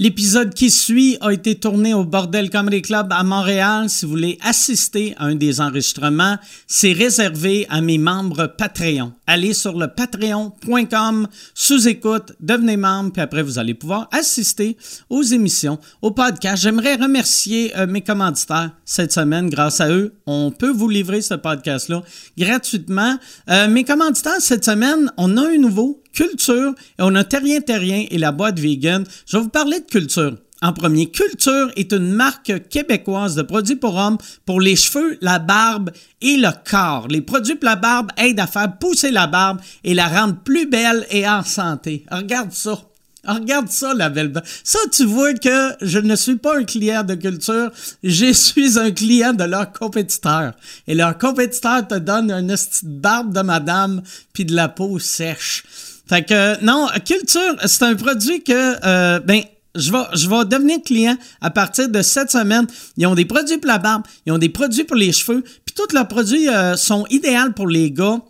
L'épisode qui suit a été tourné au Bordel Comedy Club à Montréal. Si vous voulez assister à un des enregistrements, c'est réservé à mes membres Patreon. Allez sur le patreon.com, sous-écoute, devenez membre, puis après vous allez pouvoir assister aux émissions, au podcast. J'aimerais remercier euh, mes commanditaires cette semaine. Grâce à eux, on peut vous livrer ce podcast-là gratuitement. Euh, mes commanditaires cette semaine, on a un nouveau culture et on a Terrien Terrien et la boîte vegan. Je vais vous parler de culture. En premier, Culture est une marque québécoise de produits pour hommes pour les cheveux, la barbe et le corps. Les produits pour la barbe aident à faire pousser la barbe et la rendre plus belle et en santé. Regarde ça. Regarde ça, la belle. Ça, tu vois que je ne suis pas un client de culture, je suis un client de leur compétiteur. Et leur compétiteur te donne une petite barbe de madame puis de la peau sèche. Fait que, non, Culture, c'est un produit que, euh, ben, je vais, devenir client à partir de cette semaine. Ils ont des produits pour la barbe, ils ont des produits pour les cheveux, puis tous leurs produits euh, sont idéaux pour les gars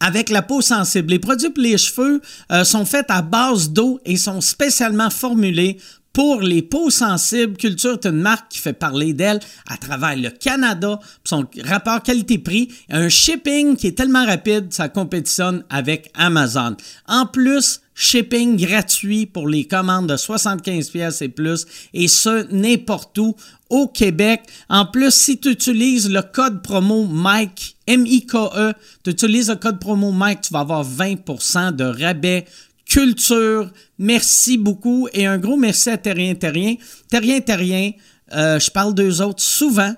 avec la peau sensible. Les produits pour les cheveux euh, sont faits à base d'eau et sont spécialement formulés pour les peaux sensibles. Culture est une marque qui fait parler d'elle à travers le Canada. Son rapport qualité-prix, un shipping qui est tellement rapide, ça compétitionne avec Amazon. En plus, shipping gratuit pour les commandes de 75 pièces et plus et ce n'importe où au Québec. En plus, si tu utilises le code promo Mike M-I-K-E, tu utilises le code promo Mike, tu vas avoir 20% de rabais culture. Merci beaucoup et un gros merci à Terrien Terrien. Terrien Terrien, euh, je parle d'eux autres souvent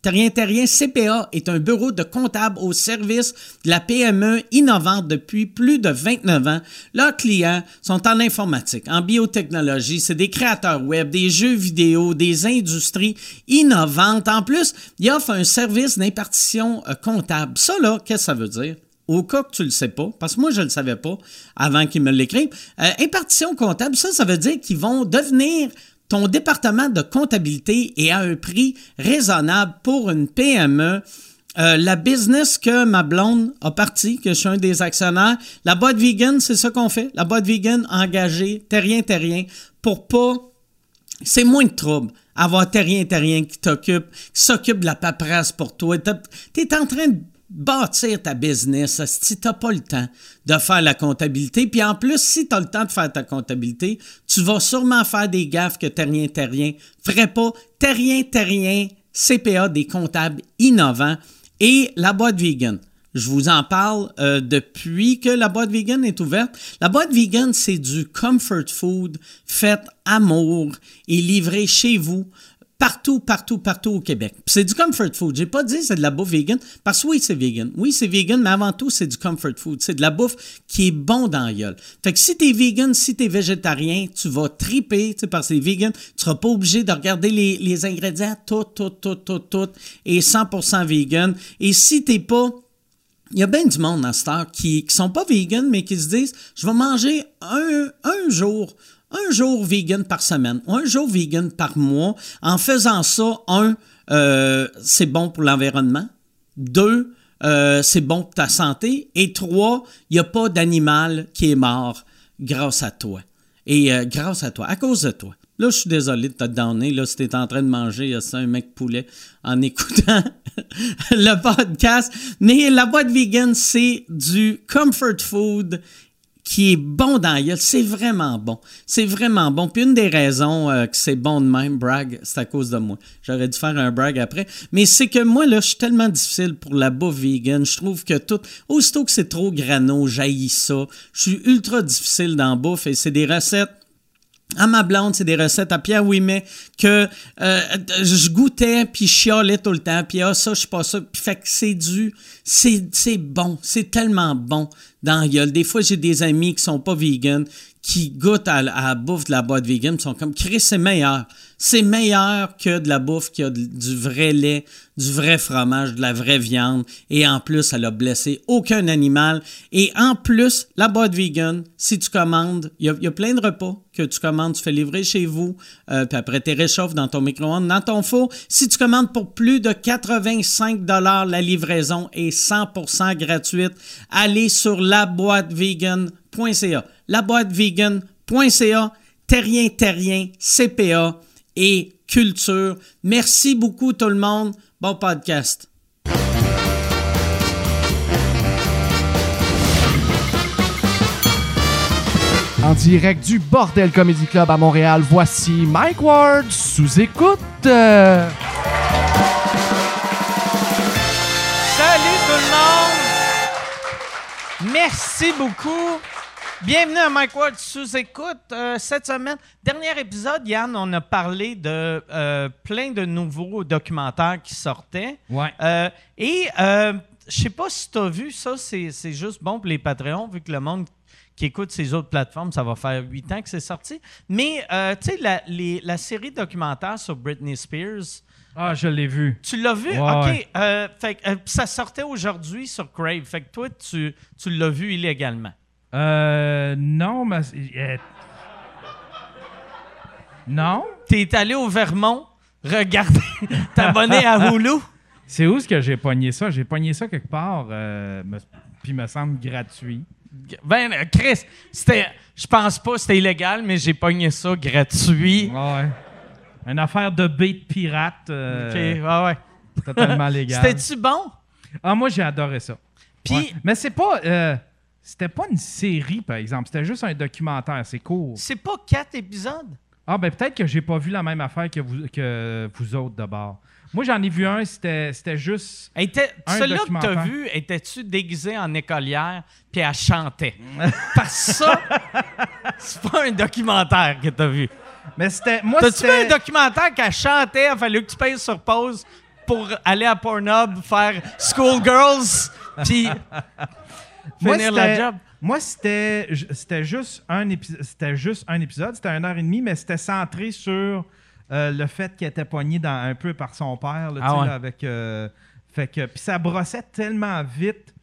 Terrien Terrien CPA est un bureau de comptable au service de la PME innovante depuis plus de 29 ans. Leurs clients sont en informatique, en biotechnologie, c'est des créateurs web, des jeux vidéo, des industries innovantes. En plus, ils offrent un service d'impartition euh, comptable. Ça, là, qu'est-ce que ça veut dire? Au cas que tu le sais pas, parce que moi je le savais pas avant qu'ils me l'écrivent, euh, impartition comptable, ça, ça veut dire qu'ils vont devenir ton département de comptabilité est à un prix raisonnable pour une PME. Euh, la business que ma blonde a parti, que je suis un des actionnaires, la boîte vegan, c'est ça qu'on fait. La boîte vegan engagée, terrien, terrien, pour pas. C'est moins de trouble avoir terrien, terrien qui t'occupe, qui s'occupe de la paperasse pour toi. Tu es en train de bâtir ta business si tu n'as pas le temps de faire la comptabilité. Puis en plus, si tu as le temps de faire ta comptabilité, tu vas sûrement faire des gaffes que Terrien Terrien ferait pas. Terrien Terrien, CPA, des comptables innovants et la boîte vegan. Je vous en parle euh, depuis que la boîte vegan est ouverte. La boîte vegan, c'est du comfort food fait amour et livré chez vous partout, partout, partout au Québec. C'est du comfort food. J'ai pas dit c'est de la bouffe vegan parce que oui, c'est vegan. Oui, c'est vegan, mais avant tout, c'est du comfort food. C'est de la bouffe qui est bon dans la gueule. Fait que si t'es vegan, si t'es végétarien, tu vas triper, tu sais, parce que c'est vegan. Tu seras pas obligé de regarder les, ingrédients, tout, tout, tout, tout, tout, et 100% vegan. Et si t'es pas il y a bien du monde à cette heure qui ne sont pas vegan, mais qui se disent Je vais manger un jour un jour vegan par semaine un jour vegan par mois. En faisant ça, un, euh, c'est bon pour l'environnement. Deux, euh, c'est bon pour ta santé. Et trois, il n'y a pas d'animal qui est mort grâce à toi. Et euh, grâce à toi, à cause de toi. Là, je suis désolé de te donner. Là, si en train de manger, il un mec poulet en écoutant le podcast. Mais la boîte vegan, c'est du comfort food qui est bon dans la C'est vraiment bon. C'est vraiment bon. Puis une des raisons euh, que c'est bon de même, brag, c'est à cause de moi. J'aurais dû faire un brag après. Mais c'est que moi, là, je suis tellement difficile pour la bouffe vegan. Je trouve que tout, aussitôt que c'est trop grano, j'haïs ça. Je suis ultra difficile dans la bouffe et c'est des recettes à ma blonde, c'est des recettes à Pierre Ouimet que euh, je goûtais puis je chialais tout le temps puis ah ça je suis pas ça puis fait que c'est du c'est c'est bon, c'est tellement bon dans la gueule. Des fois j'ai des amis qui sont pas vegan qui goûtent à, la bouffe de la boîte vegan sont comme Chris c'est meilleur. C'est meilleur que de la bouffe qui a du vrai lait, du vrai fromage, de la vraie viande. Et en plus, elle a blessé aucun animal. Et en plus, la boîte vegan, si tu commandes, il y, a plein de repas que tu commandes, tu fais livrer chez vous, euh, puis après tu réchauffes dans ton micro-ondes, dans ton four. Si tu commandes pour plus de 85 dollars, la livraison est 100% gratuite. Allez sur laboîtevegan.ca. Laboîtevegan.ca Terrien Terrien, CPA et Culture. Merci beaucoup tout le monde. Bon podcast. En direct du Bordel Comedy Club à Montréal, voici Mike Ward sous écoute. Merci beaucoup. Bienvenue à Mike Ward sous écoute. Euh, cette semaine, dernier épisode, Yann, on a parlé de euh, plein de nouveaux documentaires qui sortaient. Ouais. Euh, et je sais pas si tu as vu ça, c'est c'est juste bon pour les Patreons, vu que le monde qui écoute ces autres plateformes, ça va faire huit ans que c'est sorti. Mais, tu sais, la, la série documentaire sur Britney Spears, Ah, je l'ai vu. tu l'as vu? Ouais, OK. ouais. euh, fait euh, ça sortait aujourd'hui sur Crave. Fait que toi, tu, tu l'as vu illégalement. Euh, non, mais. non? T'es allé au Vermont regarder, t'abonner à Hulu? C'est où est-ce que j'ai pogné ça? J'ai pogné ça quelque part, euh, me- puis me semble gratuit. Ben, euh, Chris, c'était, je pense pas que c'était illégal, mais j'ai pogné ça gratuit. Ouais. Une affaire de bait pirate euh, OK, ouais, ouais. totalement légale. C'était-tu bon? Ah, moi, j'ai adoré ça. Puis, Ouais. Mais c'est pas. euh, c'était pas une série, par exemple. C'était juste un documentaire. C'est court. c'est pas quatre épisodes? Ah, ben peut-être que j'ai pas vu la même affaire que vous, que vous autres d'abord. Moi, j'en ai vu un, c'était c'était juste. Celui-là que t'as vu, étais-tu déguisé en écolière puis elle chantait? Parce que ça, c'est pas un documentaire que t'as vu. Mais c'était. Moi, T'as-tu vu un documentaire qu'elle chantait, il a fallu que tu payes sur pause pour aller à Pornhub faire Schoolgirls puis finir la job? Moi, c'était juste un épisode. C'était juste un épisode. C'était une heure et demie, mais c'était centré sur euh, le fait qu'elle était poignée dans, un peu par son père, là, Ah tu sais, ouais. là, avec. euh, fait que puis ça brossait tellement vite,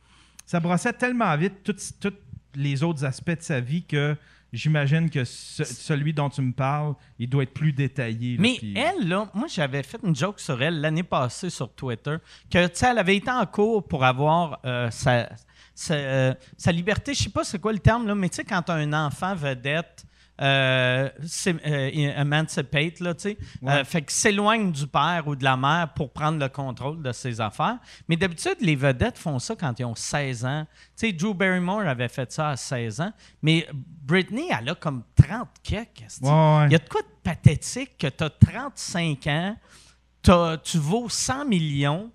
ça brossait tellement vite tous les autres aspects de sa vie que j'imagine que ce- celui dont tu me parles, il doit être plus détaillé. là, Mais elle, là, moi, j'avais fait une joke sur elle l'année passée sur Twitter, que, tu sais, elle avait été en cours pour avoir euh, sa, sa, euh, sa liberté. Je sais pas c'est quoi le terme, là, mais tu sais, quand un enfant vedette euh, s'é- euh, emancipate, là, tu sais, Ouais. euh, fait que s'éloigne du père ou de la mère pour prendre le contrôle de ses affaires. Mais d'habitude, les vedettes font ça quand ils ont 16 ans. Tu sais, Drew Barrymore avait fait ça à 16 ans, mais Britney, elle a comme 30 quelques. esti. Ouais, ouais. Il y a de quoi de pathétique que tu as 35 ans, tu vaux 100 millions,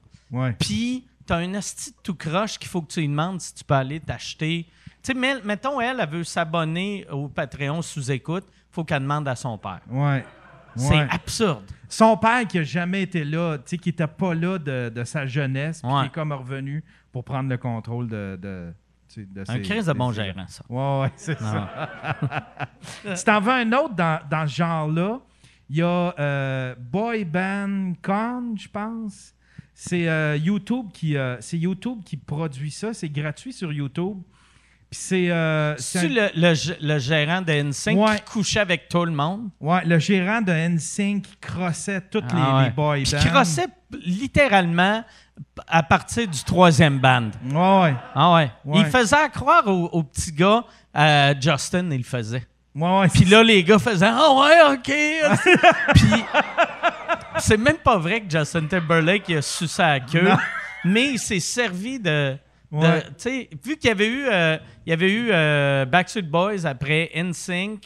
puis tu as un asti de tout croche qu'il faut que tu lui demandes si tu peux aller t'acheter. Tu sais, mais- mettons, elle, elle veut s'abonner au Patreon sous écoute, faut qu'elle demande à son père. Ouais. C'est Ouais. absurde. Son père qui a jamais été là, tu sais, qui était pas là de, de sa jeunesse, puis Ouais. qui est comme revenu pour prendre le contrôle de. de, Un crise de bon gérant, ça. Ouais, ouais, c'est Non. ça. si t'en veux un autre dans, dans ce genre-là, il y a euh, Boy Band Con, je pense. C'est euh, YouTube qui euh, c'est YouTube qui produit ça. C'est gratuit sur YouTube. Puis c'est euh, c'est un- le, le g- le gérant de NSYNC Ouais. qui couchait avec tout le monde? ouais, le gérant de NSYNC qui crossait toutes les, Ah ouais. les boy Puis bands. qui crossait littéralement à partir du troisième band. Ouais, ouais. Ah ouais. Ouais. Il faisait croire aux, aux petits gars, euh, Justin, il le faisait. Ouais, ouais, Puis là, les gars faisaient Ah ouais, OK. Puis c'est même pas vrai que Justin Timberlake il a su sa queue, Non. mais il s'est servi de. Ouais. tu sais, vu qu'il y avait eu, euh, il y avait eu euh, Backstreet Boys après NSYNC,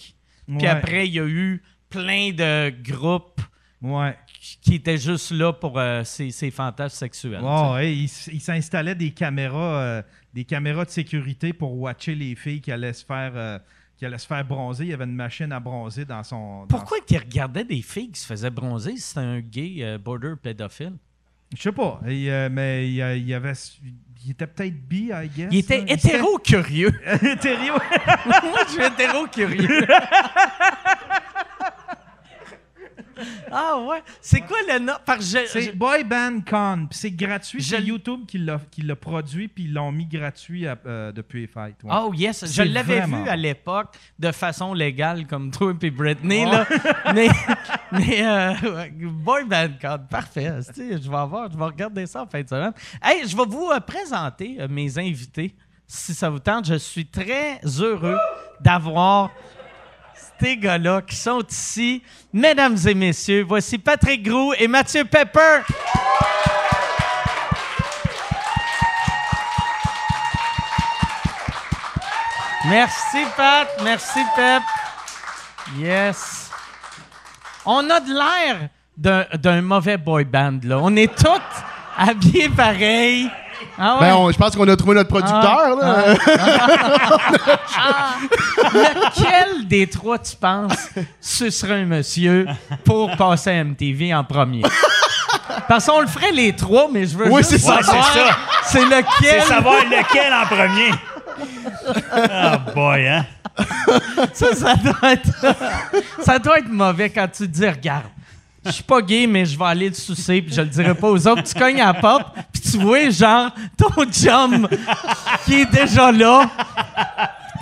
puis Ouais. après, il y a eu plein de groupes Ouais. qui étaient juste là pour euh, ses fantasmes sexuels. Ouais, ouais, il, s- il s'installait des caméras, des caméras de sécurité pour watcher les filles qui allaient se faire, qui se faire bronzer. Il y avait une machine à bronzer dans son. Pourquoi il regardait des filles qui se faisaient bronzer si c'était un gay euh, border pédophile? Je sais pas, il, euh, mais il y avait, il était peut-être bi, I guess. Il était hétéro-curieux. hétéro. Moi, je suis hétéro-curieux. ah ouais? C'est quoi le nom? C'est Boy Band Con, c'est gratuit. C'est YouTube qui l'a, produit, puis ils l'ont mis gratuit à- euh, depuis les fêtes. ouais. Oh yes, je l'avais vraiment vu à l'époque de façon légale comme toi et Britney là. mais mais euh, boy band code, parfait. Je vais avoir, je vais regarder ça en fin de semaine. Hey, je vais vous euh, présenter euh, mes invités si ça vous tente. Je suis très heureux d'avoir ces gars-là qui sont ici. Mesdames et messieurs, voici Patrick Grou et Mathieu Pepper. Merci, Pat. Merci, Pep. Yes. On a de l'air d'un, d'un mauvais boy band, là. On est tous habillés pareil. Ah ouais? Ben, on- je pense qu'on a trouvé notre producteur, là. Lequel des trois, tu penses, ce serait un monsieur pour passer à MTV en premier? Parce qu'on le ferait les trois, mais je veux Oui, juste c'est ça, savoir c'est ça. c'est C'est lequel. savoir lequel en premier. Ah boy, hein? Ça, ça doit être, ça doit être mauvais quand tu te dis, regarde, je suis pas gay, mais je vais aller le sucer, puis je le dirai pas aux autres. Tu cognes à la porte, puis tu vois, genre, ton chum qui est déjà là.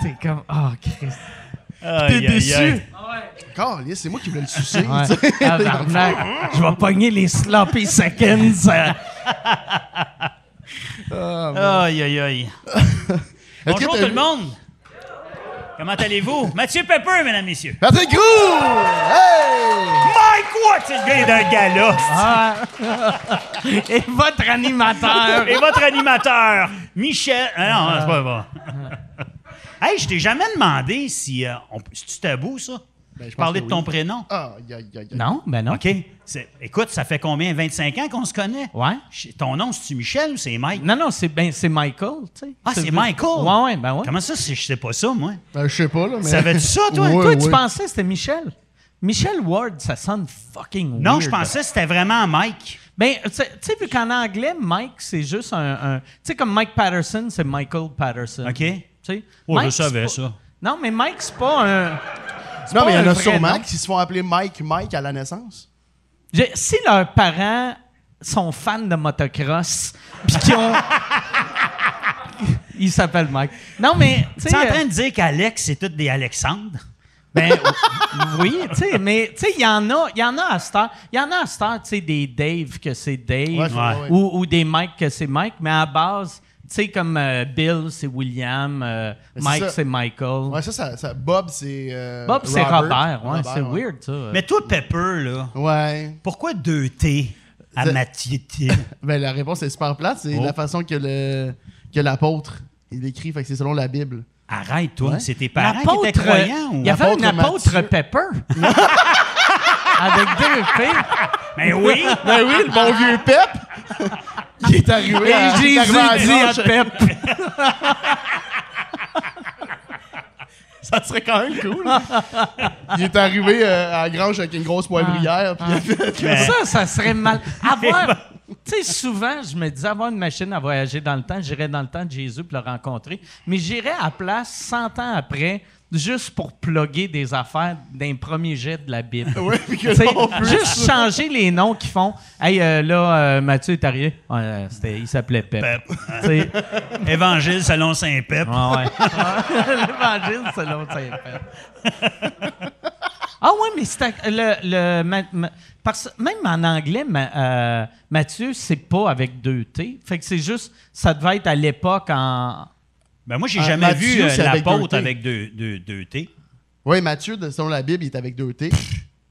T'es comme, oh, Christ. T'es déçu? Caliste, c'est moi qui voulais le sucer. Ouais. je vais pogner les sloppy seconds. euh. Aïe, aïe, aïe. Bonjour tout le monde. Comment allez-vous? Mathieu Pepper, mesdames, messieurs. Patrick Roux! Hey! Mike Watt, c'est le gars d'un gala. Ah. Et votre animateur. Et votre animateur, Michel. Ah non, c'est pas bon. hey, je t'ai jamais demandé si. euh, on- C'est-tu tabou, ça? Ben, je que de ton oui. prénom. Ah. Non, ben non. OK. Écoute, ça fait combien? 25 ans qu'on se connaît? Ouais. Je- Ton nom, c'est-tu Michel ou c'est Mike? Non, non, c'est ben, c'est Michael, tu sais. Ah, c'est Michael? Ouais, ouais, ben ouais. Comment ça, c'est- je sais pas ça, moi? Ben, je sais pas, là, mais... Savais-tu ça, toi? Ouais, Toi, tu ouais. pensais que c'était Michel? Michel Ward, ça sonne fucking Non, weird. je pensais que c'était vraiment Mike. Ben, tu sais- vu qu'en anglais, Mike, c'est juste un. un- tu sais, comme Mike Patterson, c'est Michael Patterson. OK. Tu sais? Oh, je savais pas- ça. Non, mais Mike, c'est pas un. C'est Non, pas mais il y en un a vrai sûrement nom. qui se font appeler Mike Mike à la naissance. Si leurs parents sont fans de motocross, puis qu'ils ont. Ils s'appellent Mike. Non, mais. Tu Tu es sais, en euh, train de dire qu'Alex, c'est tous des Alexandres? Ben oui, tu sais, mais tu sais, il y en a, il y en a à cette heure, il y en a à cette heure, tu sais, des Dave que c'est Dave, Ouais, ouais, ouais. Ou, ou des Mike que c'est Mike, mais à la base, sais, comme euh, Bill, c'est William, euh, Mike, c'est Michael. Ouais, ça, ça, ça- Bob, c'est. euh, Bob, c'est Robert, ouais, c'est ouais. weird, ça. Mais toi, Pepper, là, Ouais. pourquoi deux T à Mathieu T? Ben, la réponse est super plate. C'est Oh. la façon que le que l'apôtre il écrit. Fait que c'est selon la Bible. Arrête, toi. Ouais. C'est tes parents qui L'apôtre, étaient croyants? Il y avait un apôtre. Pepper. Avec deux P. Mais oui! Ben oui, le bon vieux Pep! qui est arrivé Et à, Jésus dit à. Pep. Ça serait quand même cool. il est arrivé euh, à la grange avec une grosse poivrière. puis il a fait- Mais- Ça, ça serait mal. Avoir. Tu sais, souvent, je me disais, avoir une machine à voyager dans le temps, j'irais dans le temps de Jésus pour le rencontrer. Mais j'irais à la place 100 ans après, juste pour plugger des affaires d'un premier jet de la Bible. Peut- juste changer les noms qu'ils font. Hey, euh, là, euh, Mathieu est arrivé. Ouais, euh, c'était- il s'appelait Pep. Pep. Tu sais, Évangile selon Saint-Pep. Ouais, ouais. L'évangile selon Saint-Père. Ah ouais, mais c'est le, le ma- ma- parce même en anglais, ma- euh, Mathieu, c'est pas avec deux T. Fait que c'est juste, ça devait être à l'époque en. Ben moi, j'ai Ah, jamais Mathieu, vu euh, c'est avec deux l'apôtre avec deux, deux, deux T. Ouais, Matthieu, de- selon la Bible, il est avec deux T.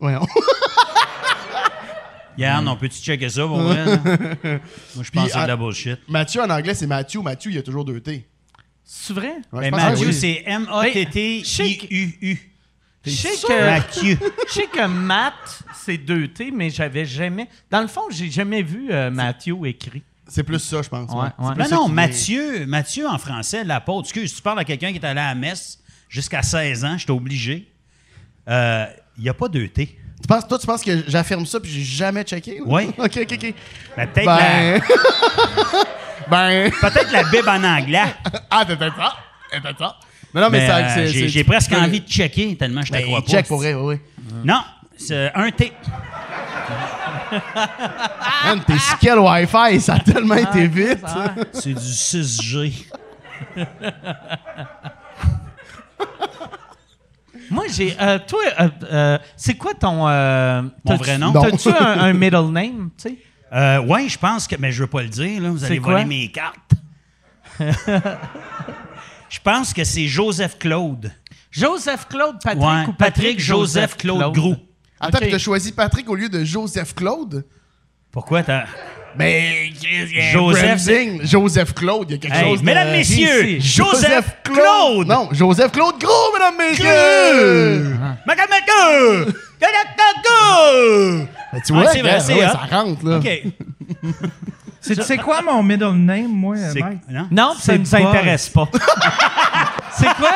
Ouais, on- Yann, on peut-tu checker ça pour vrai? là? Moi, je pense que c'est de la à- bullshit. Mathieu en anglais, c'est Matthew. Matthew, il y a toujours deux T. C'est vrai? Ouais, Mais je pense que Mathieu, oui. c'est M-A-T-T-I-U-U. Je sais que, Mathieu. je sais que Matt, c'est deux T, mais j'avais jamais. Dans le fond, j'ai jamais vu euh, Mathieu écrit. C'est plus ça, je pense. Ouais, ouais. Non, Mathieu, Mathieu en français, l'apôtre. Excuse, tu parles à quelqu'un qui est allé à la messe jusqu'à 16 ans, j'étais obligé. Euh, Il n'y a pas deux T. Tu penses, toi, tu penses que j'affirme ça puis j'ai jamais checké? là? Oui. OK, OK, OK. Ben, peut-être Ben... ben... la, peut-être la Bible en anglais. Ah, peut-être ça. Peut-être ça. Non, non, mais, Mais, ça, euh, c'est... j'ai presque envie de checker tellement je te Ben, crois pas. check pour vrai, oui, oui. Non, c'est un T. Man, t'es quel Wi-Fi? Ça a tellement été vite. Ah, C'est du 6G. Moi, j'ai. euh, toi, euh, euh, c'est quoi ton. euh, Mon vrai nom? T'as-tu un, un middle name, tu sais? Euh, oui, je pense que. Mais je veux pas le dire, là. Vous allez voler mes cartes. je pense que c'est Joseph Claude. Joseph Claude Patrick Ouais, ou Patrick Joseph Claude? Groux. Attends, puis t'as choisi Patrick au lieu de Joseph Claude? Pourquoi t'as. Ben, Joseph, Joseph, Joseph Claude, il y a quelque Hey, chose de... mesdames, messieurs. Joseph Claude! Non, Joseph Claude Gros, mesdames, messieurs! Macamaco! Cagacago! Ben, tu vois, c'est vrai, ouais, ça rentre, là. OK. C'est quoi mon middle name, moi, C'est- Mike? non? Non, ça C'est ne nous Buzz. intéresse pas. C'est quoi?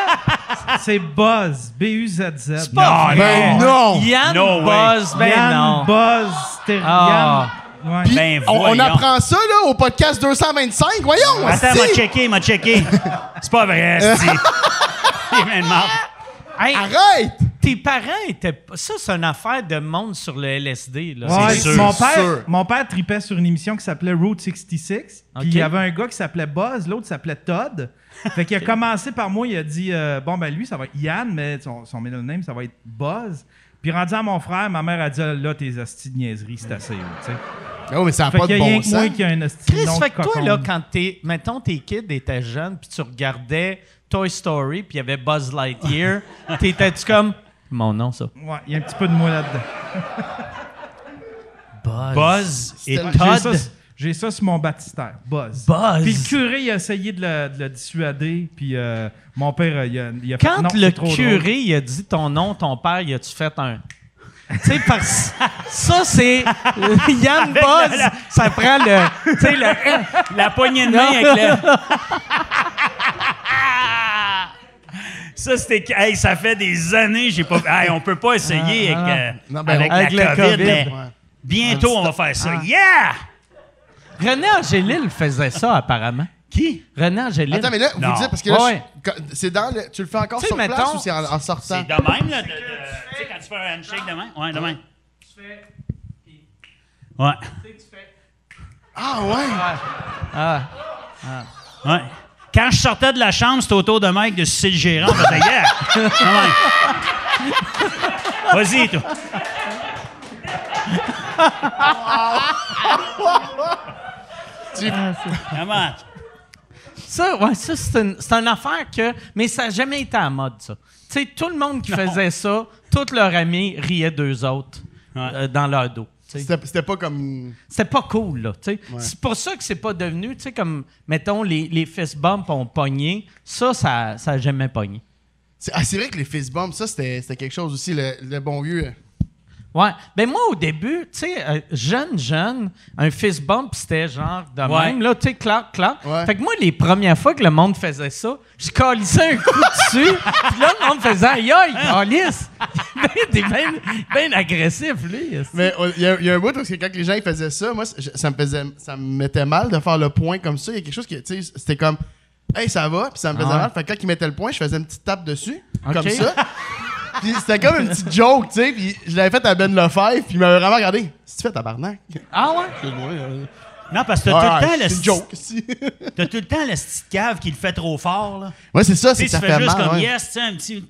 C'est Buzz. B-U-Z-Z. C'est pas vrai. Ben non! Yann No. Buzz, ben Yann non. Buzz. C'était Ah. Yann. Ouais. Ben, on, on apprend ça, là, au podcast 225. Voyons! Attends, m'a checké, m'a checké. C'est pas vrai, c'est. Hey, Arrête! Tes parents étaient. Ça, c'est une affaire de monde sur le LSD. Là. Ouais, C'est sûr, mon, sûr. père, mon père tripait sur une émission qui s'appelait Route 66. Puis Ok. il y avait un gars qui s'appelait Buzz, l'autre s'appelait Todd. Fait qu'il a commencé par moi, il a dit euh, Bon, ben lui, ça va être Yann, mais son, son middle name, ça va être Buzz. Puis rendu à mon frère, ma mère a dit Là, tes hosties de niaiseries, c'est assez. là, tu sais. Oh, mais ça n'a Fait pas de y a rien bon moi sens. qui a un hostie de Chris, fait que toi, là, quand t'es. Mettons, tes kids étaient jeunes, puis tu regardais Toy Story, puis il y avait Buzz Lightyear, t'étais-tu comme. Mon nom, ça. Ouais, il y a un petit peu de moi là-dedans. Buzz. Buzz et C'était- J'ai ça, Todd. j'ai ça sur mon baptistère, Buzz. Buzz. Puis le curé, il a essayé de le, de le dissuader, puis euh, mon père, il a, il a fait Quand non, le trop curé drôle. il a dit ton nom, ton père, il a-tu fait un? tu sais, parce ça, c'est. Yann Buzz, ça prend le. Tu sais, le. La poignée de main avec le. Ça, c'était. Hey, ça fait des années, j'ai pas. Hey, on peut pas essayer Ah, avec, euh, Non, ben, avec, avec la le COVID, COVID. mais Ouais. bientôt, on va faire ça. Ah. Yeah! René Angélil faisait ça, apparemment. Qui? René Angélil. Attends, mais là, Non. vous dites, parce que là, Ouais. je- quand- c'est dans le. Tu le fais encore Tu sais, sur place mettons- ou c'est en, en C'est sortant? de même, là. Tu sais, quand tu fais un handshake de même? Ouais, de même. Ouais. Ah, ouais! Ah. Ouais. Quand je sortais de la chambre, c'était autour de Mike de sucer le gérant. Je faisais, yeah! Même. Vas-y, toi. Tu- Comment? Ça, ouais, ça c'est une, affaire que. Mais ça n'a jamais été à mode, ça. Tu sais, tout le monde qui faisait ça, tous leurs amis riaient d'eux autres Ouais. euh, dans leur dos. C'était pas comme. C'était pas cool, là. C'est pour ça que c'est pas devenu, tu sais, comme, mettons, les, les fist bumps ont pogné. Ça, ça ça a jamais pogné. C'est ah, c'est vrai que les fist bumps, ça, c'était c'était quelque chose aussi, le, le bon vieux. Ouais. Ben moi, au début, tu sais, euh, jeune, jeune, un fist bump, c'était genre de Ouais. même, là, tu sais, clac, clac. Ouais. Fait que moi, les premières fois que le monde faisait ça, je calissais un coup dessus, puis là, le monde faisait « Aïe, aïe, calisse! » Ben, T'es bien ben agressif, lui. Mais euh, il y, y a un bout parce que quand les gens ils faisaient ça, moi, je- ça me faisait, ça me mettait mal de faire le point comme ça. Il y a quelque chose qui, tu sais, c'était comme, hey, ça va, puis ça me faisait Ah ouais. mal. Fait que quand ils mettaient le point, je faisais une petite tape dessus, comme ça. puis c'était comme une petite joke, tu sais. Puis je l'avais fait à Ben Lefebvre, puis il m'avait vraiment regardé. Si tu fais tabarnak? Ah ouais? Euh, Non, parce que t'as tout le temps c'est le une joke. si. T'as tout le temps le petit cave qui le fait trop fort, là. ouais, c'est ça, Tu c'est sais, que ça tu fais fait juste mal. comme ouais. yes, tu sais, un petit.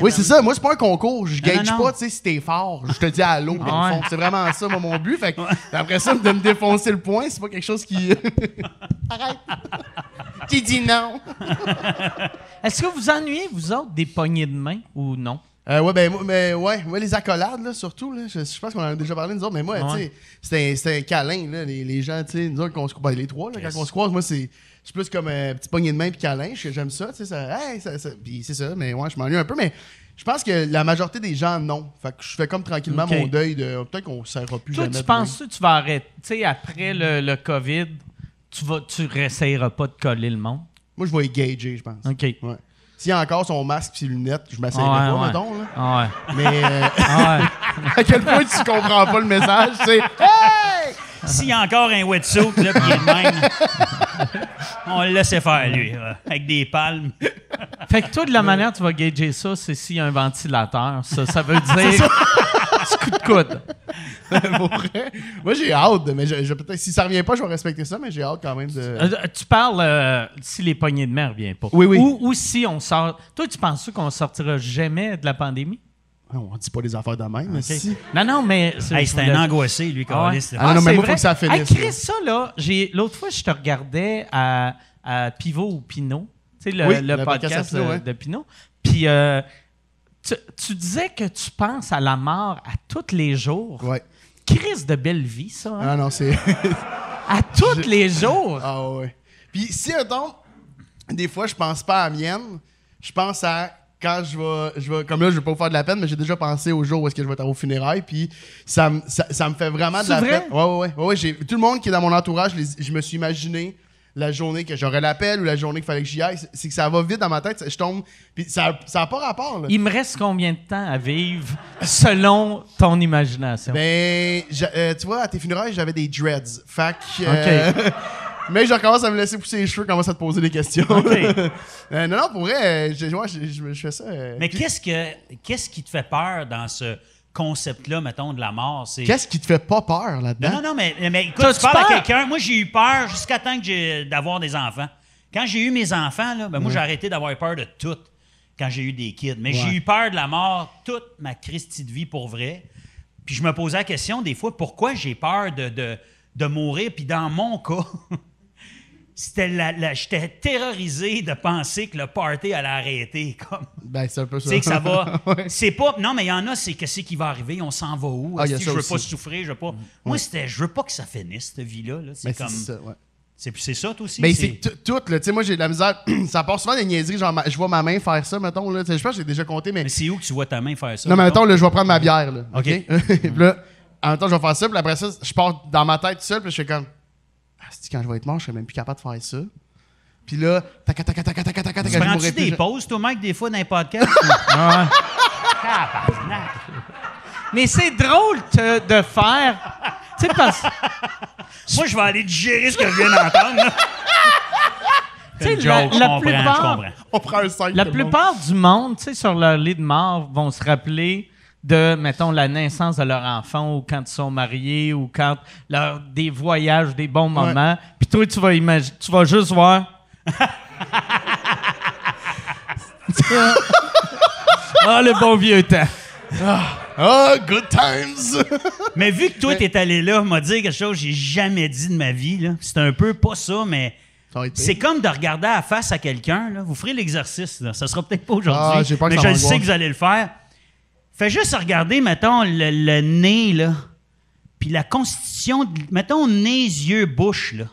Oui, c'est ça. Moi, c'est pas un concours. Je gage non, non. pas, tu sais, si t'es fort. Je te dis allô, dans le fond. C'est vraiment ça, moi, mon but. Fait que, après ça, de me défoncer le point, c'est pas quelque chose qui. Arrête. qui dit non? Est-ce que vous ennuyez, vous autres, des poignées de main ou non? Euh, ouais, ben, mais ouais, les accolades, là, surtout, là, je, je pense qu'on en a déjà parlé, nous autres, mais moi, tu sais, c'était un câlin, là, les, les gens, tu sais, nous autres, qu'on se ben, les trois, là, quand on se croise, moi, c'est plus comme un petit poignet de main puis câlin, j'aime ça, tu sais, ça, hey, ça, ça- puis c'est ça, mais ouais, je m'ennuie un peu, mais je pense que la majorité des gens, non. Fait que je fais comme tranquillement mon deuil de, peut-être qu'on ne serra plus Toi, jamais. tu penses que tu vas arrêter, tu sais, après le, le COVID, tu vas, tu réessayeras pas de coller le monde? Moi, je vais gager, je pense. OK. Ouais. S'il y a encore son masque et ses lunettes, je m'essayerai Ah pas, ouais, ouais. mettons, là. Ah ouais. Mais euh, Ah ouais. à quel point tu comprends pas le message, tu sais. Hey! S'il y a encore un wetsuit, là, pis il est de même, on le laissait faire, lui, avec des palmes. Fait que toi, de la manière dont tu vas gager ça, c'est s'il y a un ventilateur. Ça, ça veut dire petit coup de coude. Pour vrai. Moi, j'ai hâte, mais je, je- peut-être si ça revient pas, je vais respecter ça, mais j'ai hâte quand même de. Euh, tu parles euh, si les poignées de main ne reviennent pas. Oui, oui. Ou, ou si on sort. Toi, tu penses qu'on sortira jamais de la pandémie? Ah, On dit pas des affaires de même, mais OK. si. Non, non, mais. C'est un angoissé, lui, Ah ouais. là. Ah non, mais moi, vrai? faut que ça finisse, Hey, Chris, là. ça, là, j'ai- l'autre fois, je te regardais à, à Pivot ou Pinot. Tu sais, le, Oui, le le podcast de, ouais. de Pinot. Puis, euh, tu, tu disais que tu penses à la mort à tous les jours. Ouais. Crise de belle vie, ça. hein? Ah non, c'est. À tous les jours. ah ouais. Puis si, attends, des fois, je pense pas à la mienne, je pense à quand je vais, je vais. Comme là, je vais pas vous faire de la peine, mais j'ai déjà pensé au jour où est-ce que je vais être au funérailles, puis ça, me- ça, ça me fait vraiment de C'est la vrai? peine. Ouais, ouais, ouais. ouais, ouais, j'ai- tout le monde qui est dans mon entourage, les- je me suis imaginé la journée que j'aurais l'appel ou la journée qu'il fallait que j'y aille. C'est- C'est que ça va vite dans ma tête, ça- je tombe. Puis ça n'a pas rapport, là. Il me reste combien de temps à vivre selon ton imagination? Ben, j'a- euh, tu vois, à tes funérailles, j'avais des dreads. Fait que, euh, mais je recommence à me laisser pousser les cheveux, commence à te poser des questions. Euh, non, non, pour vrai, euh, je, ouais, je, je- je fais ça. euh, Mais qu'est-ce que qu'est-ce qui te fait peur dans ce concept-là, mettons, de la mort? C'est... Qu'est-ce qui te fait pas peur là-dedans? non, non, mais, mais écoute, T'as-tu tu parles peur? à quelqu'un. Moi, j'ai eu peur jusqu'à temps que j'ai d'avoir des enfants. Quand j'ai eu mes enfants, là, ben, moi, j'ai arrêté d'avoir peur de tout quand j'ai eu des kids. Mais j'ai eu peur de la mort toute ma Christie de vie pour vrai. Puis je me posais la question des fois, pourquoi j'ai peur de, de, de mourir? Puis dans mon cas, c'était la, la- j'étais terrorisé de penser que le party allait arrêter. Comme, Ben, c'est un peu ça. sais que ça va. Ouais. C'est pas. Non, mais il y en a, c'est qu'est-ce qui va arriver, on s'en va où? Ah, que je veux pas souffrir, je veux pas? Moi, c'était je veux pas que ça finisse, cette vie-là. là. C'est Ben, comme. c'est ça, ouais. C'est c'est ça, toi aussi? Mais c'est tout, là. Tu sais, moi, j'ai de la misère. ça part souvent des niaiseries. Genre, ma- je vois ma main faire ça, mettons, là. Je pense que j'ai déjà compté, mais. Mais c'est où que tu vois ta main faire ça? Non, mais mettons? là, je vais prendre ma bière, là. OK. puis là, en même temps, je vais faire ça, puis après ça, je pars dans ma tête seul, puis je fais comme quand je vais être mort, je serai même plus capable de faire ça. Puis là, tac, tac, tac, tac, tac, tac, tac, Tu prends-tu des pauses, toi, Mike, des fois, dans les podcasts? non. Mais c'est drôle de faire. Tu sais, parce. Moi, je vais aller digérer ce que je viens d'entendre. C'est une plupart. On prend un 5, La plupart du monde, tu sais, sur leur lit de mort, vont se rappeler de, mettons, la naissance de leur enfant ou quand ils sont mariés ou quand leur, des voyages, des bons moments. Puis toi, tu vas imaginer, tu vas juste voir. ah, le bon vieux temps. Ah, good times! Mais vu que toi, t'es allé là, m'a dit quelque chose que j'ai jamais dit de ma vie. là. C'est un peu pas ça, mais c'est comme de regarder à la face à quelqu'un. là. Vous ferez l'exercice. là. Ça sera peut-être pas aujourd'hui, Ah, j'ai peur que mais ça je le m'angoisse. sais que vous allez le faire. Fais juste regarder, mettons, le, le nez, là. Puis la constitution, mettons, nez, yeux, bouche, là.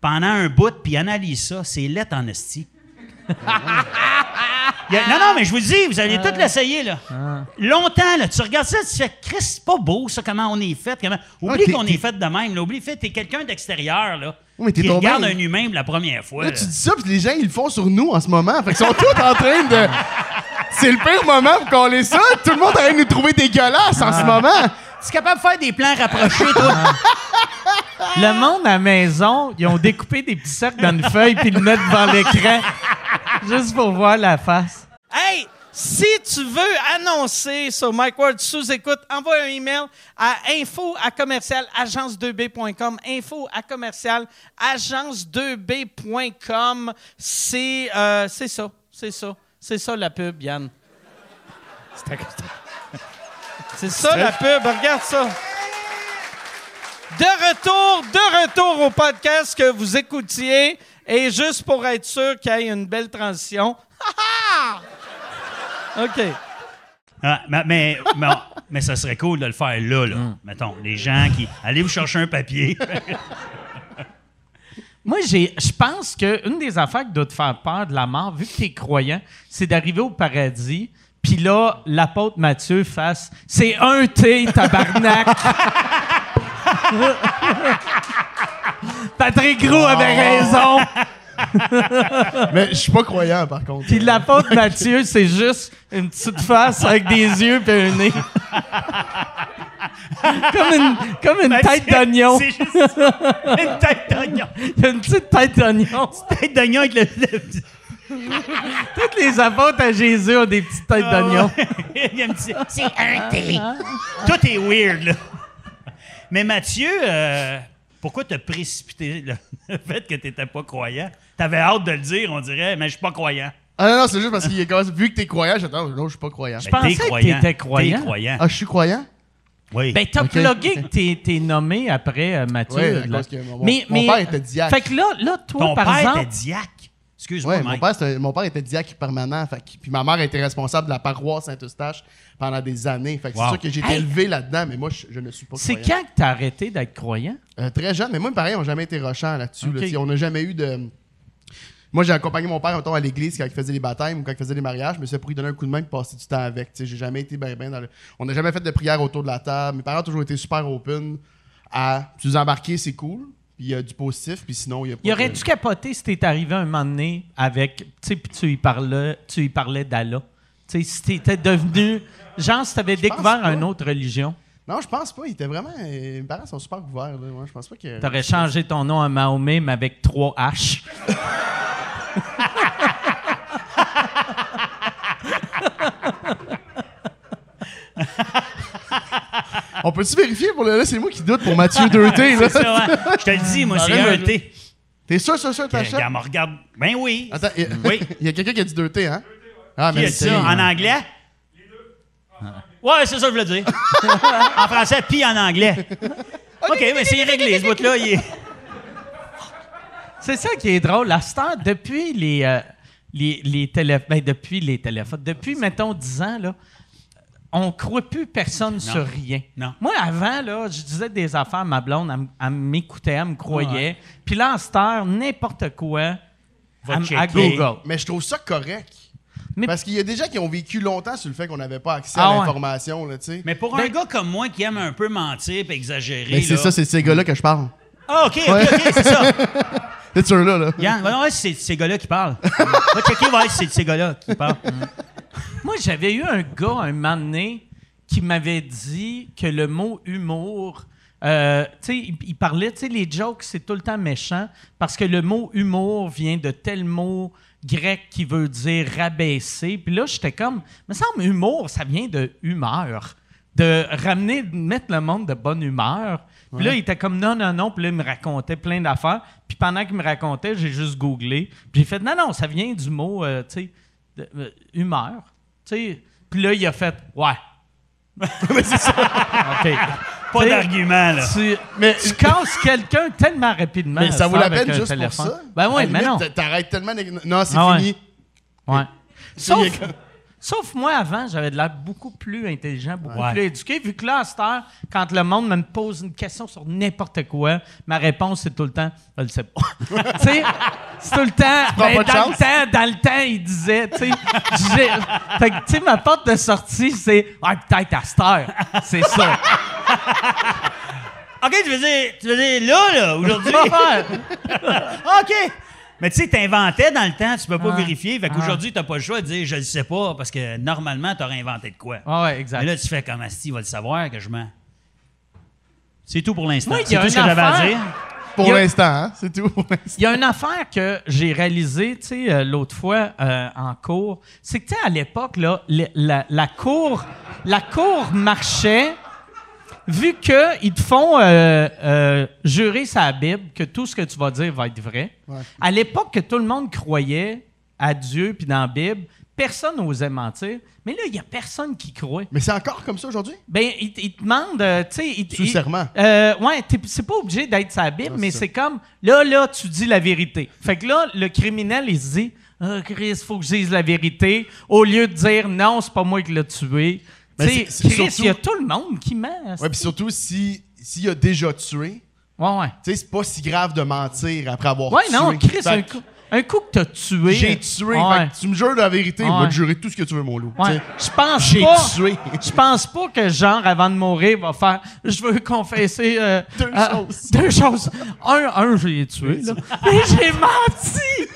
Pendant un bout, puis analyse ça. C'est lettre en esti. A- non, non, mais je vous le dis, vous allez tout l'essayer, là. Longtemps, là, tu regardes ça, tu fais, Chris, c'est pas beau, ça, comment on est fait. Comment... Oublie t'es- qu'on est fait de même, là. Oublie, fait, t'es quelqu'un d'extérieur, là. Mais t'es qui tombé- regarde un humain pour la première fois. Là, là. tu dis ça, puis les gens, ils le font sur nous en ce moment. Fait qu'ils sont tous en train de. C'est le pire moment pour coller ça. Tout le monde arrête de nous trouver dégueulasses en ce moment. Tu es capable de faire des plans rapprochés, toi? Le monde à la maison, ils ont découpé des petits cercles dans une feuille puis le mettre devant l'écran juste pour voir la face. Hey, si tu veux annoncer sur Mike Ward sous écoute, envoie un email à info à commercial agence2b.com. Info à commercial agence2b.com. C'est euh, c'est ça, c'est ça, c'est ça la pub, Yann. C'est ça la pub, regarde ça. De retour, de retour au podcast que vous écoutiez. Et juste pour être sûr qu'il y ait une belle transition. OK. Ah, mais, mais, mais, mais ça serait cool de le faire là, là. Mm. Mettons, les gens qui. Allez vous chercher un papier. Moi, j'ai, je pense qu'une des affaires qui doit te faire peur de la mort, vu que tu es croyant, c'est d'arriver au paradis, puis là, l'apôtre Matthieu fasse C'est un T, tabarnak! Patrick Gros avait raison! Mais je suis pas croyant, par contre. Puis l'apôtre Matthieu, c'est juste une petite face avec des yeux et un nez. comme une, comme une tête d'oignon. C'est juste une tête d'oignon. Il y a une petite tête d'oignon. Tête d'oignon avec le. le- Toutes les apôtres à Jésus ont des petites têtes d'oignon. Il y a un petit- C'est un thé. Tout est weird, là. Mais Mathieu, euh, pourquoi t'as précipité le, le fait que t'étais pas croyant? T'avais hâte de le dire, on dirait, mais je suis pas croyant. Ah non, non, c'est juste parce qu'il est comme vu que t'es croyant, j'attends, non, je suis pas croyant. Je Ben, pensais t'es que croyant. t'étais croyant. T'es croyant. Ah, je suis croyant? oui. Ben, t'as Ok. plugué que t'es, t'es nommé après euh, Mathieu. Ouais, à là. cause que mon- mon père était diacre. Fait que là, là toi, Ton par père exemple. était diacre. Excuse-moi, Ouais, mon Mike. père, c'était- mon père était diacre permanent. Fait que- puis ma mère était responsable de la paroisse Saint-Eustache pendant des années. Fait que Wow. c'est sûr que j'ai été Hey. élevé là-dedans, mais moi, je, je ne suis pas C'est croyant. quand que t'as arrêté d'être croyant? Euh, très jeune, mais moi, pareil, on n'a jamais été rochant là-dessus. là. Ok. On n'a jamais eu de. Moi, j'ai accompagné mon père mettons, à l'église quand il faisait les baptêmes ou quand il faisait les mariages, mais c'est pour lui donner un coup de main et passer du temps avec. J'ai jamais été bien, bien dans le. On n'a jamais fait de prière autour de la table. Mes parents ont toujours été super open à. Tu nous embarquer, c'est cool. Puis il y a du positif, puis sinon, il y a pas. Y de- aurais-tu capoté si t'es arrivé un moment donné avec. Tu sais, puis tu y parlais, tu y parlais d'Allah? Tu sais, si t'étais devenu. Genre, si t'avais découvert une autre religion, Non, je pense pas. Il était vraiment. Mes parents sont super ouverts. Là. Ouais, je pense pas que. t'aurais changé ton nom à Mahomet, mais avec trois H. On peut-tu vérifier pour le. Là, c'est moi qui doute pour Mathieu Deuté. C'est ça, là. ouais. Je te le dis, moi, c'est un T. T'es sûr, sûr, sûr, t'achètes? Regarde, me regarde. Ben oui. Attends, il Oui. il y a quelqu'un qui a dit Deuté, hein? Ah, Qui a dit merci. ça? En anglais? Ouais, c'est ça que je voulais dire. en français, puis en anglais. OK, mais c'est réglé, ce bout-là. est- C'est ça qui est drôle. La star, depuis les, euh, les, les téléphones, ben, depuis les téléphones, depuis, mettons, 10 ans, là, on ne croit plus personne sur rien. Non. Moi, avant, là, je disais des affaires à ma blonde, elle, m'écoutait, elle me croyait. Puis là, en star, n'importe quoi, Va à. Google. Mais je trouve ça correct. Mais- Parce qu'il y a des gens qui ont vécu longtemps sur le fait qu'on n'avait pas accès Ah à ouais. l'information, là, tu sais. Mais pour un gars comme moi qui aime un peu mentir et exagérer. Mais c'est là- ça, c'est de ces gars-là que je parle. Ah, OK, OK, OK, c'est ça. C'est ceux-là, là. Yann, ouais, ouais, c'est ces gars-là qui parlent. Va checker, ouais, c'est de ces gars-là qui parlent. Moi, j'avais eu un gars, un moment donné, qui m'avait dit que le mot humour. euh, tu sais, il, il parlait, tu sais, les jokes, c'est tout le temps méchant parce que le mot humour vient de tel mot grec qui veut dire rabaisser. Puis là, j'étais comme, me semble, humour, ça vient de humeur. De ramener, de mettre le monde de bonne humeur. Puis là, il était comme non, non, non. Puis là, il me racontait plein d'affaires. Puis pendant qu'il me racontait, j'ai juste googlé. Puis j'ai fait non, non, ça vient du mot, euh, tu sais, euh, humeur. Tu sais. Puis là, il a fait ouais. Mais c'est ça. OK. Pas d'argument, là. Tu, Mais- tu casses quelqu'un tellement rapidement. Mais ça vaut la peine juste téléphone. pour ça. Ben oui, mais non. T'arrêtes tellement. Non, c'est Ah ouais. fini. Ouais. A Sauf, sauf moi, avant, j'avais de l'air beaucoup plus intelligent, beaucoup Ouais. plus éduqué. Vu que là, à cette heure, quand le monde me pose une question sur n'importe quoi, ma réponse, c'est tout le temps « Je le sais pas. » Tu sais, c'est tout le temps... ben, pas de dans, le temps il disait, il disait, tu sais... fait que, tu sais, ma porte de sortie, c'est « Ah, peut-être à cette heure. » C'est ça. OK, tu veux dire, tu veux dire là, là, aujourd'hui? OK. Mais tu sais, t'inventais dans le temps, tu peux pas Ah. vérifier. Fait Ah. qu'aujourd'hui, t'as pas le choix de dire je le sais pas parce que normalement, t'aurais inventé de quoi. Ah ouais, exact. Mais là, tu fais comme Asti, il va le savoir que je mens. C'est tout pour l'instant. C'est tout ce que j'avais à dire. Pour l'instant, hein? C'est tout pour l'instant. Il y a une affaire que j'ai réalisée, tu sais, euh, l'autre fois euh, en cours, c'est que, tu sais, à l'époque, là, la cour, la cour marchait, vu qu'ils te font euh, euh, jurer sa Bible que tout ce que tu vas dire va être vrai. Ouais. À l'époque que tout le monde croyait à Dieu puis dans la Bible, personne n'osait mentir. Mais là, il n'y a personne qui croit. Mais c'est encore comme ça aujourd'hui? Ben, ils il te demandent, euh, tu sais... Sous serment. euh, ouais, t'es- c'est pas obligé d'être sa Bible, Ah, mais c'est comme, là, là, tu dis la vérité. Fait que là, le criminel, il se dit, ah, Chris, faut que je dise la vérité, au lieu de dire, non, c'est pas moi qui l'ai tué. Mais sais, c'est- Chris, il y a tout le monde qui ment. Ouais, puis surtout, si s'il a déjà tué, Ouais, ouais. tu sais, c'est pas si grave de mentir après avoir Ouais, tué. non, Chris, un coup, un coup que t'as tué. J'ai tué. Ouais. Fait que tu me jures de la vérité, Ouais. va te jurer tout ce que tu veux, mon loup. Ouais. Je pense J'ai pas. tué. Je pense pas que genre avant de mourir va faire. Je veux confesser euh, Deux euh, choses. Deux choses. Un, un, je l'ai tué là. Et j'ai menti.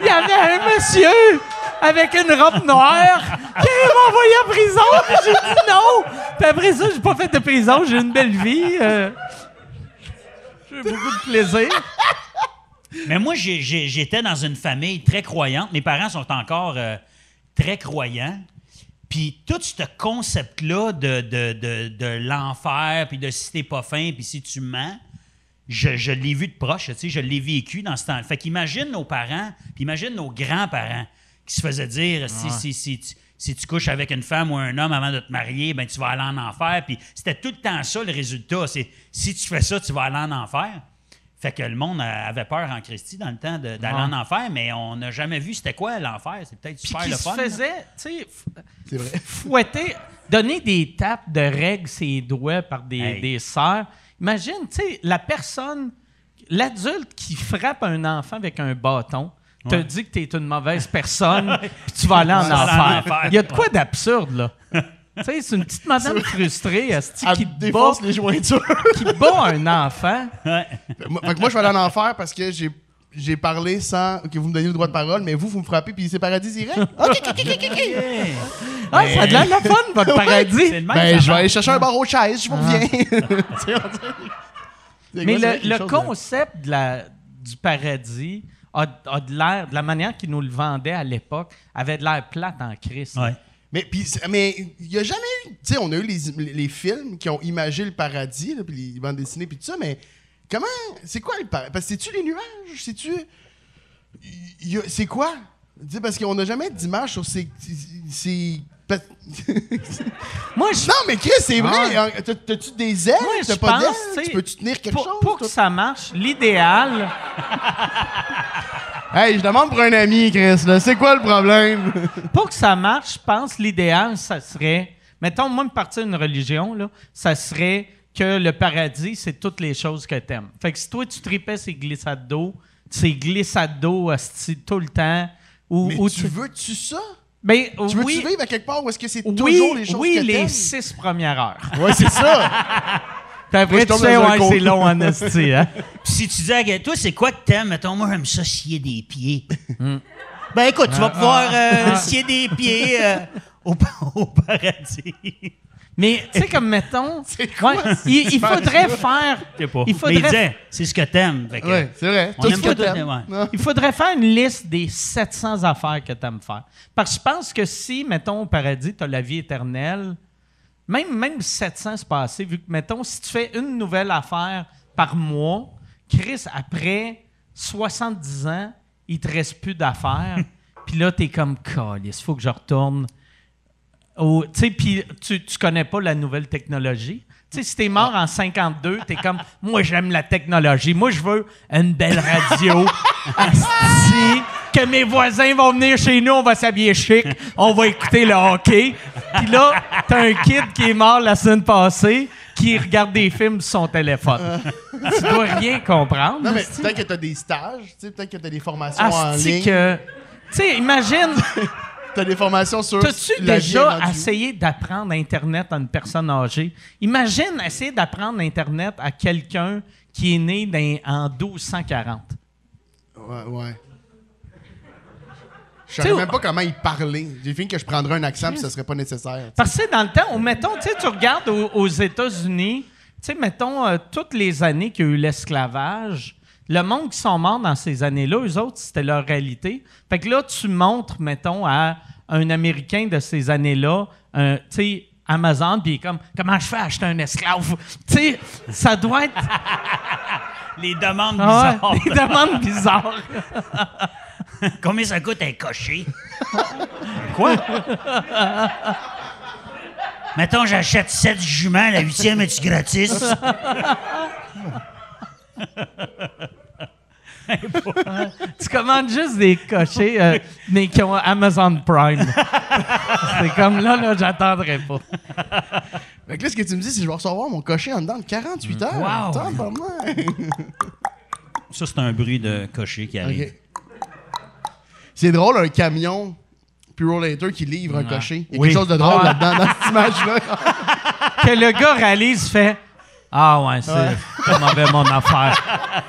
Il y avait un monsieur avec une robe noire qui m'a envoyé en prison. J'ai dit non. Puis après ça, j'ai pas fait de prison. J'ai une belle vie. euh. J'ai eu beaucoup de plaisir. Mais moi, j'étais dans une famille très croyante. Mes parents sont encore euh, très croyants. Puis tout ce concept-là de, l'enfer, puis de si t'es pas fin, puis si tu mens, je, je l'ai vu de proche, tu sais, je l'ai vécu dans ce temps. Fait qu'imagine nos parents, puis imagine nos grands-parents qui se faisaient dire si, si, si, tu- si tu couches avec une femme ou un homme avant de te marier, ben tu vas aller en enfer. Puis c'était tout le temps ça le résultat. C'est si tu fais ça, tu vas aller en enfer. Fait que le monde avait peur en Christie dans le temps d'aller Ouais. en enfer, mais on n'a jamais vu c'était quoi l'enfer. C'est peut-être super qui le se fun. là. faisait, tu sais, f- C'est vrai. fouetter, donner des tapes de règles ses doigts par des, Hey. des sœurs. Imagine, tu sais, la personne, l'adulte qui frappe un enfant avec un bâton, te Ouais. dit que tu es une mauvaise personne, puis tu vas aller en enfer. Il y a de quoi d'absurde, là? tu sais, c'est une petite madame frustrée Elle qui, bat, défonce les jointures. qui bat un enfant. Ouais. Fait que moi, je vais aller en enfer parce que j'ai j'ai parlé sans que vous me donniez le droit de parole, mais vous, vous me frappez puis c'est paradis direct. OK, OK, OK, OK, OK. Ah, ça a de la fun, votre paradis. Ben, je vais aller chercher un bar aux chaises, je vous reviens. Dirait- C'est Mais le, concept de la, du paradis a, de l'air, de la manière qu'ils nous le vendaient à l'époque, avait de l'air plate en Christ. Mais c'est- mais il y a jamais tu sais, on a eu les, les films qui ont imagé le paradis, puis les bandes dessinées puis tout ça, mais comment, c'est quoi le paradis Parce que c'est-tu les nuages, c'est-tu, c'est quoi? Parce qu'on n'a jamais d'image sur ces Moi, je Non, mais Chris, c'est vrai. T'as- T'as-tu des ailes? Moi, T'as pas pense, d'ailes tu sais, Tu peux-tu tenir quelque pour, chose pour que toi? ça marche, l'idéal, Hey, je demande pour un ami, Chris. là. C'est quoi le problème? pour que ça marche, je pense l'idéal, ça serait, mettons, moi, me partir d'une religion, là, ça serait que le paradis, c'est toutes les choses que t'aimes. Fait que si toi, tu tripais ces glissades d'eau, ces glissades d'eau asti, tout le temps, ou, Mais ou tu veux-tu ça? Ben, Tu veux-tu oui, vivre à quelque part où est-ce que c'est oui, toujours les choses oui, que les t'aimes? six premières heures. Ouais, c'est ça. Puis après, tu sais, ouais, c'est long en esti, hein? Puis si tu dis à toi, c'est quoi que t'aimes? Mettons, moi, j'aime ça scier des pieds. Ben écoute, tu vas pouvoir euh, scier des pieds euh, au, au paradis. Mais, tu sais, comme mettons, quoi, ouais, il, il faudrait faire... Je sais pas. Il Mais faudrait- il disait, c'est ce que t'aimes. Fait que, Ouais, c'est vrai. On Tout aime ce pas que tout, t'aimes. ouais. Il faudrait faire une liste des 700 affaires que tu aimes faire. Parce que je pense que si, mettons, au paradis, tu as la vie éternelle, même, même 700 c'est pas assez, vu que, mettons, si tu fais une nouvelle affaire par mois, Chris, après 70 ans, il te reste plus d'affaires. Puis là, tu es comme, il faut que je retourne. Sais, puis tu, tu connais pas la nouvelle technologie. Tu sais, si t'es mort en 52, t'es comme, moi, j'aime la technologie. Moi, je veux une belle radio. Asti, que mes voisins vont venir chez nous, on va s'habiller chic, on va écouter le hockey. Puis là, t'as un kid qui est mort la semaine passée, qui regarde des films sur son téléphone. tu dois rien comprendre. Non, mais peut-être que t'as des stages, peut-être que t'as des formations en ligne. que... Tu sais, imagine... T'as des formations sur T'as-tu déjà essayé d'apprendre Internet à une personne âgée? Imagine essayer d'apprendre Internet à quelqu'un qui est né dans- en 1240. Ouais, ouais. Je savais même pas comment il parlait. J'ai fini que je prendrais un accent puis ça serait pas nécessaire. Parce que dans le temps, on- mettons, tu tu regardes aux, aux États-Unis, tu sais, mettons, euh, toutes les années qu'il y a eu l'esclavage, le monde qui sont morts dans ces années-là, eux autres, c'était leur réalité. Fait que là, tu montres, mettons, à un Américain de ces années-là, un, tu sais, Amazon, puis il est comme, comment je fais à acheter un esclave? Tu sais, ça doit être. Les demandes Ah bizarres. ouais, des demandes bizarres. Combien ça coûte un cocher? Quoi? Mettons, j'achète 7 juments, la huitième est-tu gratis? Tu commandes juste des cochers, euh, mais qui ont Amazon Prime. C'est comme là, là, j'attendrai pas. Fait que là, ce que tu me dis, c'est que je vais recevoir mon cocher en dedans de 48 heures. Wow. Ça, c'est un bruit de cocher qui arrive. C'est drôle, un camion Pure Later qui livre un cocher. Il y a Oui. quelque chose de drôle Ah. là-dedans, dans cette image-là. Que le gars réalise, fait Ah ouais, c'est Ouais. mauvais mon affaire.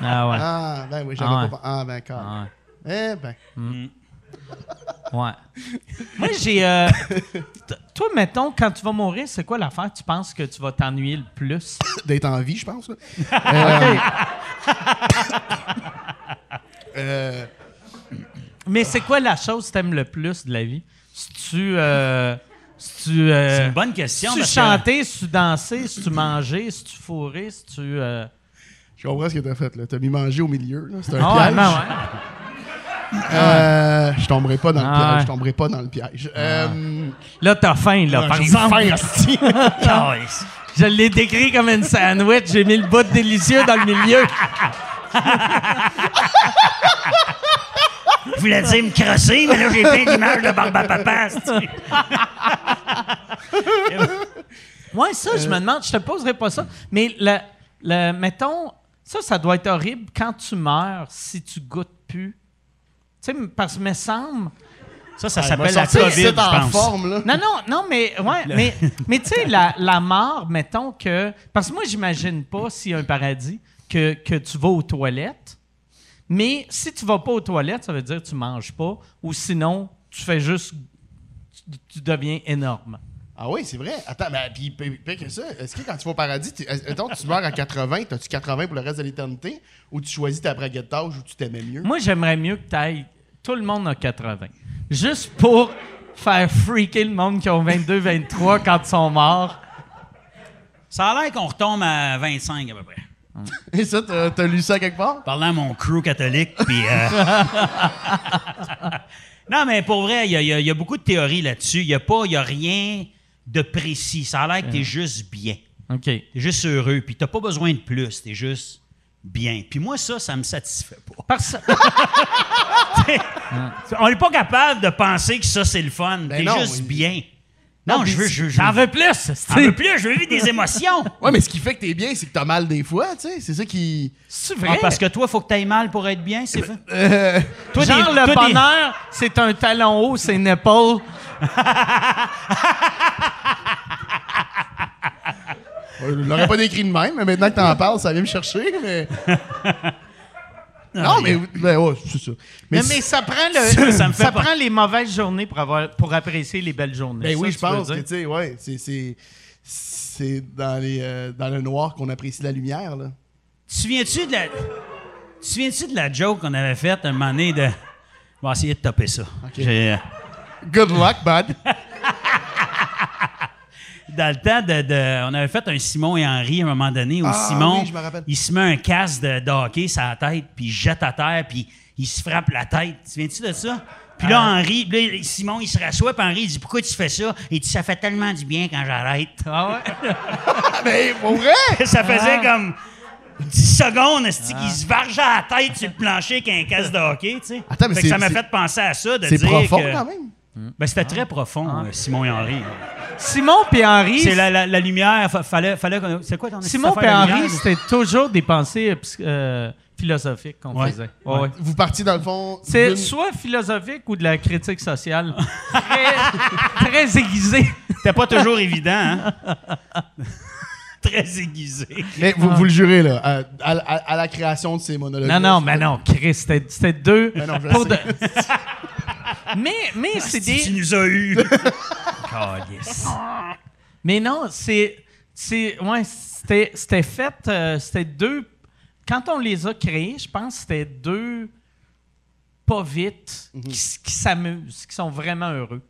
Ah ouais. Ah, ben oui, j'avais Ah ouais. pas... Ah, ben, quand Ah Eh ben... ouais. ouais. Moi, j'ai. euh, toi, mettons, quand tu vas mourir, c'est quoi l'affaire que tu penses que tu vas t'ennuyer le plus? D'être en vie, je pense. là. Euh, euh, Mais c'est quoi la chose que tu aimes le plus de la vie? Si tu. Si tu. euh, C'est une bonne question. Si tu que- chanter, si tu danser, si tu manger, si tu fourrer, si tu. euh, je comprends ce que t'as fait, là. T'as mis manger au milieu, là. C'est un Ah ouais, piège. ben ouais. Euh, je tomberai pas dans le Ah piège. Je tomberai pas dans le piège. Euh, Là, t'as faim, là, ah, par j'ai exemple. faim. Je l'ai décrit comme une sandwich. J'ai mis le bout délicieux dans le milieu. Je voulais dire me crosser, mais là, j'ai plein d'images de barbe à papa. Ouais, ça, je me demande, je te poserai pas ça. Mais le, le, mettons, ça, ça doit être horrible quand tu meurs si tu goûtes plus. Tu sais, parce que me semble. Ça, ça Ah, s'appelle la COVID, je en pense. forme, là. Non, non, non, mais ouais, mais, mais tu sais, la, la mort, mettons que. Parce que moi, j'imagine pas s'il y a un paradis que, que tu vas aux toilettes. Mais si tu vas pas aux toilettes, ça veut dire que tu manges pas. Ou sinon, tu fais juste. Tu, tu deviens énorme. Ah oui, c'est vrai. Attends, mais puis pire que ça, est-ce que quand tu vas au paradis, tu, tu meurs à 80, t'as-tu 80 pour le reste de l'éternité? Ou tu choisis ta braguette d'âge où tu t'aimais mieux? Moi, j'aimerais mieux que tu ailles. Tout le monde a 80. Juste pour faire freaker le monde qui ont 22, 23 quand ils sont morts. Ça a l'air qu'on retombe à 25 à peu près. Et ça, t'as, t'as lu ça quelque part? Parlant à mon crew catholique, puis... euh, non, mais pour vrai, il y, a- y y beaucoup de théories là-dessus. Il n'y a, pas- il y a rien de précis. Ça a l'air que tu es juste bien. OK. Tu es juste heureux, puis tu pas besoin de plus. Tu es juste bien. Puis moi, ça, ça me satisfait pas. Parce, On n'est pas capable de penser que ça, c'est le fun. Ben T'es non, juste oui. bien. Non, Non, je veux... Je, je, j'en veux plus. J'en veux plus, je veux vivre des émotions. Ouais, mais ce qui fait que t'es bien, c'est que t'as mal des fois, tu sais. C'est ça qui. C'est Ah, vrai? parce que toi, faut que tu ailles mal pour être bien, c'est fait? Euh, Toi, Genre, des- le toi, des- bonheur, c'est un talon haut, c'est une épaule. je l'aurais pas décrit de même, mais maintenant que t'en parles, ça vient me chercher, mais. Non, mais. ben, ouais, c'est ça. Mais, Mais, mais ça prend le, Ça, ça, ça me fait pas- prend les mauvaises journées pour avoir pour apprécier les belles journées. ben Ça, oui, je pense que, tu sais, ouais, c'est. c'est c'est dans, les, euh, dans le noir qu'on apprécie la lumière, là. Tu souviens-tu de la... Tu souviens-tu de la joke qu'on avait faite un moment donné de... Je vais essayer de topper ça. Euh, Good luck, bud. Dans le temps de, de- On avait fait un Simon et Henri à un moment donné où Ah, Simon, oui, je me rappelle. il se met un casque de, de hockey sur la tête, puis il jette à terre, puis il se frappe la tête. Tu te souviens-tu de ça? Puis là, Ah. Henri, là, Simon, il se rassoit, puis Henri, il dit Pourquoi tu fais ça? Il dit Ça fait tellement du bien quand j'arrête. Ah ouais? Ah, mais pour vrai! ça faisait Ah. comme 10 secondes, esti, qu'il se vargeait à la tête sur le plancher avec un casque de hockey, tu sais? Attends, mais Fait que c'est- ça m'a fait penser à ça, de C'est profond que- quand même. Ben, c'était très profond, euh, Simon et Henri. Simon et Henri, C'est la, la- la lumière, fa- fallait, fallait C'est quoi ton Simon et Henri, c'était toujours des pensées euh, euh, philosophiques qu'on Ouais. faisait. Ouais, ouais. Vous partiez dans le fond. C'est d'une- soit philosophique ou de la critique sociale. très, très aiguisée. C'était pas toujours évident, hein? très aiguisé. Mais vous, vous le jurez, là, à, à- à- à la création de ces monologues. Non, non, mais non, Chris, c'était c'était deux. Ben non, je pour sais. de- mais mais c'est Si tu nous as eu. Mais non, c'est. c'est ouais, c'était c'était fait. euh, c'était deux. Quand on les a créés, je pense que c'était deux pas vite Mhm. qui, s'amusent, qui sont vraiment heureux.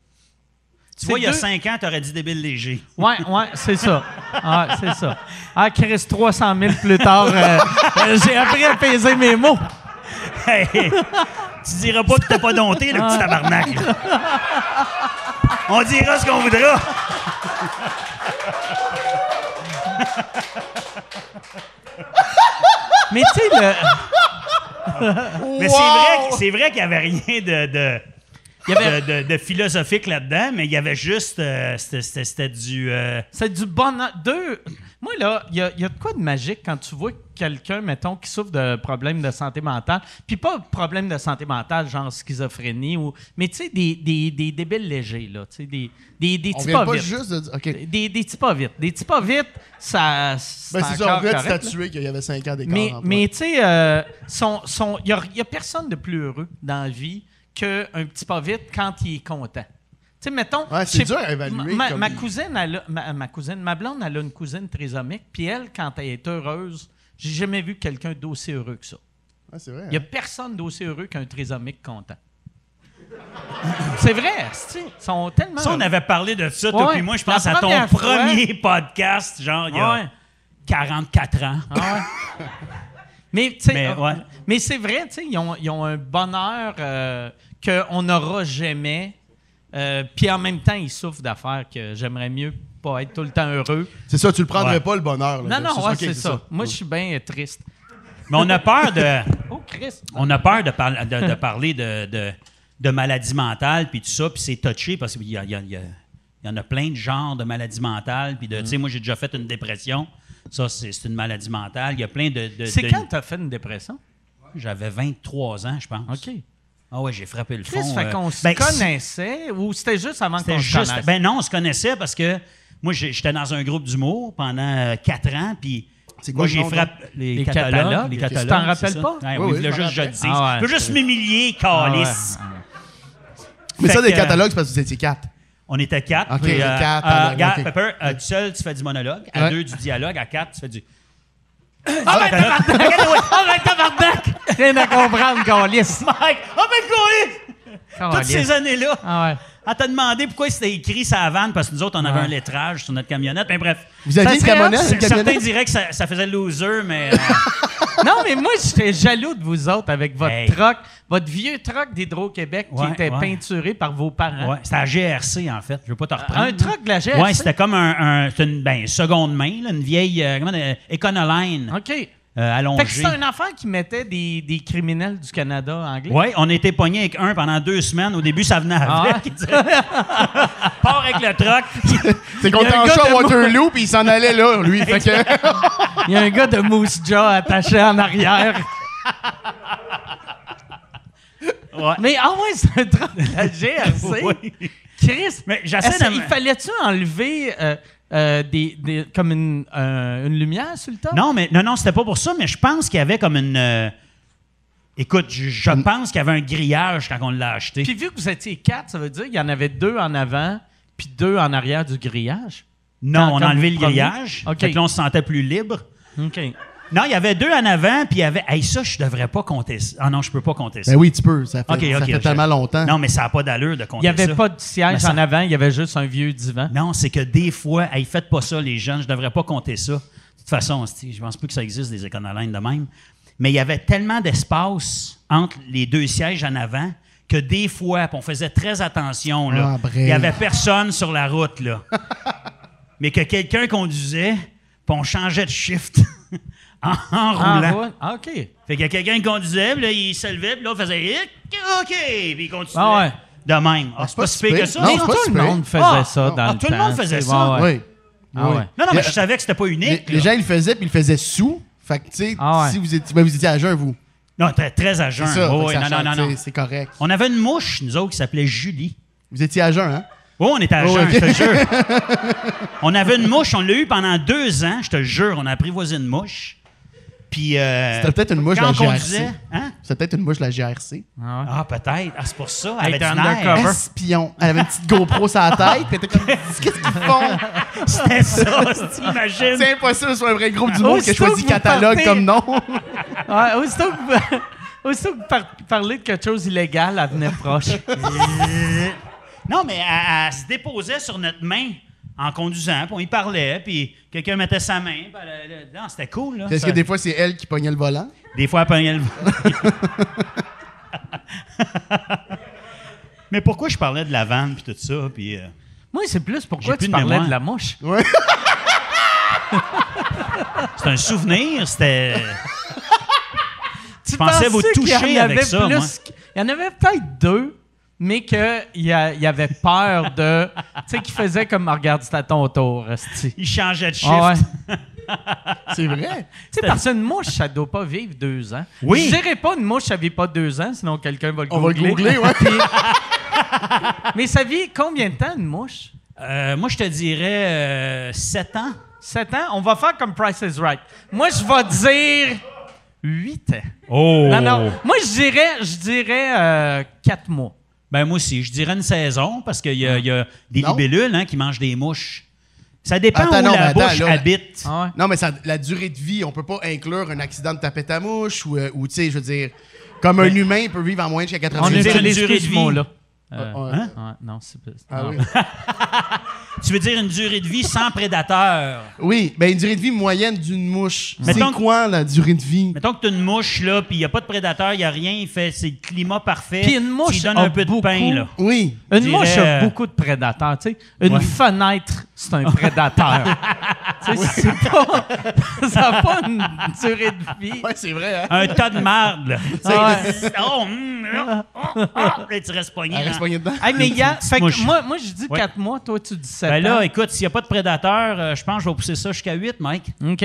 Tu vois, il y a deux- cinq ans, t'aurais dit débile léger. Ouais, ouais, c'est ça. Ah, c'est ça. Ah, Chris, 300 000 plus tard, euh, euh, j'ai appris à peser mes mots. Hey, tu diras pas que t'as pas dompté, le petit tabarnak. là. On dira ce qu'on voudra. Mais tu sais, le. Mais c'est vrai, vrai qu'il y avait rien de, de, Il y avait- de, de- de philosophique là-dedans, mais il y avait juste. euh, c'était du. euh, C'est du bonheur. Deux. Moi, là, il y a, y a de quoi de magique quand tu vois quelqu'un, mettons, qui souffre de problèmes de santé mentale. Puis pas de problèmes de santé mentale, genre schizophrénie, ou. Mais tu sais, des, des, des débiles légers, là. Tu sais, des, des, des vient pas pas vite. juste de. Ben, Des, des petits pas vite. Des petits pas vite, ça. c'est ça, on correct, statuer qu'il y avait 5 ans d'écart. Mais, tu sais, euh, son- son- il n'y a, personne de plus heureux dans la vie qu'un petit pas vite quand il est content. Tu sais, mettons. Ouais, c'est dur à évaluer Ma, comme- ma cousine, elle a- ma, ma cousine, ma blonde, elle a une cousine trisomique, puis elle, quand elle est heureuse, j'ai jamais vu quelqu'un d'aussi heureux que ça. Ouais, c'est vrai. Il n'y a hein. personne d'aussi heureux qu'un trisomique content. c'est vrai, c'est- ils sont tellement. Ça, on avait parlé de ça, toi Ouais. puis moi, je pense à ton fois- premier podcast, genre, il y a Ouais. 44 ans. Mais, tu sais, Mais, euh, ouais. mais c'est vrai, tu sais, ils ont, ils ont un bonheur euh, qu'on n'aura jamais. Euh, Puis en même temps, ils souffrent d'affaires que j'aimerais mieux pas être tout le temps heureux. C'est ça, tu le prendrais Ouais. pas le bonheur. là, Non, non, c'est ouais, ok, c'est ça. Moi, je suis bien euh, triste. Mais on a peur de, Oh, Chris. on a peur de, par- de- de parler de, de, de maladie mentale, puis tout ça, puis c'est touché parce qu'il y, a- il y, il il en a plein de genres de maladies mentales. Puis de, tu sais, moi, j'ai déjà fait une dépression. Ça, c'est une maladie mentale. Il y a plein de. de- C'est de- quand t'as fait une dépression? J'avais 23 ans, je pense. OK. Ah ouais, j'ai frappé le Chris, fond. fait euh, qu'on se ben, connaissait ou c'était juste avant qu'on se juste. connaisse? Ben non, on se connaissait parce que moi, j'étais dans un groupe d'humour pendant euh, quatre ans, puis. C'est quoi Moi, j'ai frappé les, Les catalogues. catalogues? Les Tu t'en rappelles pas? Ouais, Oui, oui, oui, il je juste je rappelle. dise. Ah ouais, juste m'humilier, Ah ouais. calice. Mais Fait ça, des catalogues, c'est parce que vous étiez quatre. On était quatre. Ok, puis, quatre, euh, regarde. Pepper, euh, tout seul, tu fais du monologue. À Ouais. deux, du dialogue. À quatre, tu fais du. Ah ben tabarnak! Ah ben tabarnak! Rien à comprendre, Calis. Mike! Oh, ben, Toutes Calice. ces années-là. Ah ouais. Elle t'a demandé pourquoi c'était écrit sa vanne, parce que nous autres, on avait Ouais. un lettrage sur notre camionnette. Mais bref. Vous aviez une camionnette? une Certains camionnette? diraient que ça, ça faisait loser, mais. euh, Non, mais moi, j'étais jaloux de vous autres avec votre Hey. troc, votre vieux troc d'Hydro-Québec qui était ouais. peinturé par vos parents. ouais, c'était à GRC, en fait. Je veux pas te reprendre. Un troc de la GRC? Ouais, c'était comme un, une ben, seconde main, là, une vieille euh, comment, euh, Econoline OK. Euh, que c'est un enfant qui mettait des, des criminels du Canada anglais. Oui, on était pognés avec un pendant deux semaines. Au début, ça venait Ah avec. Disait, Part avec le troc. C'est qu'on était un en chat à Waterloo, puis il s'en allait là, lui. Fait que... Il y a un gars de Moose Jaw attaché en arrière. Ouais. Mais ah ouais, c'est un troc de la GRC. Oui. Chris, Mais j'essaie il fallait-tu enlever euh, euh, des, des- comme une, euh, une lumière sur le top? Non, mais non, non, c'était pas pour ça, mais je pense qu'il y avait comme une. euh, Écoute, je, je pense qu'il y avait un grillage quand on l'a acheté. Puis vu que vous étiez quatre, ça veut dire qu'il y en avait deux en avant puis deux en arrière du grillage? non, quand- on a enlevé le grillage. OK. Fait que là, on se sentait plus libre. OK. Non, il y avait deux en avant, puis il y avait. Hey, ça, je devrais pas compter ça. Ah non, je peux pas compter ça. Ben oui, tu peux. Ça fait, ça tellement longtemps. Non, mais ça n'a pas d'allure de Il compter n'y avait ça. pas de siège Mais ça- en avant, il y avait juste un vieux divan. Non, c'est que des fois, hey, faites pas ça, les jeunes, je devrais pas compter ça. De toute façon, je pense plus que ça existe des éconolines de même. Mais il y avait tellement d'espace entre les deux sièges en avant que des fois, puis on faisait très attention, là. Ah, bref. il y avait personne sur la route, là. Mais que quelqu'un conduisait, puis on changeait de shift en, Ah, roulant. ouais? Ah, OK. Fait qu'il y a quelqu'un qui conduisait, puis là, il se levait, puis l'autre faisait Hic, OK, puis il continuait. Ah ouais. De même. Ah, Ah, c'est pas si pire que ça. Non, Mais pas tout si le monde faisait Ah, ça dans ah, le tout le temps, monde faisait tu sais, ça. Oui. Ah Oui. ouais. Non, non, mais je savais que c'était pas unique. les là. gens, ils le faisaient, puis ils le faisaient sous. Fait que, tu sais, Ah ouais. si vous étiez, ben, vous étiez à jeun, vous. Non, très, très à jeun. C'est ça. Oh, oui, non, non, non, C'est correct. On avait une mouche, nous autres, qui s'appelait Julie. Vous étiez à jeun, hein? Oh, on était à Oh, jeun, je te jure. on avait une mouche, on l'a eu pendant deux ans, je te jure, on a apprivoisé une mouche. Puis. euh, C'était peut-être une mouche de quand la GRC. Hein? C'était peut-être une mouche de la GRC. Ah ouais. Ah, peut-être. Ah, c'est pour ça. Elle Elle était undercover. Espion. Elle avait une petite GoPro sur la tête, puis elle était comme, qu'est-ce qu'ils font? C'était ça, t'imagines? C'est impossible sur un vrai groupe du monde qui a choisi catalogue partez- comme nom. Ouais, aussitôt que vous, aussitôt que vous par- parlez de quelque chose d'illégal, elle venait proche. Non, mais elle, elle se déposait sur notre main en conduisant, puis on y parlait, puis quelqu'un mettait sa main. puis elle- elle- non, c'était cool, là. Est-ce Ça- que des fois, c'est elle qui pognait le volant? Des fois, elle pognait le... Mais pourquoi je parlais de la vanne puis tout ça, puis... euh, Moi, c'est plus pourquoi tu de parlais mémoire. de la mouche. C'est un souvenir, c'était... Tu pensais vous pensais en toucher avec ça, plus moi. Il y en avait peut-être deux, mais qu'il y, y avait peur de. Tu sais, qui faisait comme regarde, c'est à ton tour. Il changeait de shift. Ah ouais. C'est vrai? Tu sais, parce qu'une mouche, ça doit pas vivre deux ans. Oui. Je dirais pas une mouche, ça vit pas deux ans, sinon quelqu'un va le On va le googler. googler, ouais. Puis- mais ça vit combien de temps, une mouche? Euh, moi, je te dirais euh, 7 ans. Sept ans? On va faire comme Price is Right. Moi, je vais dire huit ans. Oh! Non, non. Moi, je dirais, je dirais euh, quatre mois. Ben moi aussi, je dirais une saison, parce qu'il y, y a des Non? libellules hein, qui mangent des mouches. Ça dépend Attends, où non, la attends, bouche là, habite. Ah ouais. Non, mais ça, la durée de vie, on peut pas inclure un accident de tapette à mouche ou, euh, ou tu sais, je veux dire, comme un humain peut vivre en moins jusqu'à On 90 veux dire ans. une utilise durée plus de ce vie. mot-là. Euh. Hein? ouais, non, c'est pas. Ah oui. Tu veux dire une durée de vie sans prédateur? Oui, ben une durée de vie moyenne d'une mouche. C'est quoi la durée de vie? Mettons que tu as une mouche, là, puis il n'y a pas de prédateur, il n'y a rien, il fait, c'est le climat parfait. Puis une mouche Tu lui donnes a un peu de beaucoup- pain, là. Oui. Une mouche a euh, beaucoup de prédateurs. Tu sais, une Ouais. fenêtre c'est un prédateur. Tu sais, c'est pas, ça n'a pas une durée de vie. Ouais, c'est vrai, hein? Un tas de marde, là. Tu sais, Ah oh, hum, là, oh, oh, là, tu restes pogné. Reste poignée dedans. Hey, mais Yann, fait que moi, moi, je dis Ouais. 4 mois, toi, tu dis 7 Ben ans. là, écoute, s'il n'y a pas de prédateur, euh, je pense que je vais pousser ça jusqu'à 8, Mike. OK.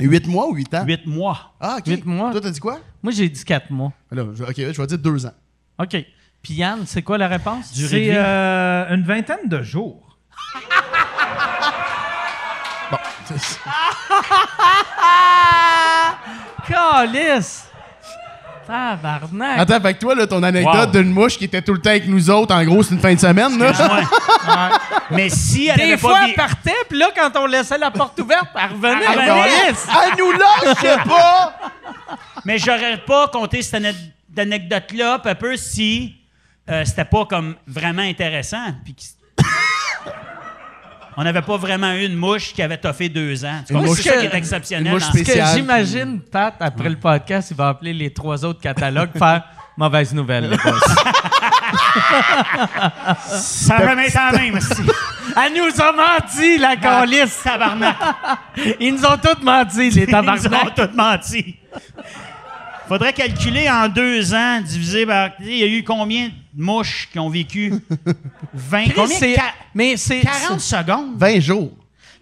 8 mois ou 8 ans? 8 mois. Ah, ok. Huit mois. Toi, t'as dit quoi? Moi, j'ai dit 4 mois. Là, je- ok, je vais dire 2 ans. OK. Puis Yann, c'est quoi la réponse? C'est euh, une vingtaine de jours. Ah! Calice! Tabarnak! Attends, fait que toi, là, ton anecdote Wow. d'une mouche qui était tout le temps avec nous autres, en gros, c'est une fin de semaine, là. Ouais. Mais si elle Des avait fois, pas elle vi- partait, puis là, quand on laissait la porte ouverte, elle revenait. Elle revenait. Calice! Elle nous lâche, pas! Mais j'aurais pas compté cette ane- anecdote-là, Pepper, si euh, c'était pas comme vraiment intéressant. Puis qu'il- On n'avait pas vraiment eu une mouche qui avait toffé deux ans. C'est ça qui est exceptionnel. une mouche dans- Ce que spéciale. j'imagine, Pat, après le podcast, il va appeler les trois autres catalogues, faire mauvaise nouvelle, les boss. Ça remet en même, aussi. Elle nous a menti, la calice! Tabarnak. Ils nous ont tous menti, les Ils nous ont tabarnak. tous menti. Faudrait calculer en deux ans, divisé par. Il y a eu combien de mouches qui ont vécu 20 Chris, Combien? c'est- Mais c'est. 40 secondes. 20 jours.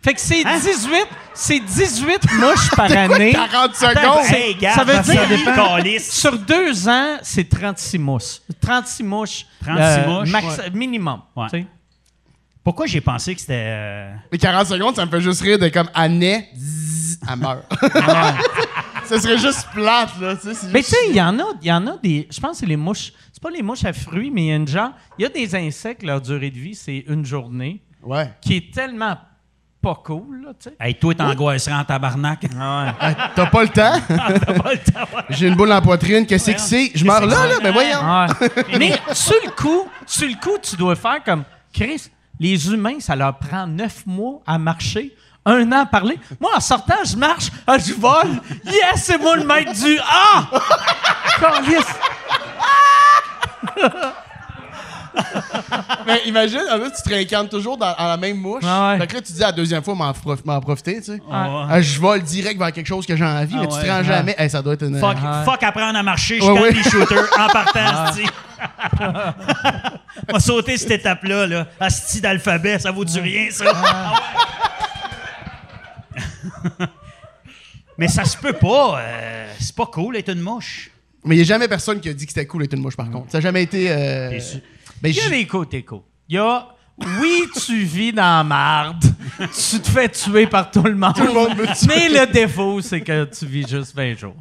Fait que c'est Hein? 18, c'est 18 mouches par année. 40 Attends, secondes! hey, gars, ça veut dire- Calice. Sur deux ans, c'est 36 mouches. 36 mouches. 36 mouches, max- Minimum. Ouais. tu sais. Pourquoi j'ai pensé que c'était. euh, Les 40 secondes, ça me fait juste rire de comme zzz, elle meurt. ça serait juste plate, là. tu sais, c'est Mais tu sais, il y en a, il y en a des. Je pense que c'est les mouches. C'est pas les mouches à fruits, mais il y a une genre. Il y a des insectes, leur durée de vie, c'est une journée, Ouais. qui est tellement pas cool, là, tu sais. Hey, toi, t'angoisserais en tabarnak. Ah, T'as pas le temps? T'as pas le temps, ouais. J'ai une boule en poitrine, qu'est-ce que c'est? Je meurs là, là, ben voyons. Ouais. Mais sur le coup, sur le coup, tu dois faire comme Chris. Les humains, ça leur prend neuf mois à marcher, un an à parler. Moi, en sortant, je marche, ah, je vole. Yes, c'est moi le maître du Ah! Mais imagine, en fait, tu te réincarnes toujours dans, dans la même mouche. Ah ouais. Fait que là, tu dis à la deuxième fois, m'en prof- m'en profiter, tu sais. Ah ouais. Ah, je vole direct vers quelque chose que j'ai envie, Ah mais tu te ouais. rends jamais. Hey, ça doit être une. Fuck, Ouais. fuck apprendre à marcher, je ouais. les shooters en partant, asti. On va sauter cette étape-là, là. Asti d'alphabet, ça vaut-tu rien, ça? Mais ça se peut pas. euh, c'est pas cool d'être une mouche. Mais il n'y a jamais personne qui a dit que c'était cool d'être une mouche, par contre. Ça n'a jamais été. euh? Ben, Il y a des côtés cool. Il y a, oui, tu vis dans la marde. tu te fais tuer par tout le monde. Tout le monde me tue. Mais le défaut, c'est que tu vis juste 20 jours.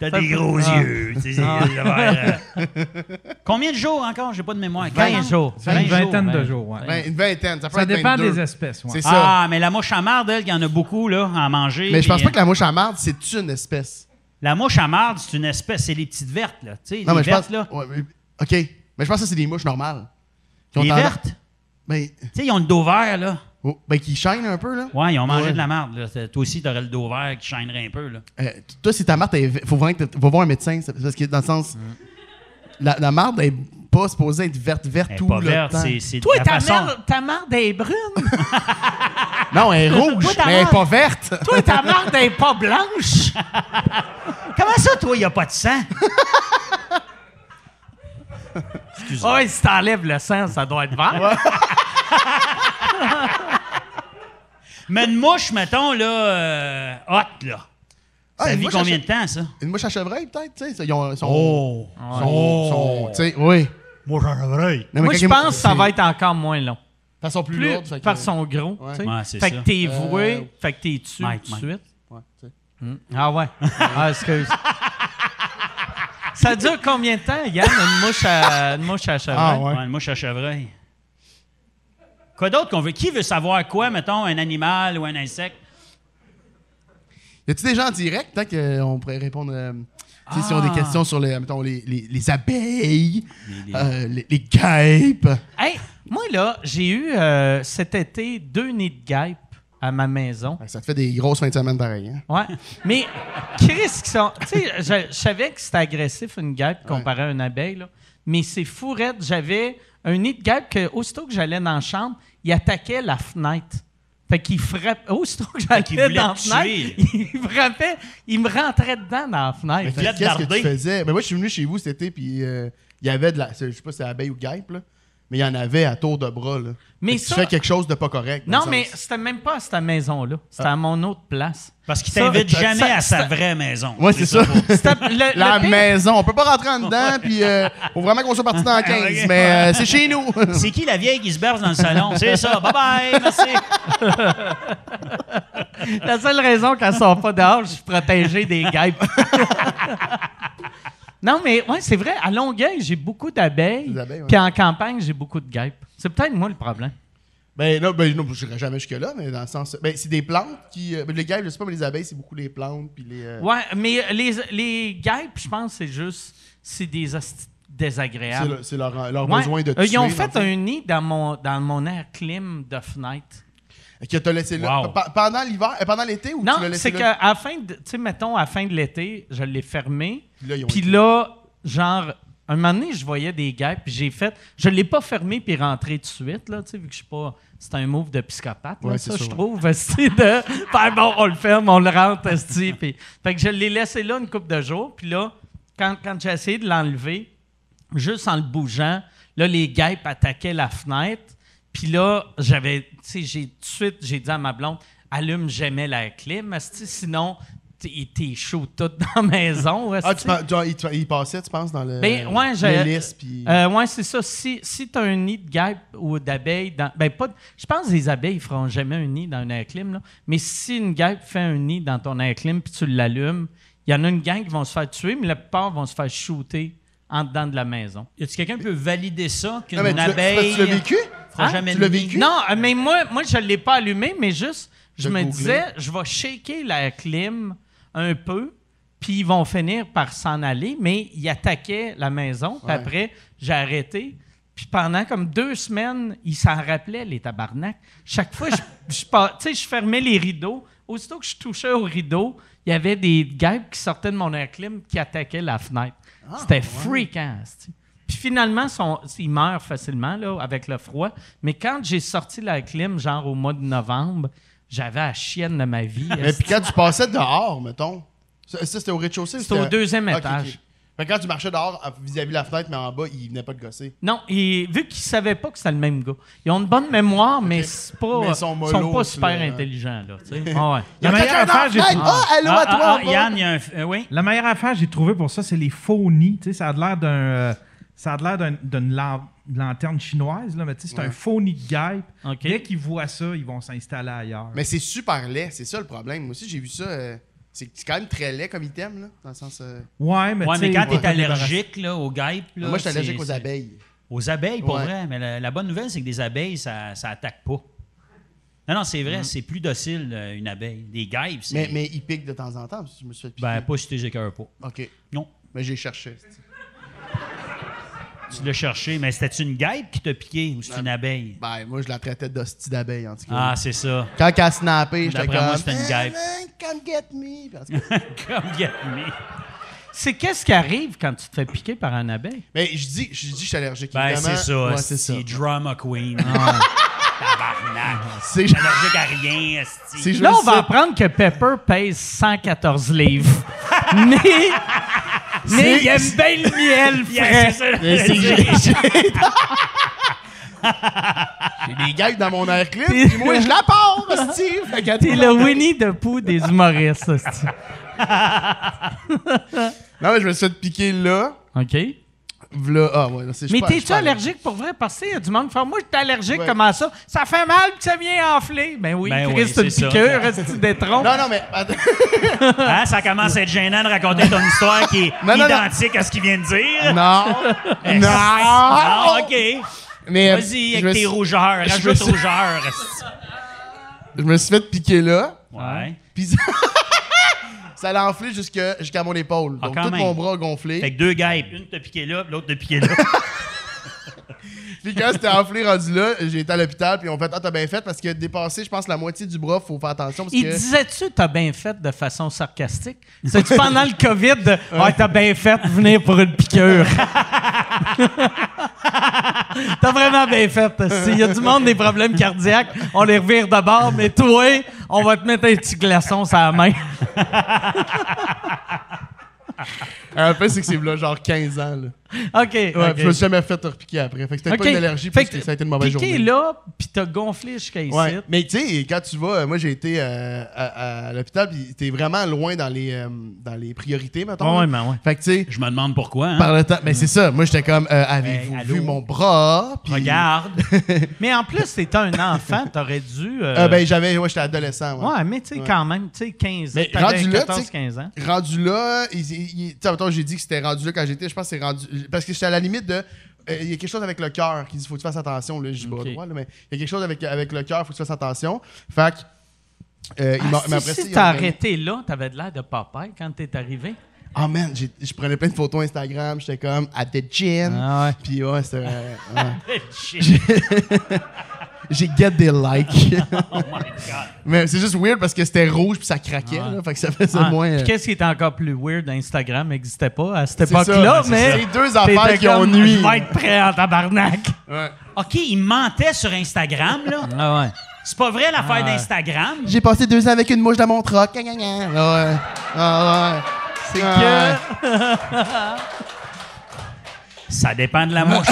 T'as des gros Ah. yeux. euh. Combien de jours encore? J'ai pas de mémoire. 20 40? jours. Une 20 vingtaine jours, de jours, ouais. ben, une vingtaine. Ça peut Ça être dépend 22. des espèces, ouais. C'est ça. Ah, mais la mouche à marde, elle, il y en a beaucoup, là, à manger. mais je pense pas que la mouche à marde, c'est une espèce. La mouche à marde, c'est une espèce, c'est les petites vertes, là. Tu sais, les Non, mais je vertes, pense. là. Ouais, mais- OK. Mais je pense que ça, c'est des mouches normales. Les vertes? Ben, Tu sais, ils ont le dos vert, là. Oh, ben, qui chaînent un peu, là. Ouais, ils ont mangé Ouais. de la marde, là. Toi aussi, t'aurais le dos vert qui chaînerait un peu, là. Euh, toi, si ta marde, il faut vraiment que tu vas voir un médecin. Parce que dans le sens. La, la marde est pas supposée être verte, verte Elle tout pas le verte, temps. c'est c'est de Toi, la ta, façon. merde, ta marde est brune. Non, elle est rouge, Toi, mais elle est pas verte. Toi, ta marde est pas blanche. Comment ça, toi, il n'y a pas de sang? Excuse-moi. Ouais, si t'enlèves le sang, ça doit être vert. Mais une mouche, mettons, là, euh, hot, là. Ah, Ça vit mouche combien à de temps, ça? Une mouche à chevreuil, peut-être, tu sais. Ils ont, sont, Oh! sont, sont- tu sais, oui. Mouche à chevreuil. Moi, je pense que ça va être encore moins long. Elles sont plus, Plus, lourdes. fait par son gros. Ouais. tu sais. Ouais, fait ça. que t'es Euh, voué, fait que t'es Mike, tout de suite. Ouais, sais. Ah ouais. Ah, excuse. ça dure combien de temps, Yann, une mouche à, une mouche à chevreuil? Ah, ouais. Ouais, une mouche à chevreuil. Quoi d'autre qu'on veut? Qui veut savoir quoi, mettons, un animal ou un insecte? Y a-tu des gens en direct, peut-être qu'on pourrait répondre. euh, si on a Ah. des questions sur les, mettons, les, les, les abeilles, Les- les- euh, les, les guêpes? Hey, moi, là, j'ai eu euh, cet été deux nids de guêpes à ma maison. Ça te fait des grosses fins de semaine pareil. Hein? Ouais. Mais, Chris, qui sont. Tu sais, je, je savais que c'était agressif, une guêpe, comparé à une abeille, là. Mais c'est fou, raide. J'avais un nid de guêpe que, aussitôt que j'allais dans la chambre, il attaquait la fenêtre. Fait qu'il frappe. Aussitôt que j'allais qu'il voulait dans la fenêtre, tuer. il frappait, il me rentrait dedans dans la Mais fenêtre. Qu'est-ce que tu faisais? Mais moi, je suis venu chez vous cet été, puis euh, il y avait de la. Je sais pas si c'est abeille ou guêpe, là. Mais il y en avait à tour de bras, là. Mais ça- Tu fais quelque chose de pas correct. Non, mais c'était même pas à cette maison-là. C'était à mon autre place. Parce qu'il t'invite jamais ça- à sa vraie maison. Ouais, c'est ça. Le- La le maison. On peut pas rentrer en dedans, puis euh, faut vraiment qu'on soit parti dans 15. Ok. mais euh, c'est chez nous. C'est qui la vieille qui se berce dans le salon? C'est ça. Bye bye. Merci. La seule raison qu'elle sort pas dehors, je suis protégé des guêpes. Non, mais ouais, c'est vrai, à Longueuil, j'ai beaucoup d'abeilles. Ouais. Puis en campagne, j'ai beaucoup de guêpes. C'est peut-être moi le problème. ben non, ben non, je n'irai jamais jusque-là, mais dans le sens. Ben, c'est des plantes qui. euh, ben, les guêpes, je sais pas, mais les abeilles, c'est beaucoup les plantes, puis les. euh, Ouais, mais les, les guêpes, je pense, c'est juste, c'est des hosties c'est désagréables. le- c'est leur, leur Ouais. besoin de Euh, tuer. Ils ont fait fond. un nid dans mon, dans mon air clim de fenêtre. Que t'as laissé là. Wow. Pendant l'hiver, euh, pendant l'été ou tu Non, l'as laissé c'est qu'à la fin de, tu sais, mettons, à la fin de l'été, je l'ai fermé. Puis là, genre, un moment donné, je voyais des guêpes, puis j'ai fait. Je l'ai pas fermé puis rentré tout de suite, là, tu sais, vu que je suis pas. C'est un move de psychopathe, là, Ouais, ça, c'est je trouve. esti, de faire bon, on le ferme, on le rentre, puis- Fait que je l'ai laissé là une couple de jours, puis là, quand, quand j'ai essayé de l'enlever, juste en le bougeant, là, les guêpes attaquaient la fenêtre. Puis là, j'avais, tu sais, j'ai tout de suite, j'ai dit à ma blonde, allume jamais la clim, sinon, t'es chaud tout dans la maison. Ah, tu, il, il passait, tu penses, dans le. Ben, ouais, j'ai- l'hélice, puis. Euh, ouais, c'est ça. Si, si tu as un nid de guêpes ou d'abeilles, dans, ben pas, de- je pense que les abeilles ne feront jamais un nid dans un air clim. Là. Mais si une guêpe fait un nid dans ton air clim puis tu l'allumes, il y en a une gang qui vont se faire tuer, mais la plupart vont se faire shooter en dedans de la maison. Y a-tu quelqu'un qui peut valider ça? Qu'une abeille. tu l'as vécu? Hein? jamais Tu l'as vécu? Non, euh, mais moi, moi je ne l'ai pas allumé, mais juste, je De me googler. disais, je vais shaker la clim un peu, puis ils vont finir par s'en aller, mais ils attaquaient la maison, puis Ouais. après, j'ai arrêté. Puis pendant comme deux semaines, ils s'en rappelaient, les tabarnak. Chaque fois, je, je, pas- tu sais, je fermais les rideaux. Aussitôt que je touchais au rideau, il y avait des guêpes qui sortaient de mon air clim qui attaquaient la fenêtre. C'était freakant. esti. Puis finalement, son- ils meurent facilement là, avec le froid. Mais quand j'ai sorti la clim, genre au mois de novembre, j'avais la chienne de ma vie. Mais puis quand tu passais dehors, mettons. Ça, ça, c'était au rez-de-chaussée ou C'était au deuxième étage. que quand tu marchais dehors vis-à-vis de la fenêtre, mais en bas, il venait pas te gosser. Non, et vu qu'ils savaient pas que c'était le même gars. Ils ont une bonne mémoire, mais c'est pas, Mais ils ils sont sont, pas super là. intelligents. Là, tu sais. Ah ouais. La meilleure affaire, j'ai trouvé- ah, allô Ah, à toi! ah, en ah, bas. Yann, il y a un. euh, oui. La meilleure affaire que j'ai trouvé pour ça, c'est les faux nids. Tu sais, ça a l'air d'un. euh, ça a l'air d'un- d'une lan- lanterne chinoise, là, mais tu sais, c'est Ouais. un faux nid de guêpe. OK. Dès qu'ils voient ça, ils vont s'installer ailleurs. Mais c'est super laid, c'est ça le problème. Moi aussi, j'ai vu ça. euh, c'est quand même très laid comme item, là. Dans le sens. euh, ouais, mais, Ouais, mais quand ils tu vont es pas débarrasser. allergique là, aux guêpes. là, moi, je suis allergique aux abeilles. Aux abeilles, pour Ouais. vrai. Mais la, la bonne nouvelle, c'est que des abeilles, ça, ça attaque pas. Non, non, c'est vrai, c'est plus docile, euh, une abeille. Des guêpes, c'est. Mais, mais ils piquent de temps en temps, je me suis fait piquer. Ben, pas si tu les écœures pas. Ok. Non. Mais j'ai cherché. Tu l'as cherché, mais c'était une guêpe qui t'a piqué ou c'est une abeille? Ben, moi, je la traitais d'hostie d'abeille, en tout cas. Ah, c'est ça. Quand elle a snappé, j'étais comme. moi, c'était une guêpe. man, Come get me. Tout cas, Comme get me. C'est qu'est-ce qui arrive quand tu te fais piquer par un abeille? Mais je dis, je dis que je suis allergique. Ben, c'est ça. Ouais, c'est ça. c'est drama queen. Ah. Tabarnak. C'est allergique à rien, Là, on va apprendre que Pepper pèse 114 livres. mais, mais il aime bien le miel frais. c'est ça. Mais c'est- j'ai- j'ai- des gags dans mon air clip, puis moi, je la pars, Steve. T'es le Winnie the Pooh des humoristes. Non, mais je me suis fait piquer là. OK? V'là. Ah, ouais, là, c'est je Mais suis pas- je t'es-tu pas allergique pour vrai? Parce qu'il y a du monde qui fait Moi, je suis allergique, Ouais. comment ça? Ça fait mal puis ça vient enfler. Ben oui, Ben Chris, oui, c'est une ça. piqûre, reste d'étron? Non, non, mais. attends. Hein, ça commence à être gênant de raconter ton histoire qui est Non, non, non. identique à ce qu'il vient de dire. Non. non. Ah, OK. Mais. euh, Vas-y, je avec me tes suis- rougeurs. je me Rajoute suis- rougeurs. esti. Je me suis fait piquer là. Ouais. Puis ça l'a enflé jusqu'à mon épaule. Ah, Donc tout même. mon bras gonflé. Fait que deux guêpes. Une t'a piqué là, l'autre t'a piqué là. Puis quand c'était enflé rendu là, j'ai été à l'hôpital, puis on fait Ah, t'as bien fait, parce que dépasser, je pense, la moitié du bras, faut faire attention. Parce Il que... disait-tu t'as bien fait de façon sarcastique? C'est-tu pendant le COVID de Ah, t'as bien fait de venir pour une piqûre? t'as vraiment bien fait. S'il y a du monde des problèmes cardiaques, on les revire de bord, mais toi, on va te mettre un petit glaçon sur la main. En fait, c'est que c'est là, genre 15 ans. Là. OK. Ouais, je me suis jamais fait repiquer après. Fait que c'était pas une allergie, Fait parce que ça a été une mauvaise piqué journée. là, puis t'as gonflé jusqu'à ici. Ouais. Mais tu sais, quand tu vas, euh, moi j'ai été euh, à, à l'hôpital, puis t'es vraiment loin dans les, euh, dans les priorités, mettons. Ouais, là. mais ouais. Fait que tu sais, Je me demande pourquoi. hein. par le temps, mais c'est ça. Moi j'étais comme, euh, avez-vous vu mon bras? Regarde. Mais en plus, t'étais un enfant, t'aurais dû. euh, Euh, ben j'avais, ouais, j'étais adolescent. ouais. ouais, mais tu sais, Ouais. quand même, tu sais, 15 ans. Mais t'avais rendu là, 14, tu sais- 15 ans. rendu là, tu sais, mettons, j'ai dit que c'était rendu là quand j'étais, je pense que c'est rendu. Parce que j'étais à la limite de. euh, Il y a quelque chose avec le cœur qui dit faut que tu fasses attention. Là, je dis pas Ok. droit, là, mais il y a quelque chose avec, avec le cœur, faut que tu fasses attention. Fait que. euh, il m'a- Ah, mais si, si il t'as arrêté là, t'avais de l'air de Popeye quand t'es arrivé. Ah man, j'ai- je prenais plein de photos Instagram, j'étais comme at the gym. Ah ouais. Puis ouais, c'était. euh, ouais. J'ai get des likes. Oh my God. mais c'est juste weird parce que c'était rouge puis ça craquait. Ouais. Là, fait que ça faisait Ah, moins. puis euh, qu'est-ce qui était encore plus weird, Instagram n'existait pas à cette époque-là, mais. C'est deux affaires qui ont nuit. Je vais être prêt en tabarnak. Ouais. OK, il mentait sur Instagram, là. Ah ouais. C'est pas vrai l'affaire Ah. d'Instagram. J'ai passé deux ans avec une mouche dans mon troc. Ah ouais. Ah ouais. C'est Ah que. Ça dépend de la mouche.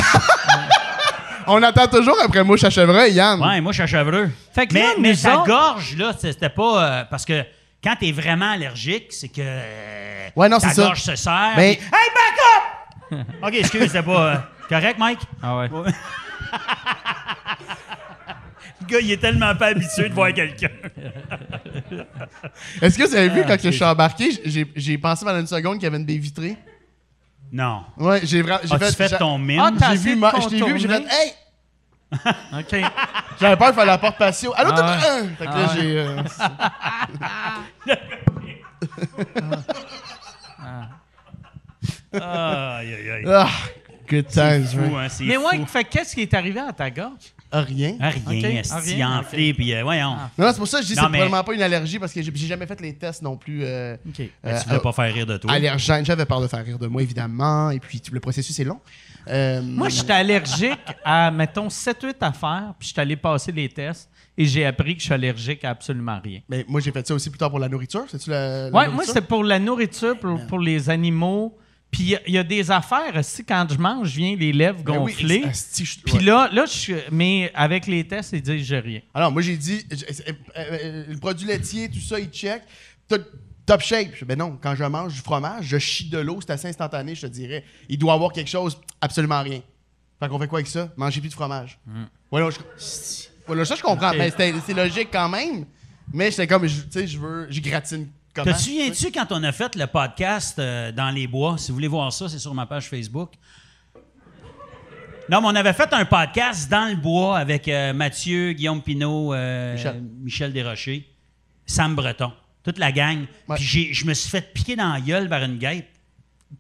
On attend toujours après mouche à chevreuil, Yann. Ouais, moi, je suis chevreux. Fait que mais là, mais ta autres- gorge, là, c'était pas. euh, parce que quand t'es vraiment allergique, c'est que. euh, Ouais, non, ta c'est ça. gorge se serre. Mais- puis, Hey, back up! OK, excuse, c'était pas. euh, correct, Mike? Ah ouais. Le gars, il est tellement pas habitué de voir quelqu'un. Est-ce que vous avez Ah, vu quand que je suis embarqué, j'ai, j'ai pensé pendant une seconde qu'il y avait une baie vitrée? Non. Ouais, j'ai vraiment. J'ai As-tu fait j'ai- ton mime? Ah, t'as J'ai vu, ma- je t'ai vu, j'ai fait? Hey! OK. J'avais peur de faire la porte patio. Allô, Ah t'as- ouais. hein? Fait que là, Ah j'ai. euh, Aïe, aïe, aïe. Ah, good times, Fou, right? hein, c'est Mais fou. ouais, fait que qu'est-ce qui est arrivé à ta gorge? Ah, rien? Ah, rien, Ok, esti, ah, rien, enflé, puis euh, voyons. Non, non, c'est pour ça que je dis que c'est mais- probablement pas une allergie parce que j'ai, jamais fait les tests non plus. Euh, OK. Mais euh, tu voulais pas faire rire de toi. allergène. J'avais peur de faire rire de moi, évidemment. Et puis, le processus est long. Euh, Moi, j'étais allergique à, mettons, 7-8 affaires, puis j'étais allé passer les tests et j'ai appris que je suis allergique à absolument rien. Mais moi, j'ai fait ça aussi plus tard pour la nourriture. C'est-tu la. la Ouais, moi, c'était pour la nourriture, pour, pour les animaux. Puis il y a- il y, a des affaires, aussi, quand je mange, je viens les lèvres Ben gonflées. Puis ouais. là, là, je. Mais avec les tests, ils disent j'ai rien. Alors, moi, j'ai dit, euh, euh, le produit laitier, tout ça, il check. Top- shape. Ben non, quand je mange du fromage, je chie de l'eau, c'est assez instantané, je te dirais. Il doit avoir quelque chose, absolument rien. Fait qu'on fait quoi avec ça? Manger plus de fromage. Voilà, je, voilà, ça, je comprends. C'était- c'est logique quand même. Mais j'étais comme, tu sais, je veux, je gratine comment? Te souviens-tu quand on a fait le podcast euh, dans les bois? Si vous voulez voir ça, c'est sur ma page Facebook. Non, mais on avait fait un podcast dans le bois avec euh, Mathieu, Guillaume Pinault, euh, Michel. Michel Desrochers, Sam Breton, toute la gang. Ouais. Puis j'ai- je me suis fait piquer dans la gueule par une gueppe.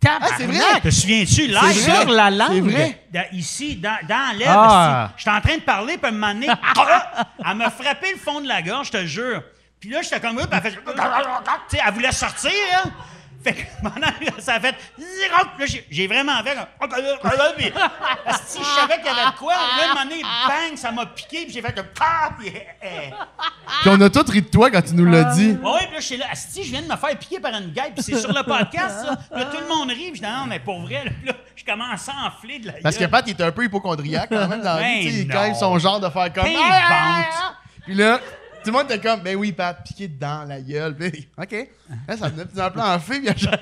Ah, c'est vrai! Te souviens-tu, là? Sur la langue. C'est vrai? Dans- ici, dans, dans l'air, Ah. j'étais en train de parler, puis à un moment donné, elle m'a frappé le fond de la gorge, je te jure. Puis là, j'étais comme, puis elle fait, tu sais, elle voulait sortir, hein. Fait que pendant ça a fait, là, j'ai- vraiment fait, comme, puis, asti, je savais qu'il y avait de quoi. Là, un moment donné, bang, ça m'a piqué, puis j'ai fait comme, ah, puis, eh, eh. Puis on a tous ri de toi quand tu nous l'as dit. Ouais, puis là, je suis là, Asti, je viens de me faire piquer par une guêpe, puis c'est sur le podcast, ça. Puis Là, tout le monde rit, puis je dis, non, mais pour vrai, là, là, je commence à enfler de la Parce que gueule. Pat, il était un peu hypochondriaque quand même dans la vie. Ben même son genre de faire comme. Ben, Ah, ah. Puis là, tout le monde était comme, ben oui, Pat, piqué dans la gueule. Puis, OK. Là, ça venait de plus en plus en fait. Puis à chaque,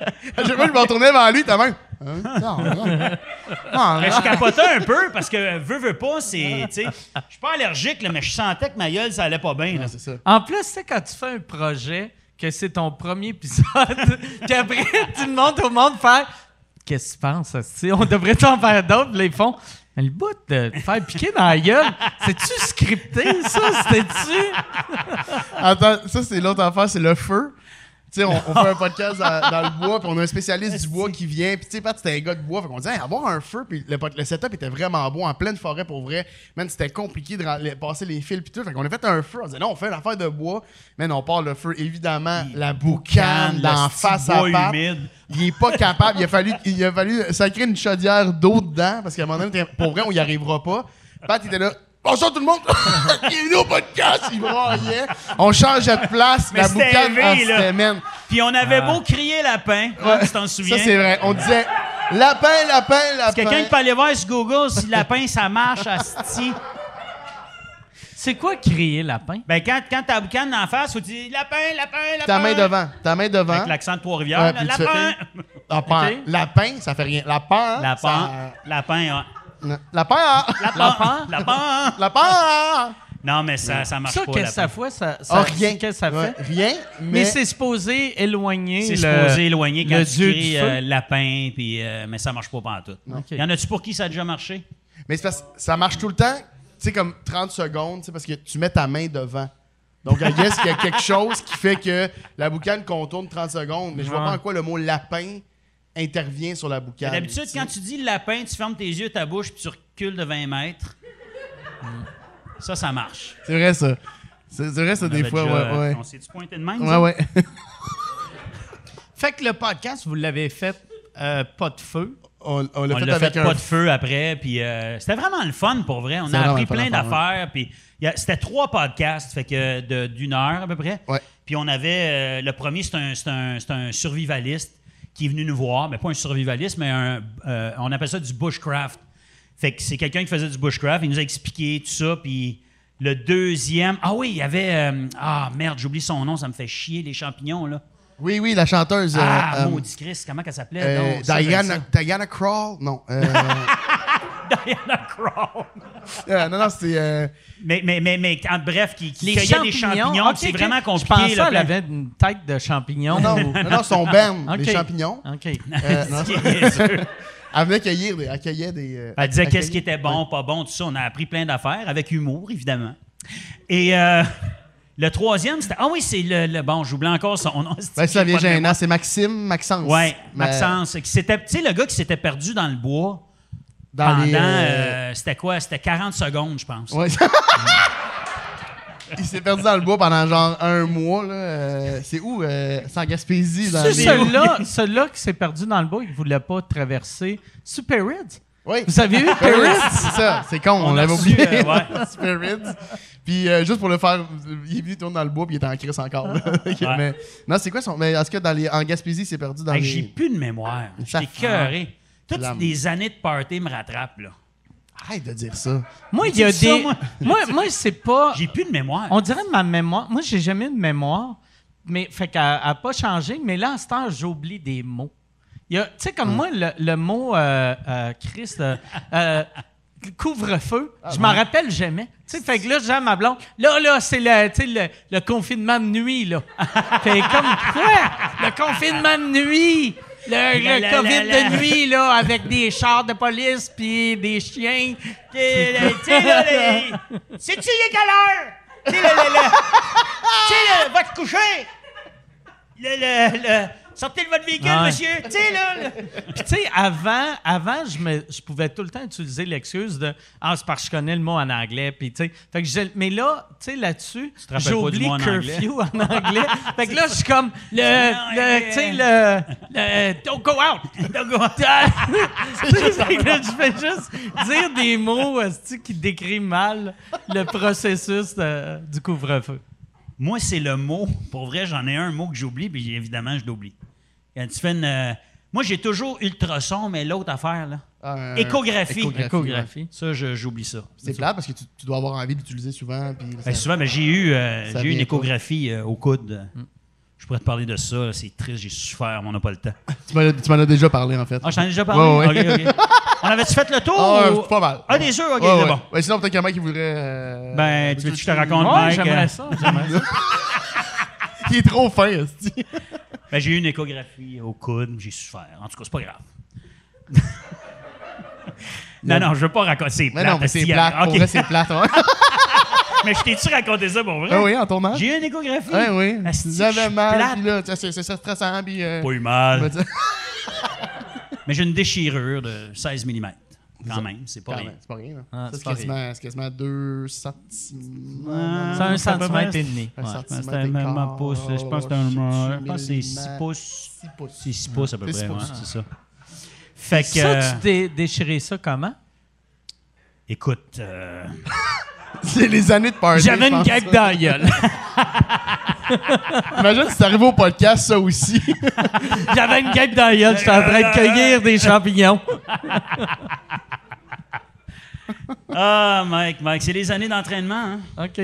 fois, je me retournais vers lui, t'as même. Hein? Non, non. Non, Mais non. je capotais un peu parce que veux, veux pas, c'est. Tu sais, je suis pas allergique, là, mais je sentais que ma gueule, ça allait pas bien. là. C'est ça. En plus, tu sais, quand tu fais un projet, que c'est ton premier épisode, puis après, tu demandes au monde de faire Qu'est-ce que tu penses? On devrait en faire d'autres, Puis là, ils font. Mais le bout de faire piquer dans la gueule, c'est-tu scripté, ça? C'était-tu? Attends, ça, c'est l'autre affaire, c'est le feu. Sais, on, on fait un podcast dans, dans le bois, puis on a un spécialiste du bois qui vient. Puis, tu sais, Pat, c'était un gars de bois. Fait qu'on disait, Hey, avoir un feu, puis le, le setup était vraiment beau, en pleine forêt pour vrai. Man, c'était compliqué de les- passer les fils, puis tout. Fait qu'on a fait un feu. On disait, non, on fait une affaire de bois. Man, on part le feu. Évidemment, la boucane d'en face à Pat. humide. Il est pas capable. Il a fallu, il a fallu sacrer une chaudière d'eau dedans, parce qu'à un moment donné, pour vrai, on y arrivera pas. Pat, il était là. Bonjour tout le monde! Bienvenue au podcast! Il braillait. On changeait de place. Mais la c'était boucane, élevé, ah, là. c'était, man. Puis on avait beau crier lapin, hein, tu t'en souviens? Ça, c'est vrai. On disait lapin, lapin, lapin. Quelqu'un qui peut aller voir sur Google si lapin ça marche, asti. C'est quoi crier lapin? Ben quand, quand t'as la boucane en face, faut dire lapin, lapin, lapin. Ta main devant. Ta main devant. Avec l'accent de Trois-Rivières. Ouais, là, puis tu lapin! Lapin. Ok. Lapin, ça fait rien. Lapin. hein, Lapin. ça- Lapin, ouais. Lapin. hein. Lapin. Lapin. Lapin. hein. Non, mais ça, ça marche Ça, pas. qu'est-ce que ça fait? Ça, ça- Ah, rien. Qu'est-ce que ça Ouais, fait? Rien, mais. Mais c'est supposé éloigner C'est le... supposé éloigner quand le tu dieu cries du feu. euh, lapin, puis, euh, mais ça marche pas pantoute. Ok. Y en a-tu pour qui ça a déjà marché? Mais c'est parce que ça marche tout le temps, tu sais, comme 30 secondes, tu sais, parce que tu mets ta main devant. Donc, I guess qu'il y a quelque chose qui fait que la boucane contourne 30 secondes. Mais je vois pas en quoi le mot lapin intervient sur la boucane. D'habitude, quand tu dis lapin, tu fermes tes yeux, ta bouche, puis tu recules de 20 mètres. Ça, ça marche. C'est vrai, ça. C'est c'est vrai, ça, On des fois, déjà, ouais, ouais. On s'est-tu pointé de même? Ouais, ça? ouais. Fait que le podcast, vous l'avez fait euh, pas de feu? On, on l'a fait l'a avec fait un. pas de feu après, puis euh, c'était vraiment le fun pour vrai. On C'est a appris plein d'affaires, puis c'était trois podcasts, fait que de- d'une heure à peu près. Ouais. Puis on avait euh, le premier, c'est un, c'est un, c'est un survivaliste qui est venu nous voir, mais pas un survivaliste, mais un, euh, on appelle ça du bushcraft. Fait que c'est quelqu'un qui faisait du bushcraft, il nous a expliqué tout ça, puis le deuxième, ah oui, il y avait, euh, ah merde, j'oublie son nom, ça me fait chier les champignons là. Oui, oui, la chanteuse. euh, Ah, euh, maudit Christ, comment qu'elle s'appelait? euh, Diana. Diana Crawl? Non. euh, Diana euh, non, non, c'est. Mais, mais, mais, mais en bref, qui, cueillait champignons. des champignons, c'est vraiment Je compliqué. pensais qu'elle plein- avait une tête de champignon. non, non, non, son berne, Ok. les champignons. OK. Euh, elle venait cueillir des. Elle cueillait des. euh, Elle disait qu'est-ce qui était bon, pas bon, tout ça. On a appris plein d'affaires, avec humour, évidemment. Et euh, le troisième, c'était. Ah oui, c'est le, le- Bon, j'oublie encore son nom. Ben, ça vient gênant. C'est Maxime, Maxence. Ouais, Mais Maxence. qui s'était- Tu sais, le gars qui s'était perdu dans le bois Dans pendant. les. euh, euh, c'était quoi? C'était 40 secondes, je pense. Ouais. Il s'est perdu dans le bois pendant genre un mois. Là. Euh, c'est où? Euh, c'est en Gaspésie. Dans C'est les- celui-là, celui-là qui s'est perdu dans le bois et qui ne voulait pas traverser Super Rid. Oui. Vous avez vu Oui, Perry? c'est ça, c'est con, on, On a l'avait reçu, oublié. euh, ouais. Spirits. Puis euh, juste pour le faire, il est venu tourner dans le bois puis il était en crise encore. là. Ok, mais, non, c'est quoi son. Mais tout cas, dans les, en Gaspésie, il s'est perdu dans Hey, les. J'ai plus de mémoire. Ça J'étais fait-. Toutes L'âme. les années de party me rattrapent, là. Arrête de dire ça. Moi, il y a ça, des. moi. moi, moi c'est pas. J'ai plus de mémoire. On dirait de ma mémoire. Moi, j'ai jamais eu de mémoire. Mais fait qu'elle n'a pas changé. Mais là, en ce temps, j'oublie des mots. Tu sais, comme moi, le, le mot euh, euh, Christ, euh, couvre-feu, je m'en rappelle jamais. Tu sais, fait que là, j'ai à ma blonde. Là, là, c'est le, le confinement de nuit, là. fait comme quoi? Le confinement de nuit! Le, le la, COVID la, la. de nuit, là, avec des chars de police puis des chiens. Tu sais, là, les- est quelle heure? Tu sais, le, le, le- te coucher! Le, le, le- Sortez de votre véhicule, Ouais. monsieur! Tu sais, là! Puis, tu sais, avant, avant je, me, je pouvais tout le temps utiliser l'excuse de Ah, c'est parce que je connais le mot en anglais. Puis, tu sais, fait que j'ai- mais là, tu sais, là-dessus, j'oublie en curfew en anglais. fait que là, je suis comme le, le tu sais, le, le Don't go out! Don't go out! Là, je fais juste dire des mots qui décrivent mal le processus de- du couvre-feu. Moi, c'est le mot. Pour vrai, j'en ai un mot que j'oublie, puis évidemment, je l'oublie. Quand tu fais une. euh, Moi, j'ai toujours ultrason, mais l'autre affaire, là. Euh, Échographie. échographie, Échographie. Ça, je- j'oublie ça. C'est plat parce que tu, tu dois avoir envie d'utiliser souvent. Puis Ben, ça- souvent, ben, j'ai eu, euh, Ça j'ai eu une vient pas. échographie euh, au coude. Je pourrais te parler de ça. là, C'est triste, j'ai souffert, mais on n'a pas le temps. tu m'en as- tu m'en as déjà parlé, en fait. Ah, je t'en ai déjà parlé? Ouais, ouais. Ok, ok. On avait-tu fait le tour? Ah, ou- pas mal. Ah, des sûr? Ok, Ouais, c'est ouais. bon. Ouais, sinon, peut-être qu'il y a un mec qui voudrait. euh, Ben, tu veux que je te raconte, Ouais, Mike? j'aimerais euh, ça. J'aimerais ça. Il est trop fin, esti. Ben, j'ai eu une échographie au coude, j'ai souffert. En tout cas, c'est pas grave. non, non, je veux pas raconter. C'est Mais plate, non, mais c'est plate. Pour vrai, c'est plate. ouais. Mais je t'ai-tu raconté ça pour vrai? Ah oui, en tournage? J'ai eu une échographie. Ah oui. Asti, J'avais je suis mal, plate. puis là, tu sais, c'est c'est stressant, puis... euh, Pas eu mal. Mais j'ai une déchirure de 16 mm. Quand même, c'est pas rien. même, C'est pas rien, là. Ah, Ça, c'est c'est quasiment, quasiment 2 centimètres. C'est un centimètre et demi. Un centimètre et même pouce. Je pense que c'est un. Je pense que c'est 6 millimètres. pouces. 6 pouces. C'est 6 pouces à peu près, c'est ça. Fait que. Ça, euh, tu t'es déchiré ça comment? écoute, euh, C'est les années de party. J'avais une ça. dans la gueule. Imagine si t'arrives au podcast, ça aussi. J'avais une guêpe dans la gueule. J'étais en train de cueillir des champignons. Ah, Mike, Mike, c'est les années d'entraînement. Hein? OK.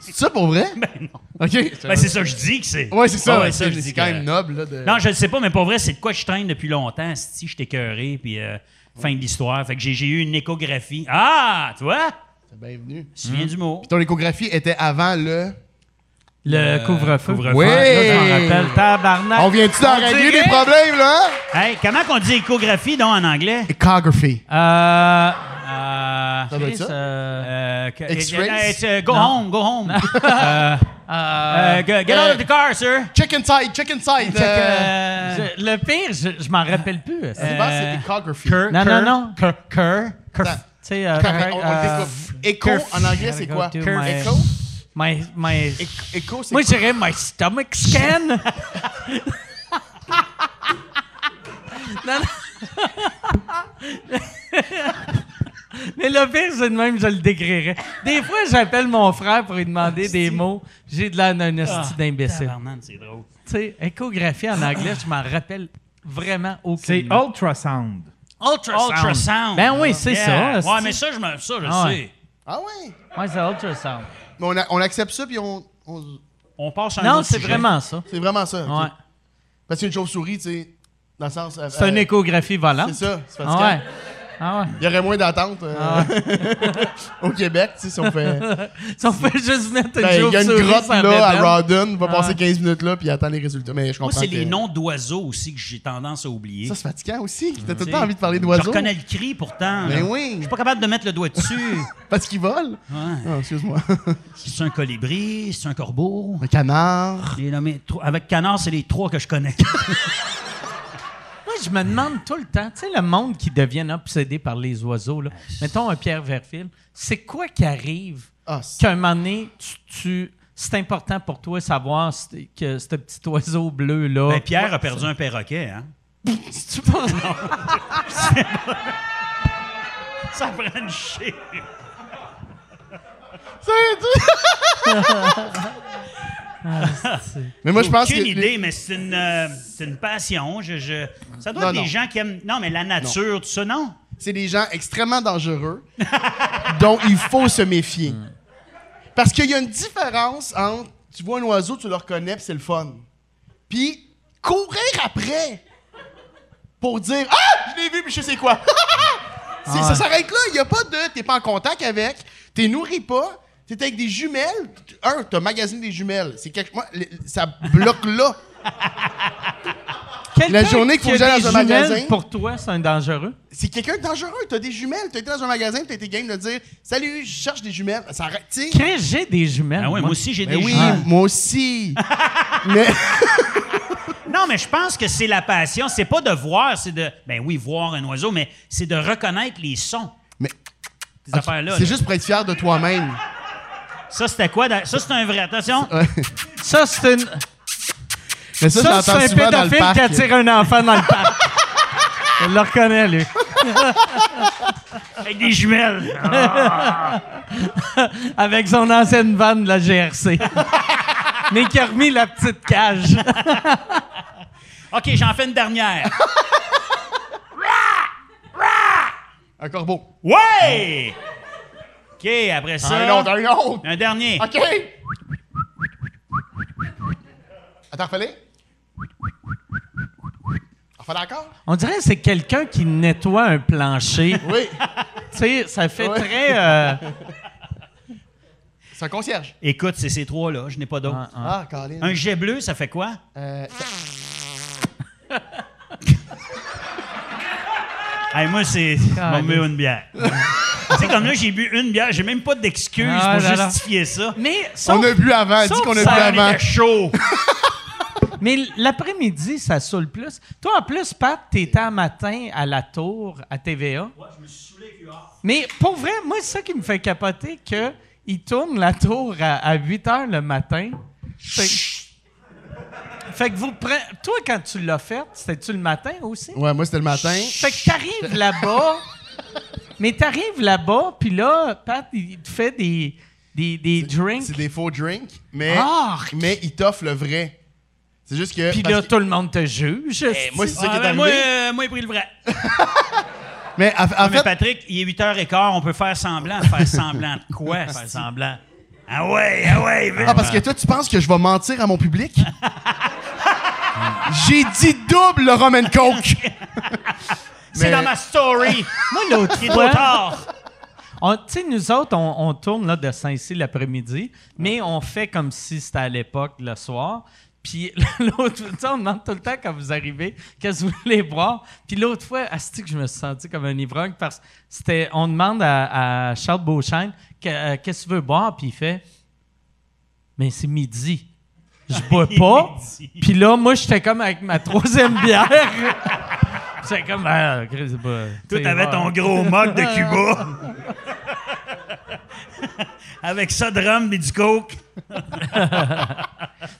C'est ça pour vrai? Ben non. OK. Ben, c'est ça, je dis que c'est. Ouais, c'est ça. Ah ouais, ouais, ça, c'est je dis c'est quand que- même noble, là. De... Non, je ne sais pas, mais pour vrai, c'est de quoi je traîne depuis longtemps. Si je t'ai puis euh, fin de l'histoire. Fait que j'ai j'ai eu une échographie. Ah, tu vois? C'est bienvenu. Tu te souviens du mot? Ton échographie était avant le. Le couvre-feu. couvre-feu. Oui! Là, je rappelle. Tabarnak. On vient-tu d'en régler dirait- des problèmes, là? Hey, comment qu'on dit échographie, donc, en anglais? Echography. Euh... Euh, Ça doit être ça? euh, euh, X-rays? euh, it's, uh, go Non. home, go home. euh, euh, uh, get out of the car, sir. Check inside, check inside. Check, euh, euh, je- le pire, je, je m'en rappelle plus. C'est bon, c'est echography. Cur- Non, cur- non, non. Cur, cur, cur- Attends, sais, euh, on euh. Echo, en anglais, c'est quoi? Echo? my, my, Ec- Echo, c'est moi, je dirais my stomach scan. non, non. Mais le pire, c'est de même, je le décrirais. Des fois, j'appelle mon frère pour lui demander des mots. J'ai de l'air d'un hostie d'imbécile. C'est drôle. Tu sais, échographie en anglais, je m'en rappelle vraiment C'est aucun. ultrasound. Ultrasound. Ultrasound. Ben oui, c'est Yeah. ça. Ouais, mais ça, je, me, ça, je Ah ouais. sais. Ah ouais? Ouais, c'est ultrasound. Mais on, a- on accepte ça, puis on. on- On passe à un Non, autre c'est sujet. vraiment ça. C'est vraiment ça. ok. Ouais. Parce qu'une chauve-souris, tu sais, dans le sens. euh, C'est une euh, échographie volante. C'est ça, c'est Ah fatigant. ouais. Ah ouais. Il y aurait moins d'attente euh, Ah au Québec, tu sais, si on fait. Si on fait juste mettre une Ben, Il y a une grotte là à bédaine. Rawdon, va passer 15 minutes là, puis attend les résultats. Mais je Moi, comprends. c'est que- les noms d'oiseaux aussi que j'ai tendance à oublier. Ça, c'est fatigant aussi. T'as tout le Tu temps envie de parler Je d'oiseaux. reconnais le cri pourtant. Ben là. oui. Je suis pas capable de mettre le doigt dessus. Parce qu'ils volent. Ouais. Ah, excuse-moi. C'est un colibri, c'est un corbeau. Un canard. Les nommés- tro- avec canard, c'est les trois que je connais. Je me demande tout le temps, tu sais, le monde qui devient obsédé par les oiseaux, là. mettons un Pierre Verfil, c'est quoi qui arrive Ah, c'est- qu'à un moment donné, tu, tu- c'est important pour toi de savoir que ce petit oiseau bleu-là. Ben, Pierre a perdu un perroquet, hein? Tu penses- Ça prend une chire. Mais moi, je pense Aucune que. idée, mais c'est une, euh, c'est une passion. Je, je- Ça doit Non, être non. des gens qui aiment. Non, mais la nature, tout ça, non? c'est des gens extrêmement dangereux dont il faut se méfier. Parce qu'il y a une différence entre tu vois un oiseau, tu le reconnais, puis c'est le fun. Puis courir après pour dire Ah, je l'ai vu, puis je sais quoi. C'est- Ça s'arrête là. Il n'y a pas de t'es pas en contact avec, t'es nourri pas, t'es avec des jumelles? Un, t'as magasiné des jumelles. C'est quelque moi, ça bloque là. Quelqu'un journée qu'il faut qui a que j'aille des dans un jumelles, magasin- Pour toi, c'est un dangereux? C'est quelqu'un de dangereux. T'as des jumelles. T'as été dans un magasin, t'as été game de dire Salut, je cherche des jumelles. Ça arrête, tu sais. Quand j'ai des jumelles. Ah oui, moi aussi, j'ai Ben des oui, jumelles. moi aussi. Mais Non, mais je pense que c'est la passion. C'est pas de voir, c'est de. Ben oui, voir un oiseau, mais c'est de reconnaître les sons. Mais- Ces affaires-là. c'est juste pour être fier de toi-même. Ça, c'était quoi? Ça, c'est un vrai. Attention. Ça, c'est une. Mais ça, c'est un souvent dans le pédophile parc. qui attire un enfant dans le parc. Je le reconnais, lui. Avec des jumelles. Avec son ancienne vanne de la GRC. Mais qui a remis la petite cage. OK, j'en fais une dernière. Un corbeau. Ouais! OK, après ça. Un autre, un autre. un dernier. OK. Attends, refais-le. Refais-le encore? On dirait que c'est quelqu'un qui nettoie un plancher. Oui. tu sais, ça fait très. euh, C'est un concierge. Écoute, c'est ces trois-là. Je n'ai pas d'autres. ah, Ah, Colin. Un jet bleu, ça fait quoi? Euh, Hey, moi, c'est. Ah, une bière. tu sais, comme là, j'ai bu une bière, j'ai même pas d'excuse Ah, pour là, là. justifier ça. Mais, On a bu avant, dis sauf qu'on a bu ça, avant. Chaud. mais l'après-midi, ça saoule plus. Toi, en plus, Pat, t'étais un matin à la tour à TVA. Mais pour vrai, moi, c'est ça qui me fait capoter que il tourne la tour à, à 8 h le matin. Fait, que- fait que vous prenez. Toi, quand tu l'as fait, c'était-tu le matin aussi? Ouais, moi, c'était le matin. Fait que t'arrives là-bas, mais t'arrives là-bas, puis là, Pat, il te fait des, des, des drinks. C'est des faux drinks, mais, Arc! mais il t'offre le vrai. C'est juste que. Puis là, que- tout le monde te juge. Eh, moi, c'est ça qui Ah, est ben, arrivé. moi, euh, moi, j'ai pris le vrai. mais en, en Ah, mais fait, Patrick, il est 8h15, on peut faire semblant. Faire semblant de quoi? faire semblant. Ah ouais, ah ouais, ah, parce que toi, tu penses que je vais mentir à mon public? J'ai dit double le rum and coke. C'est dans ma story. Moi, l'autre Il est trop tard. tu sais, nous autres, on, on tourne là, de Saint-Cy l'après-midi, mais on fait comme si c'était à l'époque, le soir. Puis l'autre fois, tu sais, on demande tout le temps quand vous arrivez, qu'est-ce que vous voulez boire. Puis l'autre fois, asti que je me suis senti comme un ivrogne parce que c'était, on demande à, à Charles que- euh, qu'est-ce que tu veux boire, puis il fait, mais c'est midi. Je bois pas. Puis là, moi, j'étais comme avec ma troisième bière. C'est comme, ah, Chris, c'est pas. Toi, tu sais, t'avais ton gros mug de Cuba. Avec ça de rhum et du coke.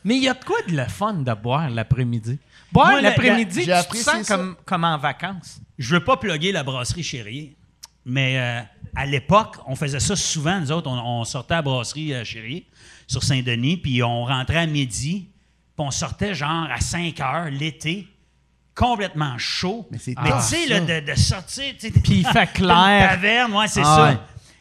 Mais il y a de quoi de le fun de boire l'après-midi? Boire Moi, la- l'après-midi, j'ai tu te apprécié sens ça. comme, comme en vacances. Je veux pas plugger la brasserie Chérier, mais euh, à l'époque, on faisait ça souvent. Nous autres, on, on sortait à la brasserie euh, Chérier sur Saint-Denis, puis on rentrait à midi, puis on sortait genre à 5 heures l'été, complètement chaud. Mais c'est Mais tu sais, de, de sortir. tu sais, Puis il fait Une clair. taverne, ouais, c'est Ah ça. ouais.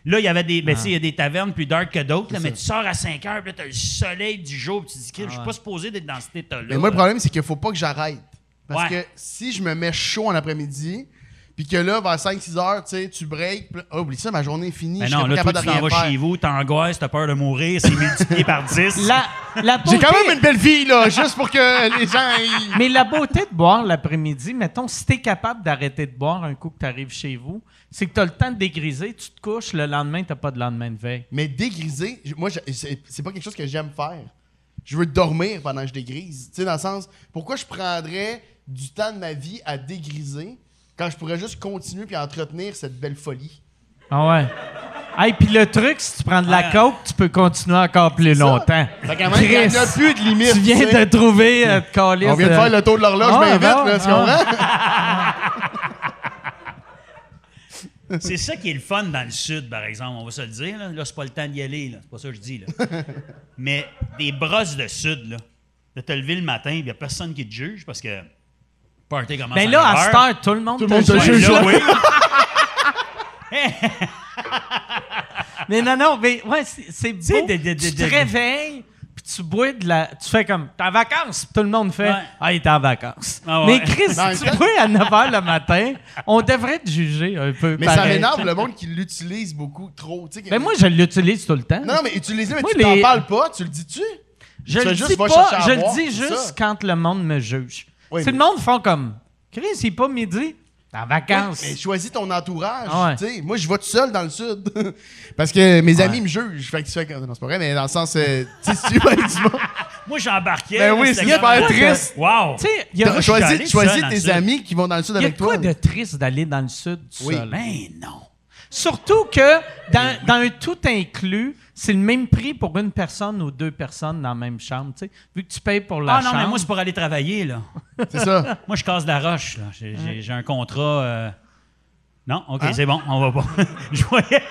Là, il y avait des. Ben, tu sais, il y a des tavernes plus dark que d'autres, là, mais tu sors à 5 heures, puis là, t'as le soleil du jour, puis tu te dis, je suis pas supposé d'être dans cet état-là. Mais moi, le problème, c'est qu'il faut pas que j'arrête. Parce Ouais. que si je me mets chaud en après-midi, puis que là, vers 5-6 heures, tu sais, tu breaks, oh, oublie ça, ma journée est finie. Je non, là, toi, tu t'en vas chez vous, t'angoisses, t'as peur de mourir, c'est multiplié par 10. La, la J'ai beauté, quand même une belle vie, là, juste pour que les gens. ils- Mais la beauté de boire l'après-midi, mettons, si t'es capable d'arrêter de boire un coup que t'arrives chez vous, c'est que t'as le temps de dégriser, tu te couches, le lendemain, t'as pas de lendemain de veille. Mais dégriser, moi, c'est pas quelque chose que j'aime faire. Je veux dormir pendant que je dégrise. Tu sais, dans le sens, pourquoi je prendrais du temps de ma vie à dégriser? Quand je pourrais juste continuer puis entretenir cette belle folie? Ah ouais. Hey, puis le truc, si tu prends de la Ouais. coke, tu peux continuer encore plus longtemps. Fait quand même, il y en a plus de limite. tu viens tu sais. de trouver euh, de calice, On vient de euh, faire le tour de l'horloge Ah, bien vite, ben, là, tu ah. comprends? C'est ça qui est le fun dans le sud, par exemple, on va se le dire. Là, Là, c'est pas le temps d'y aller, là. c'est pas ça que je dis. Là. Mais des brosses de sud, là, de te lever le matin, il n'y a personne qui te juge parce que party commence Ben à là, à 9 cette heure, tout le monde Tout le monde te te juge. juge. là, oui. Mais non, non, mais ouais, c'est beau. de- de- de- tu te réveilles, puis tu bois de la... Tu fais comme, t'es en vacances. Puis Tout le monde fait, Ouais. ah, il est en vacances. Ah ouais. Mais Chris, si tu bois à 9 h le matin, on devrait te juger un peu. Mais ça m'énerve le monde qui l'utilise beaucoup trop. tu sais, que- Mais moi, je l'utilise tout le temps. Non, non, mais utilise-le, mais Moi, tu t'en les- parles pas, tu le dis-tu? je tu le dis pas, je le dis juste ça. quand le monde me juge. Oui, si mais- le monde font comme, Chris, il est pas midi, t'es en vacances. Mais choisis ton entourage. Ah ouais. Moi, je vais tout seul dans le sud. Parce que mes amis me jugent. Fait que tu fais comme. Non, c'est pas vrai, mais dans le sens. euh, tu sais, si tu vas avec. Moi, j'embarquais. Ben oui, c'est super triste. Wow! Y a, Choisis, choisis tes amis qui vont dans le sud il y a avec de quoi toi? de triste d'aller dans le sud tout Oui. seul? Ben non. Surtout que dans, dans un tout inclus, c'est le même prix pour une personne ou deux personnes dans la même chambre. tu sais. Vu que tu payes pour la Ah non, chambre. mais moi, c'est pour aller travailler, là. C'est ça. Moi, je casse de la roche, là. J'ai, j'ai- j'ai un contrat. euh, Non, OK, Hein? c'est bon, on va pas. je voyais.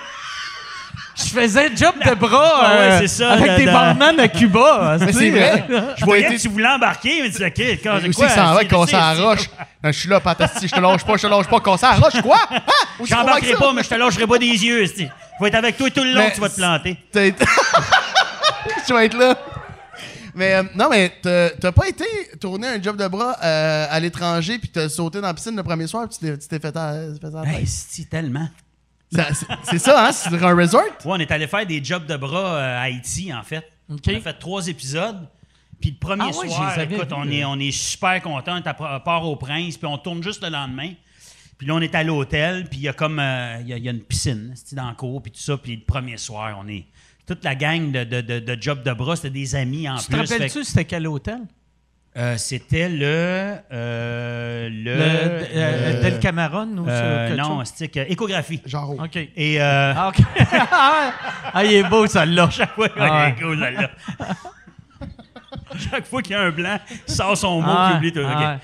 Je faisais un job de bras Ah ouais, euh, c'est ça, avec de- des de- barman à Cuba. Mais tu c'est vrai. Je voyais que tu voulais embarquer, mais tu disais, OK, quand Où c'est que ça va casser à la roche? Non, Je suis là, Patasti, je te lâche pas, je te lâche pas, casser à la roche, quoi? Hein? Qu'on J'embarquerai pas, mais je te lâcherai pas des yeux. Je vais être avec toi tout le long, Mais tu vas te planter. Je vais être là. Mais euh, non, mais t'as pas été tourner un job de bras euh, à l'étranger puis t'as sauté dans la piscine le premier soir puis tu t'es- fait à, fait à la tête. Hey, esti, tellement. C'est- ça, hein? C'est un resort? Ouais, on est allé faire des jobs de bras euh, à Haïti, en fait. On a fait trois épisodes. Puis le premier Ah ouais, soir, écoute, on est, on est super contents. On est à Port-au-Prince, puis on tourne juste le lendemain. Puis là, on est à l'hôtel, puis il y a comme euh, il y, a, il y a une piscine c'est dans le cours, puis tout ça. Puis le premier soir, on est toute la gang de, de, de, de job de bras, c'était des amis en Tu te plus. Rappelles-tu, c'était quel hôtel? Euh, c'était le euh, le, Le, euh, Del Cameron ou euh, non, que- échographie. Genre. OK. Et euh, Ah, OK. ah, il est beau, ça là. Ouais, Ah ouais. ouais, cool, là. Chaque fois qu'il y a un blanc, il sort son mot, Ah, puis oublie tout. ah.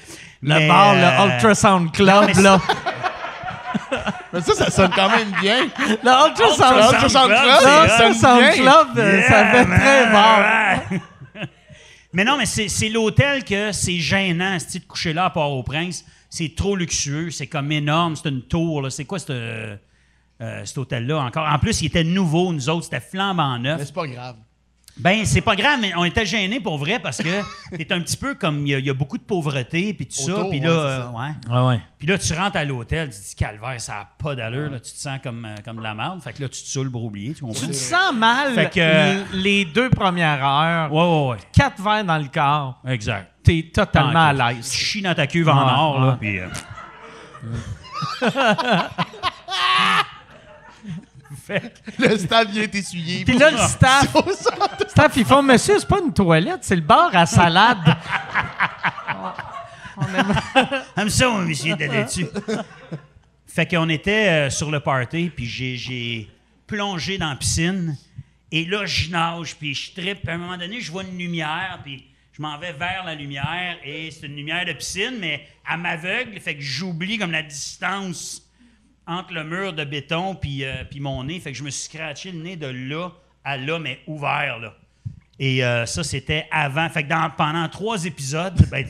Le Mais, bar, euh, le Ultrasound Club, non, là. Mais ça, ça sonne quand même bien. Le Ultrasound Ultrasound Club, Club, le c'est- Ultrasound bien. Club, ça fait très bar. mais non, mais c'est l'hôtel que c'est gênant, c'est de coucher là à Port-au-Prince. C'est trop luxueux, c'est comme énorme, c'est une tour. C'est quoi ce- euh, cet hôtel-là encore? En plus, il était nouveau, nous autres, c'était flambant neuf. Mais c'est pas grave. Ben, c'est pas grave, mais on était gênés pour vrai parce que t'es un petit peu comme. Il y, a- il y a beaucoup de pauvreté, puis tout ça. Puis là, euh, ouais. Ouais, ouais. Puis là, tu rentres à l'hôtel, tu te dis, calvaire, ça n'a pas d'allure, là, tu te sens comme, euh, comme de la merde. Fait que là, tu te saoules pour oublier, tu comprends? Tu te sens mal Fait que- l- les deux premières heures, Ouais, ouais, ouais. quatre verres dans le corps, Exact. t'es totalement à Ah, Tu l'aise. chies dans ta cuve en Ouais, or, là, puis. euh, Le stade vient essuyé. Puis là, le staff, staff, ils font Monsieur, c'est pas une toilette, c'est le bar à salade. Aime ça, mon monsieur, d'aller dessus. fait qu'on était euh, sur le party, puis j'ai, plongé dans la piscine. Et là, je nage, puis je trippe. Puis à un moment donné, je vois une lumière, puis je m'en vais vers la lumière. Et c'est une lumière de piscine, mais à m'aveugle, fait que j'oublie comme la distance entre le mur de béton puis, euh, puis mon nez. Fait que je me suis scratché le nez de là à là, mais ouvert, là. Et euh, ça, c'était avant. Fait que dans- pendant trois épisodes, ben,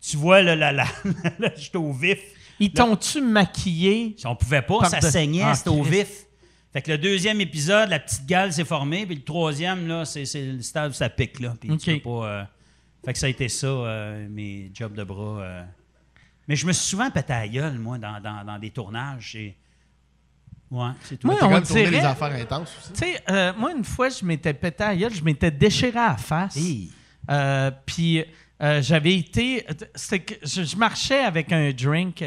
tu vois, là, là, là, là, j'étais au vif. Ils t'ont-tu maquillé? On pouvait pas, ça de- saignait, Ah, c'était au vif. Fait que le deuxième épisode, la petite gale s'est formée, puis le troisième, là, c'est, le stade où ça pique, là. Puis tu OK. peux pas... euh, Fait que ça a été ça, mes jobs de bras. Mais je me suis souvent pété à la gueule, moi, dans, dans, dans des tournages. Et... Ouais, c'est tout. Moi, on dirait- des affaires intenses aussi. Tu sais, euh, moi, une fois, je m'étais pété à la gueule, je m'étais déchiré à la face. Hey. Euh, Puis euh, j'avais été. c'était que je, je marchais avec un drink.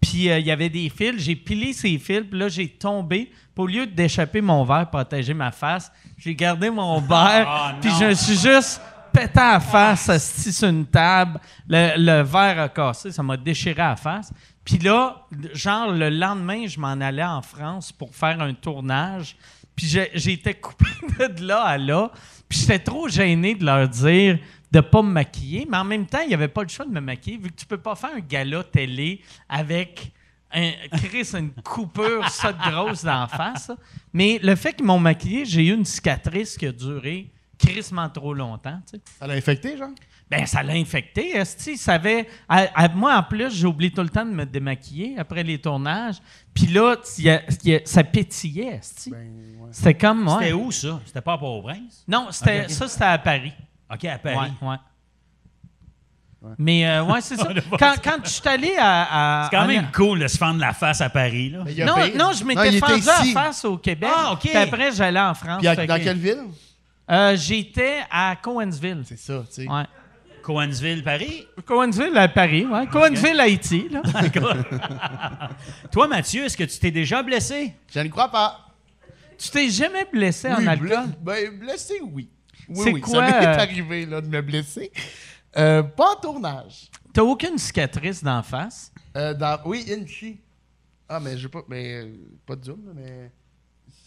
Puis euh, il y avait des fils. J'ai pilé ces fils. Puis là, j'ai tombé. Puis au lieu d'échapper mon verre, protéger ma face, j'ai gardé mon verre. Ah, puis je me suis juste pété à la face, esti, sur une table. Le, verre a cassé. Ça m'a déchiré à la face. Puis là, genre, le lendemain, je m'en allais en France pour faire un tournage. Puis j'ai été coupé de là à là. Puis j'étais trop gêné de leur dire de pas me maquiller. Mais en même temps, il n'y avait pas le choix de me maquiller, vu que tu peux pas faire un gala télé avec un, Chris, une coupure ça de grosse d'en face. Mais le fait qu'ils m'ont maquillé, j'ai eu une cicatrice qui a duré crissement trop longtemps. tu sais. Ça l'a infecté, genre? Ben, ça l'a infecté. Esti, ça avait, à- à- moi, en plus, j'ai oublié tout le temps de me démaquiller après les tournages. Puis là, il y a- il y a- ça pétillait. esti. C'était comme moi. C'était où, ça? C'était pas à Port-au-Prince? Non, c'était, ça, c'était à Paris. OK, à Paris. Ouais, ouais. Mais, euh, ouais, c'est ça. Quand, quand je suis allé à. à- C'est quand même cool de se fendre la face à Paris, là. Non, non, je m'étais fendu la face au Québec. Ah, OK. Puis après, j'allais en France. Puis à- fait dans que- quelle ville? Euh, J'étais à Cowansville. C'est ça, tu sais. Ouais. Coansville, Paris? Cowansville à Paris, ouais. Cowansville, Haïti, là. Toi, Mathieu, est-ce que tu t'es déjà blessé? Je ne crois pas. tu t'es jamais blessé en alcool? ben, blessé, oui. Oui, C'est oui, quoi, ça m'est euh, arrivé là, de me blesser. Euh, pas en tournage. T'as aucune cicatrice d'en face? Euh, dans, oui, ici. Ah, mais je pas. Mais, pas de zoom, là, mais.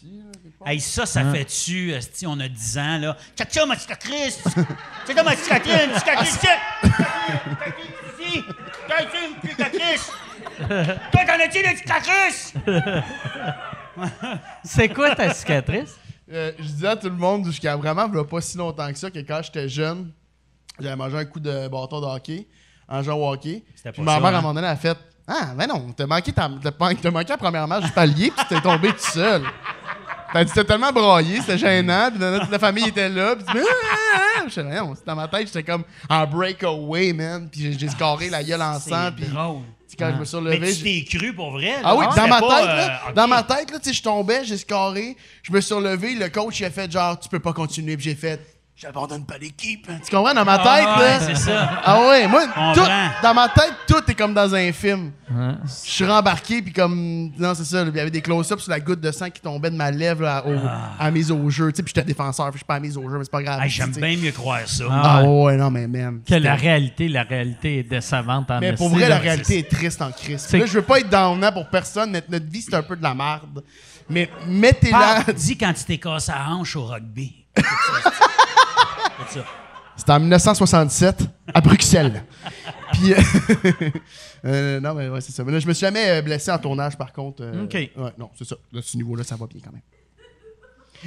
Là. Hey, ça, ça fait-tu, si on a 10 ans, là? Ça, ma cicatrice! C'est ça, ma cicatrice, check! Ici! T'as une cicatrice! Toi, t'en as-tu une cicatrice? C'est quoi ta cicatrice? Euh, je disais à tout le monde jusqu'à vraiment pas si longtemps que ça que quand j'étais jeune, j'avais mangé un coup de bâton de hockey en jouant au hockey. C'était Puis ma mère, hein? à un moment donné, a fait Ah, mais non, t'as manqué, ta, t'as manqué la première marche du palier, puis tu t'es tombé tout seul. T'as dit, tellement broyé, c'était gênant, puis toute la famille était là, puis tu dis, ah, ah, ah. Je sais rien, dans ma tête, j'étais comme en breakaway, man, puis j'ai, scarré la gueule en sang, puis drôle. quand je me suis Mais relevé, tu j'ai- t'es cru pour vrai? là? ah oui, dans ma pas, tête, euh, là, dans ma tête, là, tu sais, je tombais, j'ai scarré, je me suis relevé, le coach, il a fait genre, tu peux pas continuer, puis j'ai fait, j'abandonne pas l'équipe. Tu comprends, dans ma tête, Ah ouais, là? c'est ça. Ah ouais, moi, tout, dans ma tête, tout est comme dans un film. Je suis rembarqué, puis comme. Non, c'est ça. Il y avait des close-ups sur la goutte de sang qui tombait de ma lèvre là, au- à la mise au jeu. Tu sais, puis j'étais défenseur, puis je suis pas à la mise au jeu, mais c'est pas grave. Hey, J'aime bien mieux croire ça. Ah, ouais, non, mais man. Que la réalité, la réalité est décevante en Mais pour vrai, la réalité est triste en crise. C'est- Là, je veux pas être downant pour personne. Notre, notre vie, c'est un peu de la merde. Mais mettez-la. Parle, dis quand tu t'es cassé la hanche au rugby. C'était en 1967, à Bruxelles. Puis. euh, euh, non, mais ouais, c'est ça. Mais là, je me suis jamais euh, blessé en tournage, par contre. euh, OK. Ouais, non, c'est ça. Là, ce niveau-là, ça va bien quand même.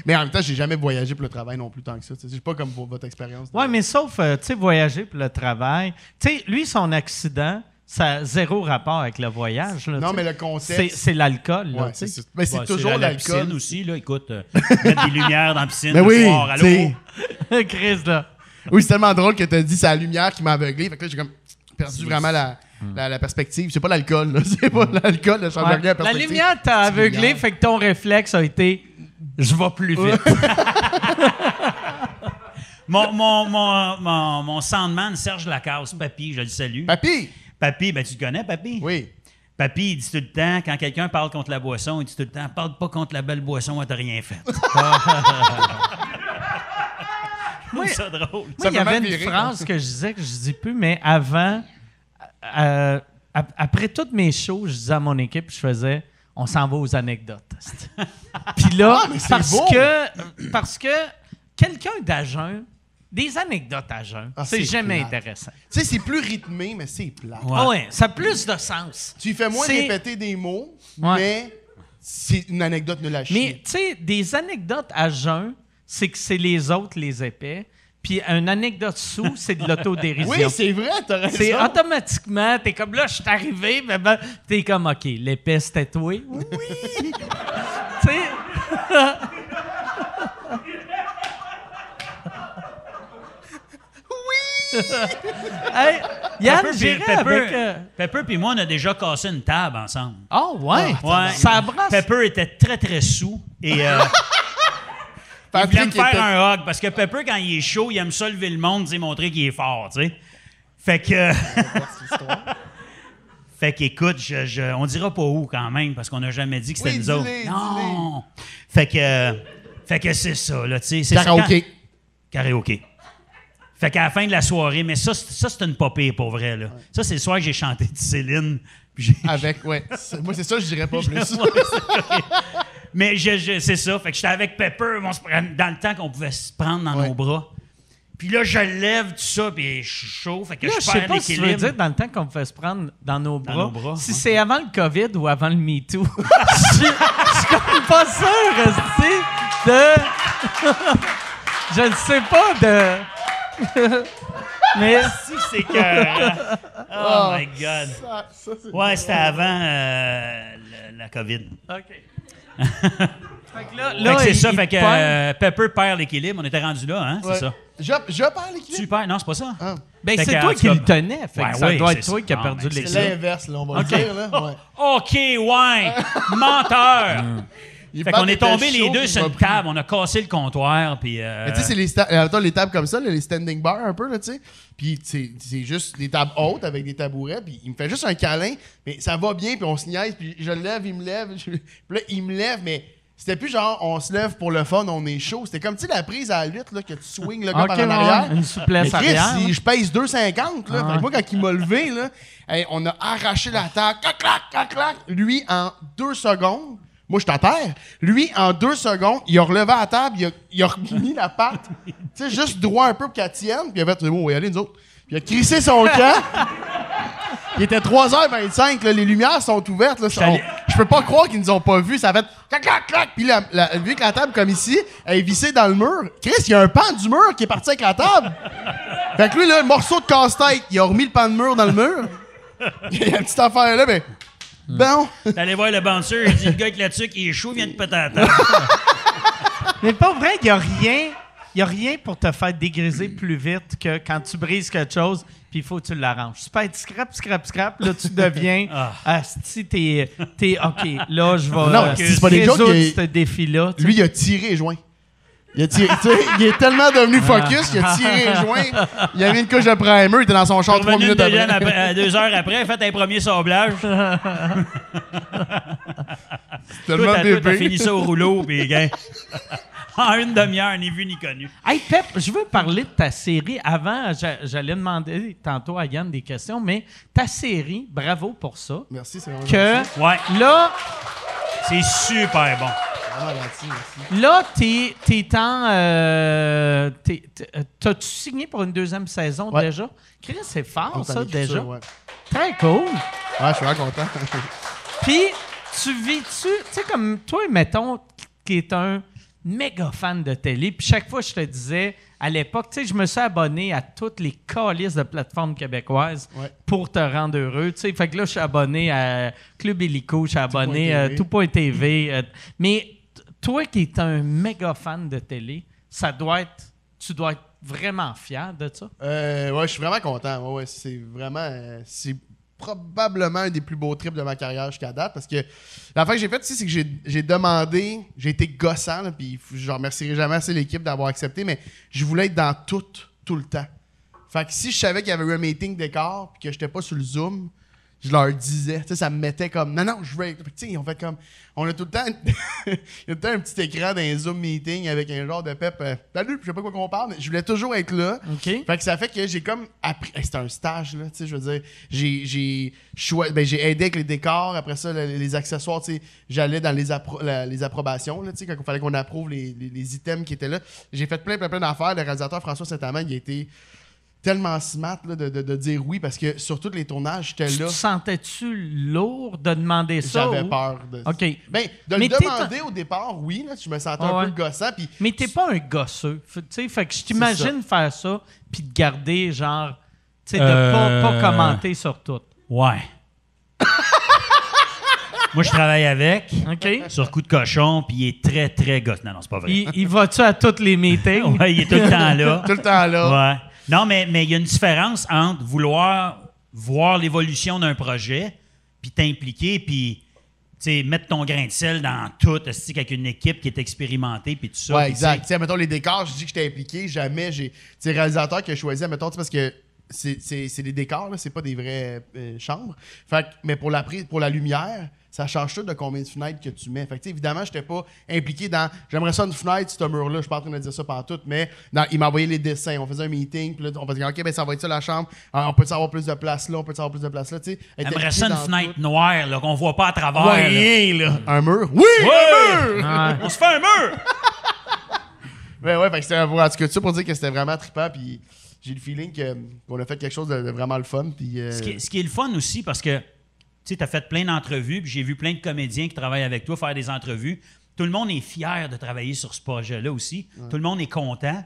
Mais en même temps, j'ai jamais voyagé pour le travail non plus tant que ça. C'est pas comme pour votre expérience. Ouais, mais sauf, tu sais, voyager pour le travail. Tu sais, lui, son accident, ça a zéro rapport avec le voyage. Là, Non, tu mais le C'est, contexte. c'est l'alcool, Ouais, tu. Mais c'est Ouais, toujours la, la l'alcool. piscine aussi, là. Écoute, euh, mettre des lumières dans la piscine Mais le oui, soir. tu. Allô? Chris, là. Oui, c'est tellement drôle que t'as dit c'est la lumière qui m'a aveuglé. Fait que là, j'ai comme perdu vraiment la, la, la perspective. C'est pas l'alcool, là. C'est pas l'alcool, le changement Ouais. de la La lumière t'a aveuglé, lumière. fait que ton réflexe a été je vais plus vite. Mon, mon, mon, mon, mon soundman, Serge Lacasse, Papy, je le salue. Papy! Papy, ben tu le connais, Papy? Oui. Papy, il dit tout le temps, quand quelqu'un parle contre la boisson, il dit tout le temps, parle pas contre la belle boisson, elle t'a rien fait. Trouve ça drôle. Moi, Ça il y avait une phrase que je disais que je dis plus, mais avant, euh, ap- après toutes mes shows, je disais à mon équipe, je faisais on s'en va aux anecdotes. Puis là, Ah, parce, beau! que, parce que quelqu'un jeun, des anecdotes à jeun, Ah, c'est jamais plate. intéressant. Tu sais, c'est plus rythmé, mais c'est plat. Ouais. Ah ouais, ça a plus de sens. Tu fais moins répéter des mots, Ouais. mais c'est une anecdote de la Mais chier. tu sais, des anecdotes à jeun, c'est que c'est les autres les épais. Puis une anecdote sous, c'est de l'autodérision. Oui, c'est vrai, t'as raison. C'est automatiquement, t'es comme là, je suis arrivé, mais ben, t'es comme, OK, l'épée, c'était toi. Oui! tu sais, hey, Yann, Pepper, j'irais avec... Pepper, euh, Pepper puis moi, on a déjà cassé une table ensemble. Oh, ouais! Ouais. Ça brasse. Pepper était très, très sous. Et euh, il voulait me faire était- un hug. Parce que Pepper, quand il est chaud, il aime ça lever le monde et montrer qu'il est fort, tu sais. Fait que... fait qu'écoute, je, je- on dira pas où quand même, parce qu'on n'a jamais dit que c'était Oui, nous autres. Non! Fait que... Fait que c'est ça, là, tu sais. Karaoké. Karaoké. Fait qu'à la fin de la soirée, mais ça, c'est- ça c'est une popée pour vrai, là. Ça, c'est le soir que j'ai chanté de Céline. Avec, ouais. Moi, c'est ça, je dirais pas plus. Mais je, je- c'est ça. Fait que j'étais avec Pepper on se prenait- dans le temps qu'on pouvait se prendre dans Ouais. nos bras. Puis là, je lève tout ça, puis je suis chaud. Fait que Là, je je sais perds pas si tu veux l'équilibre. dire dans le temps qu'on pouvait se prendre dans nos bras, nos bras, si hein. c'est avant le COVID ou avant le MeToo. je je suis comme pas sûr, de... je ne sais pas de... Mais Si, c'est que. Oh my God. Ça, ça, c'est- Ouais, c'était avant euh, le- la COVID. OK. fait que là, Fait là, que c'est il- ça. il Fait que pogne. euh, Pepper perd l'équilibre. On était rendu là, hein? Ouais. C'est ça. Je, je parle l'équilibre? Super. Non, c'est pas ça. Ah. Ben, Fait c'est que, toi qui cas- le tenais. Fait Ouais, que ça oui, doit c'est être toi ça. qui a Non, perdu mais c'est l'équilibre. L'inverse, là, on va Ok. le dire. Là. Ouais. OK, ouais. Menteur. Il Fait qu'on est tombés les deux sur une table. On a cassé le comptoir, puis... euh, Mais tu sais, c'est les, sta- euh, attends, les tables comme ça, les standing bars un peu, là, tu sais. Puis c'est c'est juste des tables hautes avec des tabourets. Puis il me fait juste un câlin, mais ça va bien, puis on se niaise. Puis je le lève, il me lève. je- Puis là, il me lève, mais c'était plus genre on se lève pour le fun, on est chaud. C'était comme, tu sais, la prise à la lutte, là, que tu swings le gars par en ouais, arrière. une souplesse Mais Chris, arrière. il- je pèse 2,50. Là. Ah. Fait que moi, quand il m'a levé, là, hey, on a arraché la table. Clac, clac, clac, clac. Lui, en deux secondes, moi, je suis à terre. Lui, en deux secondes, il a relevé la table, il a, il a remis la patte, tu sais, juste droit un peu pour qu'elle tienne. Puis il a fait, bon, on va y aller, nous autres. Puis il a crissé son camp. Il était 3h25, là, les lumières sont ouvertes. Là, On- je peux pas croire qu'ils nous ont pas vus. Ça a fait clac, clac, clac. Puis la, la- vu que la table, comme ici, elle est vissée dans le mur, Chris, il y a un pan du mur qui est parti avec la table. Fait que lui, là, le morceau de casse-tête, il a remis le pan de mur dans le mur. Il y a une petite affaire là, mais. Bon. T'allais voir le bouncer, il dit le gars avec la tuque, il est chaud, il vient de péter la table. Mais pas vrai, il n'y a rien. Il a rien pour te faire dégriser plus vite que quand tu brises quelque chose, puis il faut que tu l'arranges. Tu peux être scrap, scrap, scrap, là, tu deviens. Ah. Si t'es. t'es- OK, là, je vais. Non, euh, c'est pas des jokes, ce défi-là. Lui, il a tiré les joints. Il, a tiré- tu sais, il est tellement devenu focus qu'il a tiré un joint. Il a mis une couche de primer, il était dans son char trois minutes après. après- euh, deux heures après, fait un premier sablage. Tellement Toi, t'as toi, t'as bébé. fini ça au rouleau, puis gars, en une demi-heure, ni vu ni connu. Hey Pep, je veux parler de ta série. Avant, j'a- j'allais demander tantôt à Yann des questions, mais ta série, bravo pour ça. Merci, c'est vraiment Que gentil. Ouais, là, c'est super bon. Gentil, merci. là, t'es, t'es en. euh, t'es- t'es- euh, t'as-tu signé pour une deuxième saison Ouais. déjà? Chris, c'est fort, ça, déjà. Ouais. Très cool. Ouais, je suis vraiment content. Puis, tu vis-tu, tu sais, comme toi, mettons, qui est un méga fan de télé, puis chaque fois, je te disais, à l'époque, tu sais, je me suis abonné à toutes les calices de plateformes québécoises Ouais. pour te rendre heureux, tu sais. Fait que là, je suis abonné à Club Illico, je suis abonné à TV. Tout.tv. euh, mais toi qui es un méga fan de télé, ça doit être, tu dois être vraiment fier de ça? Euh, ouais, je suis vraiment content. Ouais, c'est vraiment. euh, c'est probablement un des plus beaux trips de ma carrière jusqu'à date parce que la fin que j'ai faite ici, c'est que j'ai- j'ai demandé, j'ai été gossant, là, puis je remercierai jamais assez l'équipe d'avoir accepté, mais je voulais être dans tout, tout le temps. Fait que si je savais qu'il y avait eu un meeting d'écart puis que j'étais pas sur le Zoom, je leur disais, tu sais, ça me mettait comme, non, non, je veux être. Tu sais, ont fait comme, on a tout le temps, il y a tout le temps un petit écran dans un Zoom meeting avec un genre de pep, euh, salut, je sais pas quoi qu'on parle, mais je voulais toujours être là. OK? Fait que ça fait que j'ai comme appris. hey, C'était un stage, là, tu sais, je veux dire. J'ai, j'ai, ben, j'ai aidé avec les décors, après ça, le- les, accessoires, tu sais. J'allais dans les, appro- la- les approbations, là, tu sais, quand il fallait qu'on approuve les, les- les items qui étaient là. J'ai fait plein, plein, plein d'affaires. Le réalisateur François Saint-Amand, il a été tellement smart là, de, de- de dire oui parce que sur tous les tournages, j'étais Tu là. te sentais-tu lourd de demander ça? J'avais ou- peur de OK. Ben, de Mais le demander au départ, oui, là, je me sentais un peu gossant. Puis Mais t'es pas un gosseux. Fait, tu sais, fait que je t'imagine faire ça puis de garder, genre, tu sais, de Euh, pas, pas commenter sur tout. Ouais. Moi, je travaille avec, OK? sur coup de cochon, puis il est très, très gosse. Non, non, c'est pas vrai. Il, il va-tu à tous les meetings? Ouais, il est tout le temps là. tout le temps là. Ouais. Non, mais mais il y a une différence entre vouloir voir l'évolution d'un projet, puis t'impliquer, puis tu mettre ton grain de sel dans tout, avec une équipe qui est expérimentée, puis tout ça. Ouais, exact. tu Tu sais, mettons les décors, je dis que j'étais impliqué, jamais j'ai. Le réalisateur qui a choisi, mettons, tu parce que c'est- des décors, c'est pas des vraies euh, chambres. Fait mais pour la, prise, pour la lumière, ça change tout de combien de fenêtres que tu mets. Fait que, tu sais, évidemment, j'étais pas impliqué dans. J'aimerais ça une fenêtre, ce mur-là, je suis pas en train de dire ça partout, mais dans- il m'a envoyé les dessins. On faisait un meeting, puis là, on faisait OK, ben ça va être ça la chambre. Ah, on peut avoir plus de place là, on peut avoir plus de place là, tu sais. Être Aimerais impliqué ça une fenêtre tout. noire là, qu'on voit pas à travers. là. Ouais, là. Un mur? Oui! Ouais! Ouais. On se fait un mur! Ben ouais, fait que c'était un en tout cas, ça pour dire que c'était vraiment trippant, puis j'ai le feeling qu'on a fait quelque chose de, de vraiment le fun, puis... euh, Ce qui, est- ce qui est le fun aussi, parce que tu sais, as fait plein d'entrevues, puis j'ai vu plein de comédiens qui travaillent avec toi faire des entrevues. Tout le monde est fier de travailler sur ce projet-là aussi. Tout le monde est content.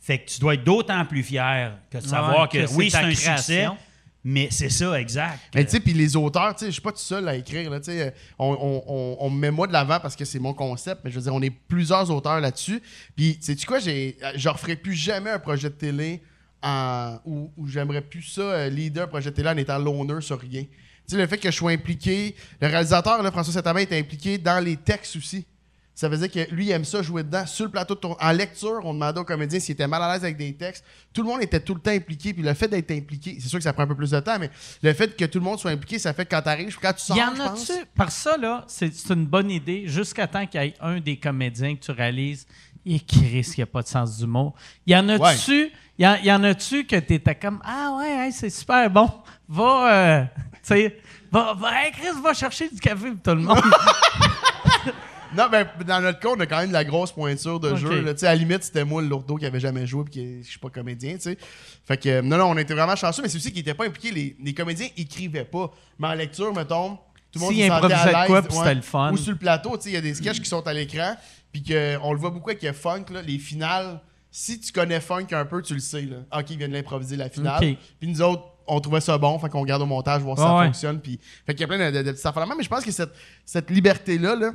Fait que tu dois être d'autant plus fier que de savoir Ouais, que, que oui, c'est un succès, création. mais c'est ça, exact. Mais tu sais, puis les auteurs, tu sais, je suis pas tout seul à écrire, là, tu on, on, on, on me met moi de l'avant parce que c'est mon concept, mais je veux dire, on est plusieurs auteurs là-dessus, puis tu sais quoi, j'ai, euh, je referai plus jamais un projet de télé en, où, où j'aimerais plus ça, euh, leader un projet de télé en étant l'owner sur rien. Sais, le fait que je sois impliqué, le réalisateur, là, François Saint-Amand, était impliqué dans les textes aussi. Ça veut dire que lui, il aime ça jouer dedans. Sur le plateau de tour- En lecture, on demandait aux comédiens s'ils étaient mal à l'aise avec des textes. Tout le monde était tout le temps impliqué. Puis le fait d'être impliqué, c'est sûr que ça prend un peu plus de temps, mais le fait que tout le monde soit impliqué, ça fait que quand t'arrives, quand tu sors, Y en a-tu? Par ça, là, c'est une bonne idée, jusqu'à temps qu'il y ait un des comédiens que tu réalises, il est Chris qui a pas de sens d'humour. Y en a-tu? Y, en- y en a-tu que t'étais comme Ah ouais, hey, c'est super bon. Va, euh, sais, va, va, hey, Chris, va chercher du café pour tout le monde. Non, mais dans notre cas, on a quand même de la grosse pointure de Ok. jeu. là. Tu sais, à la limite, c'était moi le lourdeau qui avait jamais joué puis que je suis pas comédien, tu sais. Fait que, euh, non, non, on était vraiment chanceux, mais c'est aussi qu'ils étaient pas impliqués. Les, les comédiens écrivaient pas. Mais en lecture, mettons, tout le monde se sentait à l'aise, quoi, puis c'était le fun. Ou sur le plateau, tu sais, il y a des sketchs qui sont à l'écran, puis qu'on le voit beaucoup avec Funk, là, les finales. Si tu connais Funk un peu, tu le sais. Là. Ok, il vient de l'improviser la finale. Ok. Puis nous autres, on trouvait ça bon, fait qu'on regarde au montage, voir si ça ouais. fonctionne. Puis, fait qu'il y a plein de, de, de petites affaires là mais je pense que cette, cette liberté-là, là,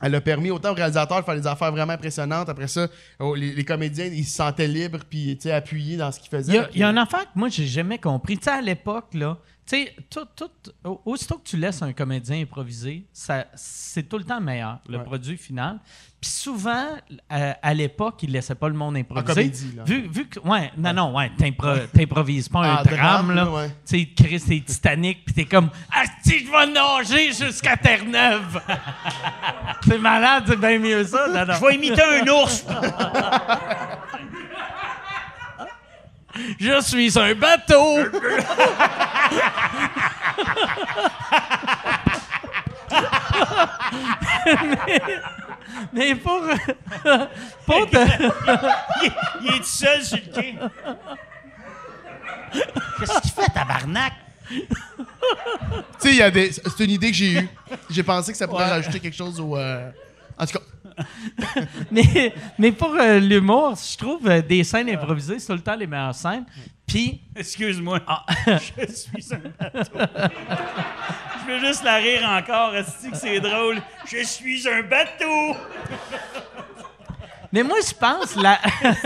elle a permis autant aux réalisateurs de faire des affaires vraiment impressionnantes. Après ça, oh, les, les comédiens, ils se sentaient libres puis appuyés dans ce qu'ils faisaient. Il y, a, y une affaire que moi, j'ai jamais compris. Tu sais, à l'époque, là, tu sais, tout, tout, au- aussitôt que tu laisses un comédien improviser, ça, c'est tout le temps meilleur, le Ouais. produit final. Puis souvent, euh, à l'époque, ils laissaient pas le monde improviser. comédie, là. Vu, vu que, ouais, non, non, ouais, t'impro- t'improvises pas un Ah, drame, drame, là. là, ouais. Tu sais, Chris, t'es Titanic, puis t'es comme, ah, si, je vais nager jusqu'à Terre-Neuve. c'est malade, c'est bien mieux ça. Non, non. Je vais imiter un ours. Je suis un bateau. mais, mais pour, pour te- Il, il est tout seul sur le quai. Qu'est-ce qu'il fait, tabarnak? Tu sais, il y a des. C'est une idée que j'ai eue. J'ai pensé que ça pourrait rajouter quelque chose au. euh, En tout cas, mais, mais pour euh, l'humour, je trouve euh, des scènes improvisées, c'est tout le temps les meilleures scènes. Puis, Excuse-moi. Je suis un bateau. Je veux juste la rire encore. Est-ce que c'est drôle? Je suis un bateau. mais moi, je pense la,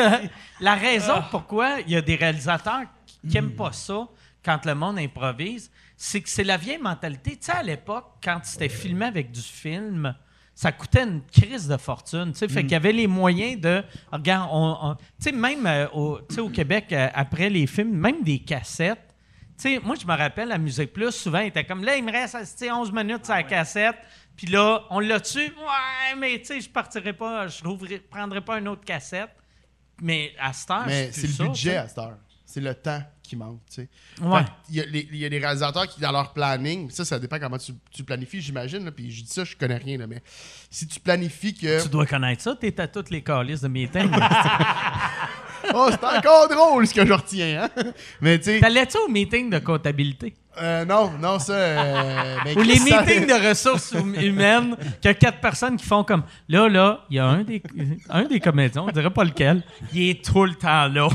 la raison pourquoi il y a des réalisateurs qui n'aiment pas ça quand le monde improvise, c'est que c'est la vieille mentalité. Tu sais, à l'époque, quand c'était filmé avec du film, ça coûtait une crise de fortune. Tu sais, fait qu'il y avait les moyens de. Regarde, on, on- tu sais, même euh, au, tu sais, au Québec, euh, après les films, même des cassettes. Tu sais, moi, je me rappelle, à Musique Plus, souvent, il était comme là, il me reste tu sais, 11 minutes sur la cassette. Puis là, on l'a tu Ouais, mais tu sais, je partirais pas, je rouvrirais- prendrais pas une autre cassette. Mais à cette heure, mais c'est le ça, budget à cette heure. C'est le temps qui manque. Ouais. Il y, a y des réalisateurs qui, dans leur planning, ça, ça dépend comment tu, tu planifies, j'imagine, puis je dis ça, je connais rien, là, mais si tu planifies que. Tu dois connaître ça, t'es à toutes les calices de meeting. Oh, c'est encore drôle ce que je retiens, hein? Mais tu. T'allais-tu au meeting de comptabilité? euh, non, non, ça. euh, Ou les meetings de ressources hum- humaines, qu'il y a quatre personnes qui font comme là, là, il y a un des, un des comédiens, on dirait pas lequel, il est tout le temps là.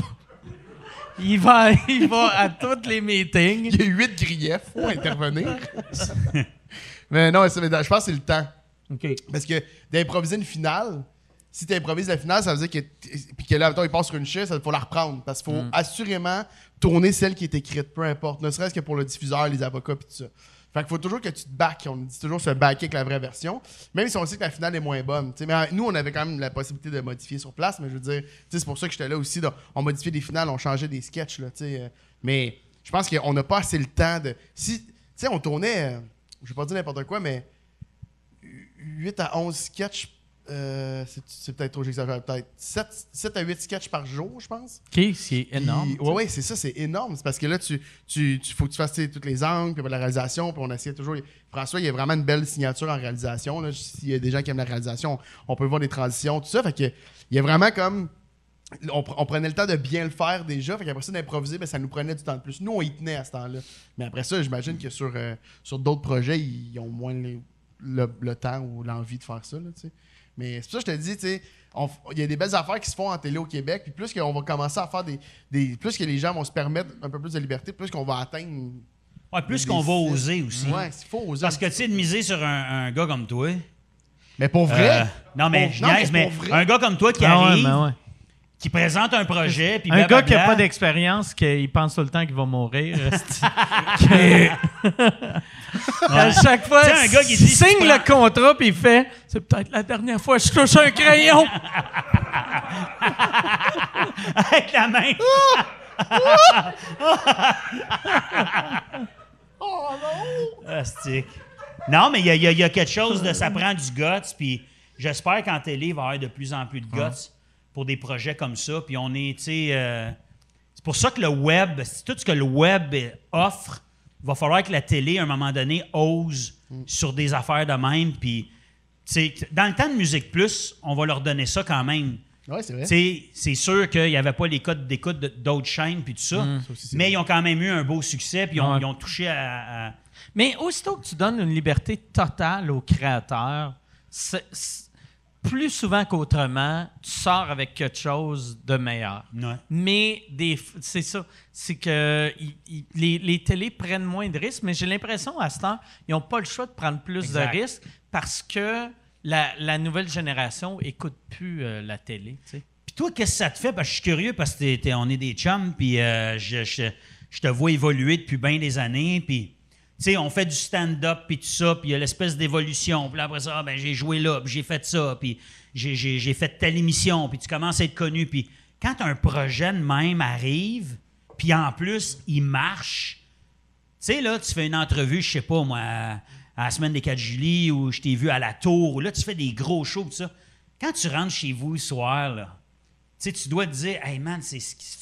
Il va, il va à tous les meetings. Il y a huit griefs, faut intervenir. mais non, je pense que c'est le temps. OK. Parce que d'improviser une finale, si tu improvises la finale, ça veut dire que. Puis que là, il passe sur une chaise, il faut la reprendre. Parce qu'il faut Mm. assurément tourner celle qui est écrite, peu importe. Ne serait-ce que pour le diffuseur, les avocats, puis tout ça. Fait qu'il faut toujours que tu te back. On dit toujours se backer avec la vraie version. Même si on sait que la finale est moins bonne. Mais euh, nous, on avait quand même la possibilité de modifier sur place. Mais je veux dire, c'est pour ça que j'étais là aussi. on modifiait des finales, on changeait des sketchs. Euh, mais je pense qu'on n'a pas assez le temps de. Si, on tournait, euh, je vais pas dire n'importe quoi, mais 8 à 11 sketchs, euh, c'est- peut-être trop, j'exagère peut-être. 7, à 8 sketchs par jour, je pense. OK, c'est énorme. Oui, ouais, c'est ça, c'est énorme. C'est parce que là, tu, tu, tu- faut que tu fasses toutes les angles, puis la réalisation, puis on essaie toujours. François, il y a vraiment une belle signature en réalisation. S'il y a des gens qui aiment la réalisation, on peut voir des transitions, tout ça. Fait que il y a vraiment comme. On, pr- on prenait le temps de bien le faire déjà. Fait qu'après ça, d'improviser, ben, ça nous prenait du temps de plus. Nous, on y tenait à ce temps-là. Mais après ça, j'imagine que sur, euh, sur d'autres projets, ils ont moins les- le, le temps ou l'envie de faire ça. Là. Mais c'est pour ça que je te dis, tu sais, il y a des belles affaires qui se font en télé au Québec. Puis plus qu'on va commencer à faire des, des. Plus que les gens vont se permettre un peu plus de liberté, plus qu'on va atteindre. Ouais, plus qu'on va oser aussi. Ouais, il faut oser. Parce que, tu sais, de miser sur un, un gars comme toi. Mais pour vrai? euh, non, mais pour- je non, niaise, mais pour vrai? un gars comme toi qui Ah ouais, arrive, ben ouais. Qui présente un projet, puis Un gars qui n'a pas d'expérience, qui pense tout le temps qu'il va mourir. À chaque fois, un gars qui il dit, signe le contrat puis il fait c'est peut-être la dernière fois que je touche un crayon. avec la main. Oh non! Astique. Non, mais y y il y a quelque chose de ça prend du guts, puis j'espère qu'en télé, il va y avoir de plus en plus de guts pour des projets comme ça. Puis on est, tu sais, euh, c'est pour ça que le web, c'est tout ce que le web offre, il va falloir que la télé, à un moment donné, ose sur des affaires de même. Puis, tu sais, dans le temps de Musique Plus, on va leur donner ça quand même. Ouais, c'est vrai. C'est sûr qu'il n'y avait pas les codes d'écoute d'autres chaînes puis tout ça, Ça aussi, c'est mais vrai. ils ont quand même eu un beau succès puis ils ont, Ouais. ils ont touché à- à Mais aussitôt que tu donnes une liberté totale au créateur, c'est- c'est- plus souvent qu'autrement, tu sors avec quelque chose de meilleur. Ouais. Mais c'est ça, c'est que les, les télés prennent moins de risques, mais j'ai l'impression à ce temps, ils n'ont pas le choix de prendre plus Exact. de risques parce que la, la nouvelle génération écoute plus euh, la télé. Puis toi, qu'est-ce que ça te fait? Parce que je suis curieux parce que t'es- on est des chums, puis euh, je, je- je te vois évoluer depuis bien des années. Puis, on fait du stand-up, puis tout ça, puis il y a l'espèce d'évolution. Puis après ça, ah, ben, j'ai joué là, puis j'ai fait ça, puis j'ai- fait telle émission, puis tu commences à être connu. Puis quand un projet de même arrive, puis en plus, il marche, tu sais, là, tu fais une entrevue, je sais pas, moi, à, la semaine des 4 juillet, ou je t'ai vu à la tour, ou là, tu fais des gros shows, tout ça. Quand tu rentres chez vous le soir, tu tu dois te dire, hey man, c'est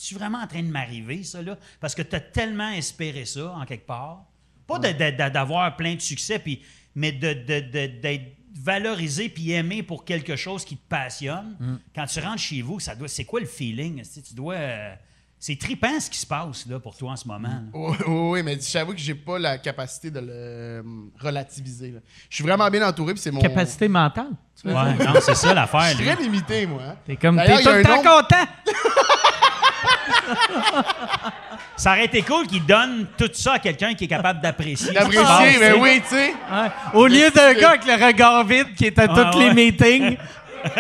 tu vraiment en train de m'arriver, ça, là? Parce que tu as tellement espéré ça, en quelque part. Pas d'avoir plein de succès, puis, mais de- de- de- d'être valorisé puis aimé pour quelque chose qui te passionne. Quand tu rentres chez vous, ça doit. C'est quoi le feeling? Tu sais, tu dois. euh, c'est trippant ce qui se passe là, pour toi en ce moment. là. Oui, oui, oui, mais j'avoue que j'ai pas la capacité de le euh, relativiser. là. Je suis vraiment bien entouré, puis c'est mon. Capacité mentale. Ouais, non, c'est ça Je l'affaire. suis lui. très limité, moi. hein. T'es comme, t'es tout le un temps nombre- content. Ça aurait été cool qu'il donne tout ça à quelqu'un qui est capable d'apprécier. D'apprécier, mais sais. oui, tu sais. Ouais. Au lieu d'un gars avec le regard vide qui est à tous Ah, les ouais. meetings.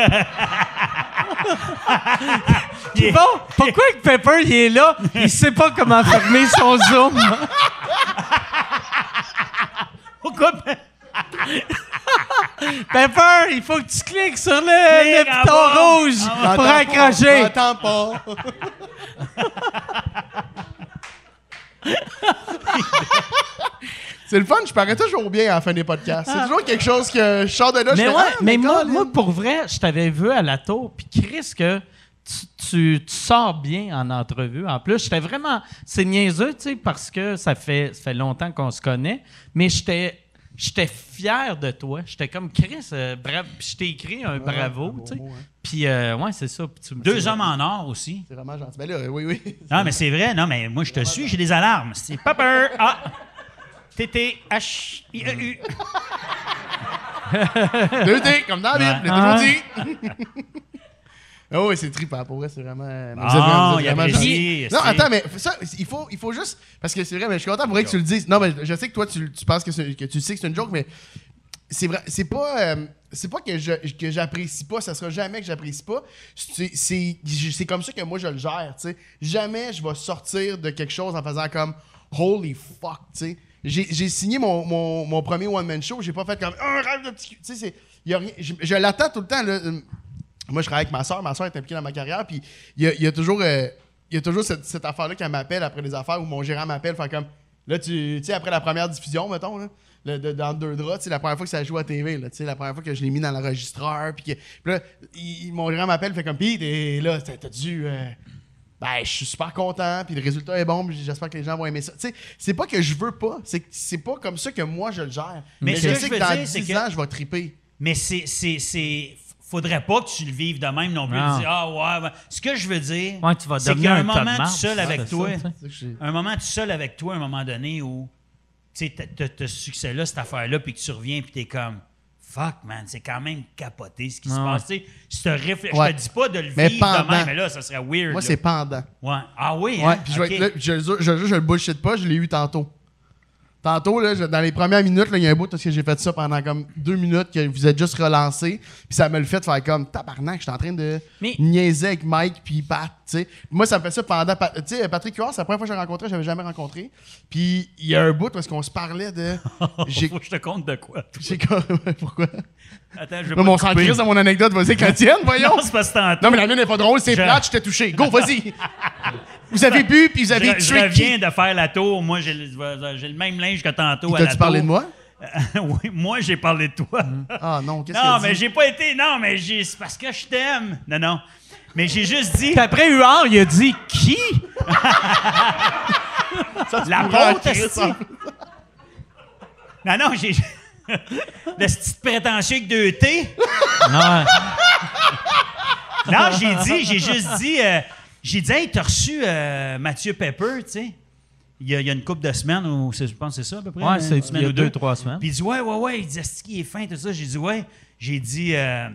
Il est- Bon, pourquoi que Pepper il est là? Il sait pas comment fermer son zoom. Pourquoi? Pepper, il faut que tu cliques sur le, le rouge Ah, pour pas, accrocher. J'entends pas. C'est le fun, je parais toujours bien à la fin des podcasts. C'est toujours quelque chose que je sors de là, je Mais, fais, ouais, ah, mais moi, pour vrai, je t'avais vu à la tour, puis Chris, que tu, tu, tu sors bien en entrevue. En plus, j'étais vraiment... C'est niaiseux, tu sais, parce que ça fait, ça fait longtemps qu'on se connaît, mais j'étais... J'étais fier de toi. J'étais comme Chris, euh, bravo. Je t'ai écrit un bravo, bravo, tu sais. mot, hein. Puis, euh, ouais, c'est ça. Puis tu me Deux hommes en or aussi. C'est vraiment gentil. Ben là, oui, oui. Non, mais c'est vrai. Non, mais moi, je te suis, j'ai des alarmes. C'est Pepper. Ah! T-T-H-I-E-U. Deux T, comme dans la Bible, le dit. Ah oui, c'est trippant. Pour vrai, c'est vraiment. mais Ah, vous êtes vraiment- vous êtes il vraiment apprécie, gentil. Non, attends, mais ça, il faut, il faut juste. Parce que c'est vrai, mais je suis content pour vrai que tu le dises. Non, mais je sais que toi, tu, tu penses que, tu sais que c'est une joke, mais c'est vrai. C'est pas. euh, c'est pas que je que j'apprécie pas, ça sera jamais que j'apprécie pas. C'est comme ça que moi je le gère, tu sais. Jamais je vais sortir de quelque chose en faisant comme holy fuck, tu sais. J'ai signé mon, mon, mon premier one man show, j'ai pas fait comme un rêve de petit cul. tu sais c'est y a rien je, je l'attends tout le temps là. Moi je travaille avec ma soeur, ma soeur est impliquée dans ma carrière puis il y a, il y a toujours euh, il y a toujours cette, cette affaire-là qu'elle m'appelle après des affaires où mon gérant m'appelle, fait comme là tu sais après la première diffusion mettons là, le- de- dans deux draps, sais, la première fois que ça joue à TV, là, tu sais, la première fois que je l'ai mis dans l'enregistreur, puis que- puis là, il- mon gérant m'appelle, fait comme, pis, et là, t'as dû, euh, ben, je suis super content, puis le résultat est bon, j'espère que les gens vont aimer ça. Tu sais, c'est pas que je veux pas, c'est c'est pas comme ça que moi je le gère. Mais Mais, je sais que dans dire, c'est 10 que- ans, je vais triper. Mais c'est. Faudrait pas que tu le vives de même non plus. Non. de ah ouais, ouais. Ce que je veux dire, Ouais, tu vas c'est qu'il y a un de moment tout seul avec ça, toi. un moment tout seul avec toi, un moment donné où tu sais, ce succès-là, cette affaire-là, puis que tu reviens, puis t'es comme fuck, man, c'est quand même capoté ce qui se passe. Tu sais, réflexe, Ouais. je te dis pas de le Mais vivre de pendant. même, mais là, ça serait weird. Moi, là. c'est pendant. Ouais. Ah oui, Ouais, hein? puis je, vais Ok. être là, je, je, je, je, je le bullshit pas, je l'ai eu tantôt. Tantôt, là, je- dans les premières minutes, là, il y a un bout parce que j'ai fait ça pendant comme deux minutes que vous êtes juste relancé. Puis ça me le fait faire comme tabarnak, je suis en train de Mais- niaiser avec Mike puis Pat, tu sais. Moi, ça me fait ça pendant. Pa- Tu sais, Patrick Huard, c'est la première fois que j'ai rencontré, j'avais jamais rencontré. Puis il y a un bout parce qu'on se parlait de. J'ai. Faut que je te compte de quoi. toi? j'ai comme- Pourquoi? Attends, je vais Non, pas mais on te s'en couper. crisse dans mon anecdote, vas-y, que la tienne, voyons. Non, c'est parce que tantôt, Non, mais la mienne n'est pas drôle, c'est Je- plate, je t'ai touché. Go, vas-y. Vous avez bu, puis vous avez je, je tué qui? reviens de faire la tour. Moi, j'ai le, j'ai le même linge que tantôt. La T'as-tu parlé de tour. moi? oui, moi, j'ai parlé de toi. Ah non, qu'est-ce Non, que mais j'ai pas été. Non, mais j'ai- c'est parce que je t'aime. Non, non. Mais j'ai juste dit. Puis après, Huard, il a dit qui? L'apôtre, esti. Non, non, j'ai. Le petit prétentieux avec deux T. Non. Non, j'ai dit, j'ai juste dit. euh, j'ai dit, hey, t'as reçu euh, Mathieu Pepper, tu sais? Il y, a, il y a une couple de semaines, ou je pense que c'est ça à peu près. Ouais, une c'est il semaine y a ou deux, trois semaines. Puis il dit ouais, ouais, ouais. Il dit est-ce qu'il est fin, tout ça? J'ai dit ouais. J'ai dit, euh,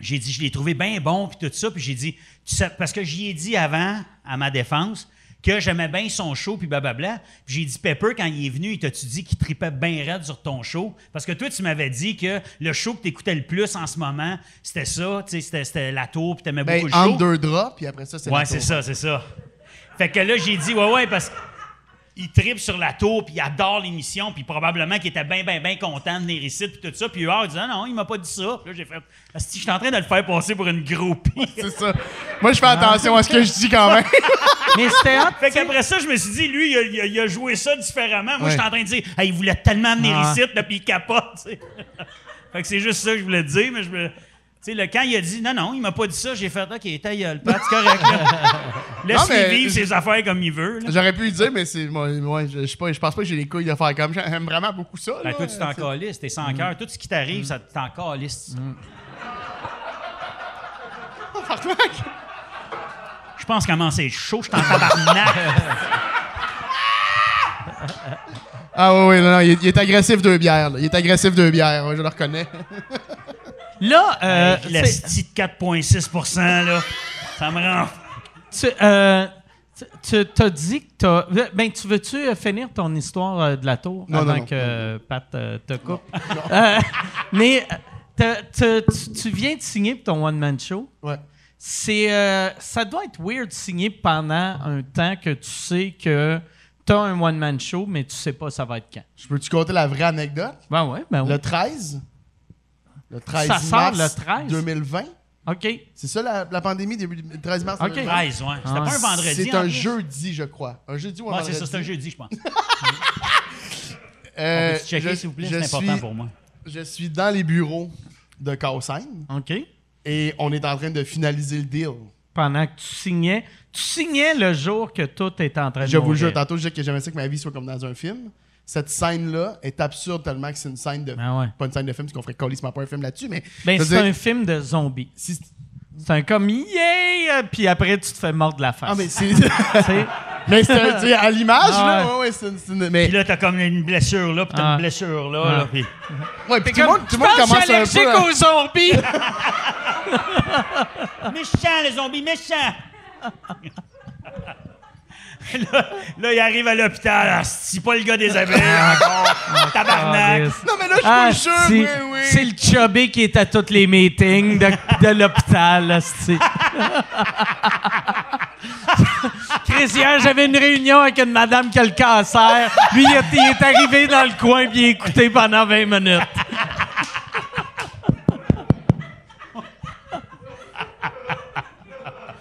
j'ai dit, je l'ai trouvé bien bon, puis tout ça. Puis j'ai dit, tu sais, parce que j'y ai dit avant, à ma défense, que j'aimais bien son show, puis blablabla. Puis j'ai dit, Pepper, quand il est venu, il t'a-tu dit qu'il tripait bien raide sur ton show? Parce que toi, tu m'avais dit que le show que t'écoutais le plus en ce moment, c'était ça, tu sais, c'était, c'était la tour, puis t'aimais Ben, beaucoup le show. deux draps, puis après ça, c'est Ouais, c'est ça, c'est ça. Fait que là, j'ai dit, ouais, ouais, parce que. Il tripe sur la tour, puis il adore l'émission, puis probablement qu'il était bien, bien, bien content de venir ici, puis tout ça. Puis Huard, il dit Ah non, il m'a pas dit ça. Puis là, j'ai fait Si je suis en train de le faire passer pour une groupie. C'est ça. Moi, je fais attention à ce que je dis quand même. Mais c'était hot. Fait qu'après ça, je me suis dit, lui, il a, il a- il a joué ça différemment. Moi, Ouais. j'étais en train de dire, Hey, il voulait tellement venir Ah. ici, là, puis il capote. tu sais. fait que c'est juste ça que je voulais te dire, mais je me. Tu sais, le, quand il a dit non, non, il m'a pas dit ça, j'ai fait OK, ta gueule, Pat, c'est correct. Laisse-le mais- vivre ses affaires comme il veut. là. J'aurais pu le dire, mais c'est. Moi, moi, je, je sais pas, je pense pas que j'ai les couilles de faire comme. J'aime vraiment beaucoup ça. Ben, là. toi, tu t'en calisses, t'es sans cœur. Tout ce qui t'arrive, ça t'en calisse. Je pense comment c'est chaud, je suis en tabarnak. Ah oui, oui, non, non, il est, il est agressif deux bières. là. Il est agressif deux bières, ouais, je le reconnais. Là, euh, la c'est- petite 4,6 là, ça me rend. tu euh, tu- t'as dit que t'as. Ben, tu veux-tu euh, finir ton histoire euh, de la tour Non, avant non, non. que euh, Pat te coupe? Euh, mais t'as- t'as- tu, viens de signer pour ton one-man show. Ouais. C'est, euh, ça doit être weird de signer pendant un temps que tu sais que tu as un one-man show, mais tu sais pas ça va être quand. Je peux-tu compter la vraie anecdote? Ben ouais, ben Le oui. 13. Le 13 Ça sort mars le 13? 2020. OK. C'est ça la, la pandémie, début du- 13 mars Ok. 2020? 13, ouais. C'était Ah. pas un vendredi. C'est en un plus. jeudi, je crois. Un jeudi ou un Ouais, vendredi. c'est ça, c'est un jeudi, je pense. Euh, checker, je- s'il vous plaît? je C'est important suis- pour moi. Je suis dans les bureaux de Caussin OK. et on est en train de finaliser le deal. Pendant que tu signais. Tu signais le jour que tout était en train de Je vous le jure, tantôt, je disais que j'aimerais ça que ma vie soit comme dans un film. Cette scène-là est absurde tellement que c'est une scène de. Ah ouais. Pas une scène de film, parce qu'on ferait colissement pas un film là-dessus, mais. Ben, c'est dire, un film de zombies. si- C'est un comme yeah! Puis après, tu te fais mordre la face. Ah, mais c'est. Mais c'est un- tu sais, à l'image, Ah là. ouais. Ouais, c'est une. mais. Puis là, t'as comme une blessure là, puis t'as Ah. une blessure là. Ah. là, puis- Ouais, puis tout le monde, tout monde commence je suis allergique peu. à- aux zombies? Méchant, les zombies, méchant! Là, là, il arrive à l'hôpital. Ah, C'est pas le gars des abeilles encore. Tabarnak. Non, mais là, je Ah, jure, c'est- oui, oui. C'est le chubby qui est à tous les meetings de, de l'hôpital. là, c'est- Chris, hier, j'avais une réunion avec une madame qui a le cancer. Lui, il est, il est arrivé dans le coin puis il a écouté pendant 20 minutes.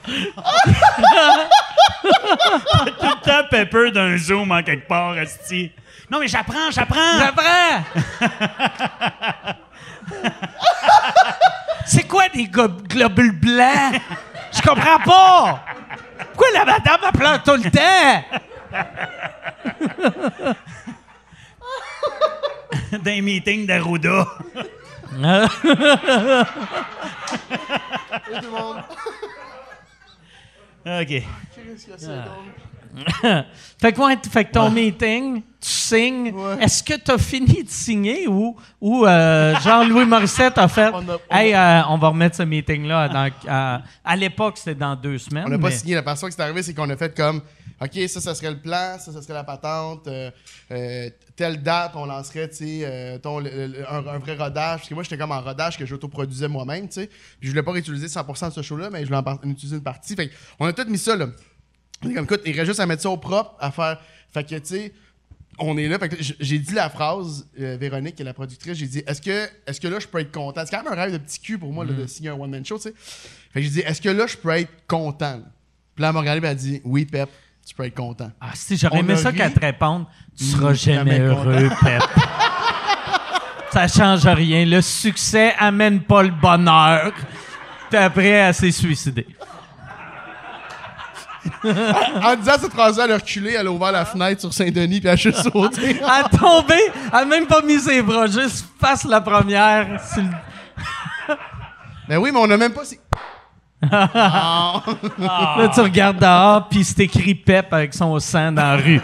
Tout le temps pepper d'un zoom en quelque part, esti. Non, mais j'apprends, j'apprends. J'apprends! C'est quoi des globules blancs? Je comprends pas! Pourquoi la madame elle pleure tout le temps? D'un meeting d'Arruda. Fait que, ouais, fait que ton meeting, tu signes. Ouais. Est-ce que tu as fini de signer ou, ou euh, Jean-Louis Morissette a fait On a- on Hey, euh, on va remettre ce meeting-là. dans- à, à l'époque, c'était dans deux semaines. On n'a pas signé. La façon que c'est arrivé, c'est qu'on a fait comme OK, ça, ça serait le plan, ça, ça serait la patente. euh, telle date, on lancerait, tu sais, ton- le- le- un, un vrai rodage. Parce que moi, j'étais comme en rodage que j'autoproduisais moi-même, tu sais. Puis je voulais pas réutiliser 100% de ce show-là, mais je voulais en utiliser une partie. Fait on a tout mis ça, là. Est comme, écoute, il reste juste à mettre ça au propre, à faire. Fait que, tu sais, on est là. Fait que j'ai dit la phrase, euh, Véronique, qui est la productrice, j'ai dit, est-ce que, est-ce que là, je peux être content? C'est quand même un rêve de petit cul pour moi, là, de signer un one-man show, tu sais. Fait que j'ai dit, est-ce que là, je peux être content? là? Puis là, elle m'a regardé elle a dit, oui, Pep, tu peux être content. Ah, si, j'aurais aimé ça qu'elle te réponde. Tu seras Mm, jamais, jamais heureux, Pep. ça change rien. Le succès amène pas le bonheur. Puis après, elle s'est suicidée. En disant cette phrase-là, elle a reculé, elle a ouvert la fenêtre sur Saint-Denis, puis elle a juste sauté. Elle a tombé, elle a même pas mis ses bras, juste face la première. sur le- Ben oui, mais on a même pas. si- Là, tu regardes dehors, puis c'est écrit Pep avec son sang dans la rue.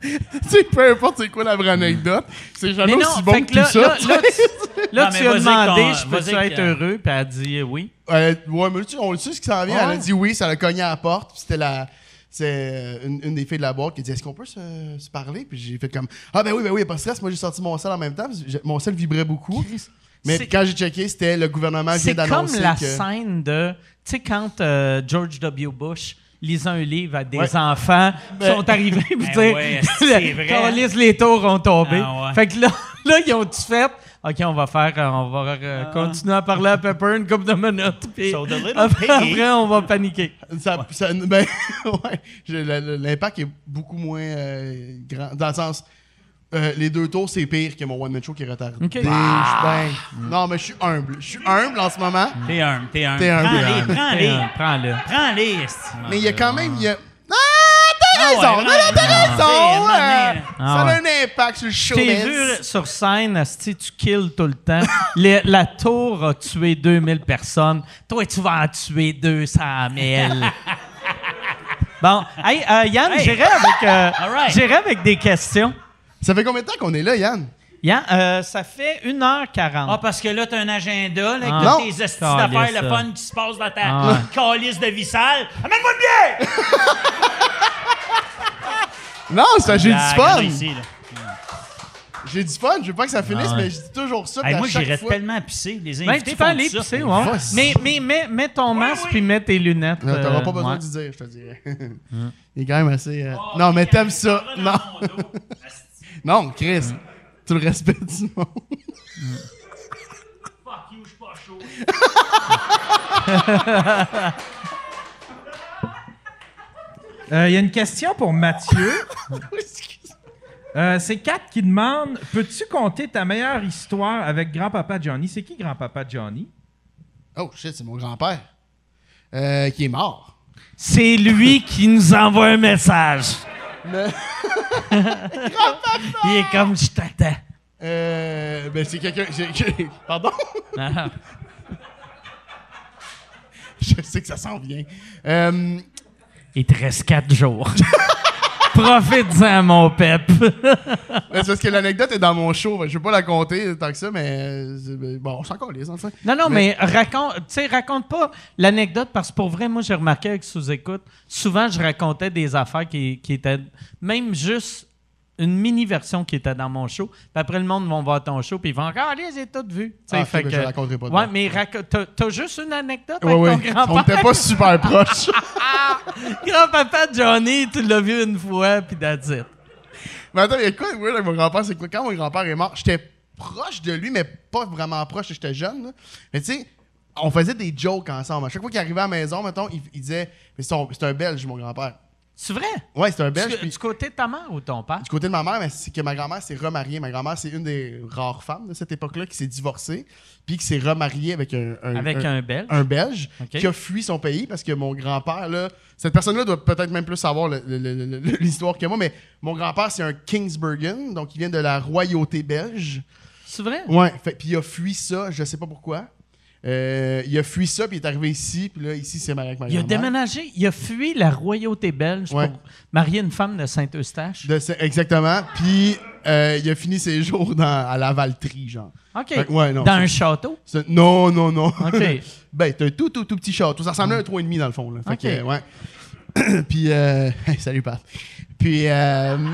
tu sais, peu importe c'est quoi la vraie anecdote, c'est jamais non, aussi bon que, que là, tout ça. là, tu là, sais. tu, là, Non, tu mais as demandé, je vas-y être que- heureux? Puis elle a dit oui. Euh, ouais, mais tu sais, on le sait ce qui s'en vient. Ah Elle a dit oui, ça l'a cogné à la porte. Puis c'était la. C'est une, une des filles de la boîte qui a dit Est-ce qu'on peut se, se parler? Puis j'ai fait comme Ah, ben oui, ben oui, pas de stress. Moi, j'ai sorti mon sel en même temps. mon sel vibrait beaucoup. Mais quand j'ai checké, c'était le gouvernement vient C'est comme d'annoncer la que... scène de, tu sais, quand euh, George W. Bush lisait un livre à des Ouais. enfants qui sont arrivés, puis Ben ouais, c'est vrai. quand on lise les tours ont tombé. Ah ouais. Fait que là, là, ils ont tout fait? OK, on va faire, euh, on va euh, Ah. continuer à parler à Pepper une couple de minutes. Puis So après, après, on va paniquer. Ça, ça- ben, l'impact est beaucoup moins euh, grand. Dans le sens, euh, les deux tours, c'est pire que mon one-man show qui est retardé. Ok. Je- ben, non, mais je suis humble. Je suis humble en ce moment. T'es un, t'es. T'es un, Prends-les, t'es prends-les. Prends-le. Prends-les, esti. Mais il y a quand même. il y a- Ah, t'as Ah ouais, raison! non, non, t'as raison! Euh. Ah ça ouais. a un impact sur le t'ai showbiz. vu sur scène, asti, tu kills tout le temps. Les- la tour a tué 2000 personnes. Toi, tu vas en tuer 200 000. bon, hey, euh, Yann, Hey. j'irai avec, euh, right. avec des questions. Ça fait combien de temps qu'on est là, Yann? Yann, euh, ça fait 1h40. Ah, parce que là, t'as un agenda, là, avec Ah. Non. toutes tes astuces d'affaires, le ça. fun qui se passe dans ta Ah calice de vie sale. Amène-moi le bière! Non, c'est j'ai du Ah, fun! ici. J'ai du fun, je veux pas que ça finisse, Ah ouais. mais je dis toujours ça. Hey, moi, chaque j'irais tellement à pisser. Les Ben, invités tu peux aller ça. pisser, ouais. Vas-y. Mais, mais mets, mets ton masque puis mets tes lunettes. Non, T'auras euh, pas besoin ouais. d'y dire, je te dirais. Il est quand même assez. euh, non, mais t'aimes ça. Non. non, Chris. Tu le respectes du monde. Fuck you, je suis pas chaud. Euh, Il y a une question pour Mathieu. Euh, c'est Kat qui demande Peux-tu conter ta meilleure histoire avec grand-papa Johnny? C'est qui grand-papa Johnny? Oh shit, c'est mon grand-père. Euh, qui est mort. C'est lui qui nous envoie un message. Il est comme je t'attends. Euh, ben, c'est quelqu'un. Pardon? Ah. Je sais que ça s'en vient. Euh, Il te reste quatre jours. Profite-en, mon pep. c'est parce que l'anecdote est dans mon show. Je veux pas la compter tant que ça, mais. euh, Bon, on s'en calisse, enfin. Non, non, mais, raconte, tu sais, raconte pas l'anecdote parce que pour vrai, moi, j'ai remarqué avec sous-écoute, souvent, je racontais des affaires qui, qui étaient même juste une mini-version qui était dans mon show. Puis après, le monde va voir ton show, puis ils vont encore, allez, j'ai tout vu. Ah, ok, fait ben, que- je raconterai pas de Ouais, mais t'as, juste une anecdote Ouais, avec ouais. ton On grand-père. n'était pas super proches. Grand-papa Johnny, tu l'as vu une fois, puis that's it. Mais attends, il y a quoi de weird avec mon grand-père? C'est que quand mon grand-père est mort, j'étais proche de lui, mais pas vraiment proche, j'étais jeune. là. Mais tu sais, on faisait des jokes ensemble. À chaque fois qu'il arrivait à la maison, mettons, il, il disait Mais c'est un Belge, mon grand-père. C'est vrai? Ouais, c'est un Belge. Du, puis- du côté de ta mère ou ton père? Du côté de ma mère, mais c'est que ma grand-mère s'est remariée. Ma grand-mère, c'est une des rares femmes de cette époque-là qui s'est divorcée, puis qui s'est remariée avec un, un- Avec un, Belge? un Belge qui a fui son pays parce que mon grand-père, là, cette personne-là doit peut-être même plus savoir l'histoire que moi, mais mon grand-père, c'est un Kingsburgen, donc il vient de la royauté belge. C'est vrai? Fait, puis il a fui ça, je sais pas pourquoi. Euh, il a fui ça, puis il est arrivé ici, puis là, ici, c'est marié avec ma Il a déménagé, il a fui la royauté belge Ouais. pour marier une femme de Saint-Eustache. Exactement. Puis euh, il a fini ses jours dans, à la Valtrie, genre. OK. Fait ouais, non, Dans un château? Non, non, non. OK. ben, c'est un tout, tout, tout petit château. Ça ressemblait à un 3,5 dans le fond. Là. Fait Ok. que, ouais. Puis, euh... salut, Pat. Puis, euh...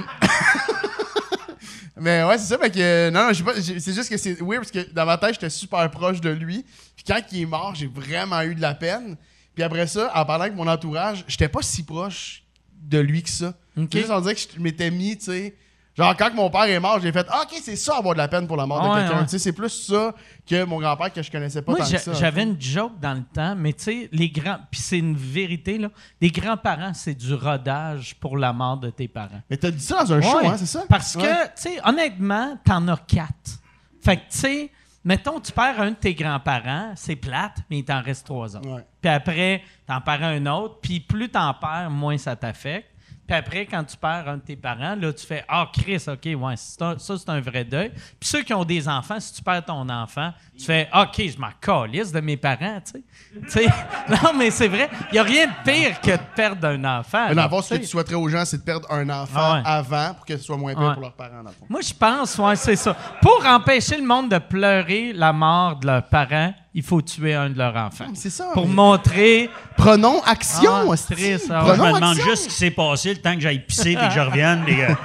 Mais ouais, c'est ça. Fait que, euh, non, non, c'est juste que c'est weird parce que dans ma tête, j'étais super proche de lui. Quand il est mort, j'ai vraiment eu de la peine. Puis après ça, en parlant avec mon entourage, j'étais pas si proche de lui que ça. Ok. C'est juste, on dirait que je m'étais mis, tu sais. Genre, quand mon père est mort, j'ai fait Ah, Ok, c'est ça avoir de la peine pour la mort Ouais, de quelqu'un. ouais. Tu sais, c'est plus ça que mon grand-père que je connaissais pas Moi, tant que ça. j'avais une joke dans le temps, mais tu sais, les grands. Puis c'est une vérité, là. Les grands-parents, c'est du rodage pour la mort de tes parents. Mais t'as dit ça dans un show, hein, c'est ça? Parce que, tu sais, honnêtement, t'en as quatre. Fait que, tu sais, mettons, tu perds un de tes grands-parents, c'est plate, mais il t'en reste trois autres. Ouais. Puis après, t'en perds un autre, puis plus t'en perds, moins ça t'affecte. Puis après, quand tu perds un de tes parents, là, tu fais Ah, Chris, OK, ouais, un- ça, c'est un vrai deuil. Puis ceux qui ont des enfants, si tu perds ton enfant, tu fais OK, je m'en calisse de mes parents, tu sais. Non, mais c'est vrai, il n'y a rien de pire que de perdre un enfant. Mais ce que tu souhaiterais aux gens, c'est de perdre un enfant Ah ouais. avant pour que ce soit moins pire Ouais. pour leurs parents, dans le fond. Moi, je pense, ouais, c'est ça. Pour empêcher le monde de pleurer la mort de leurs parents, il faut tuer un de leurs enfants. C'est ça. Pour mais- montrer. Prenons action, Ah, triste, ah je me demande action. juste ce qui s'est passé le temps que j'aille pisser et que je revienne. Les gars.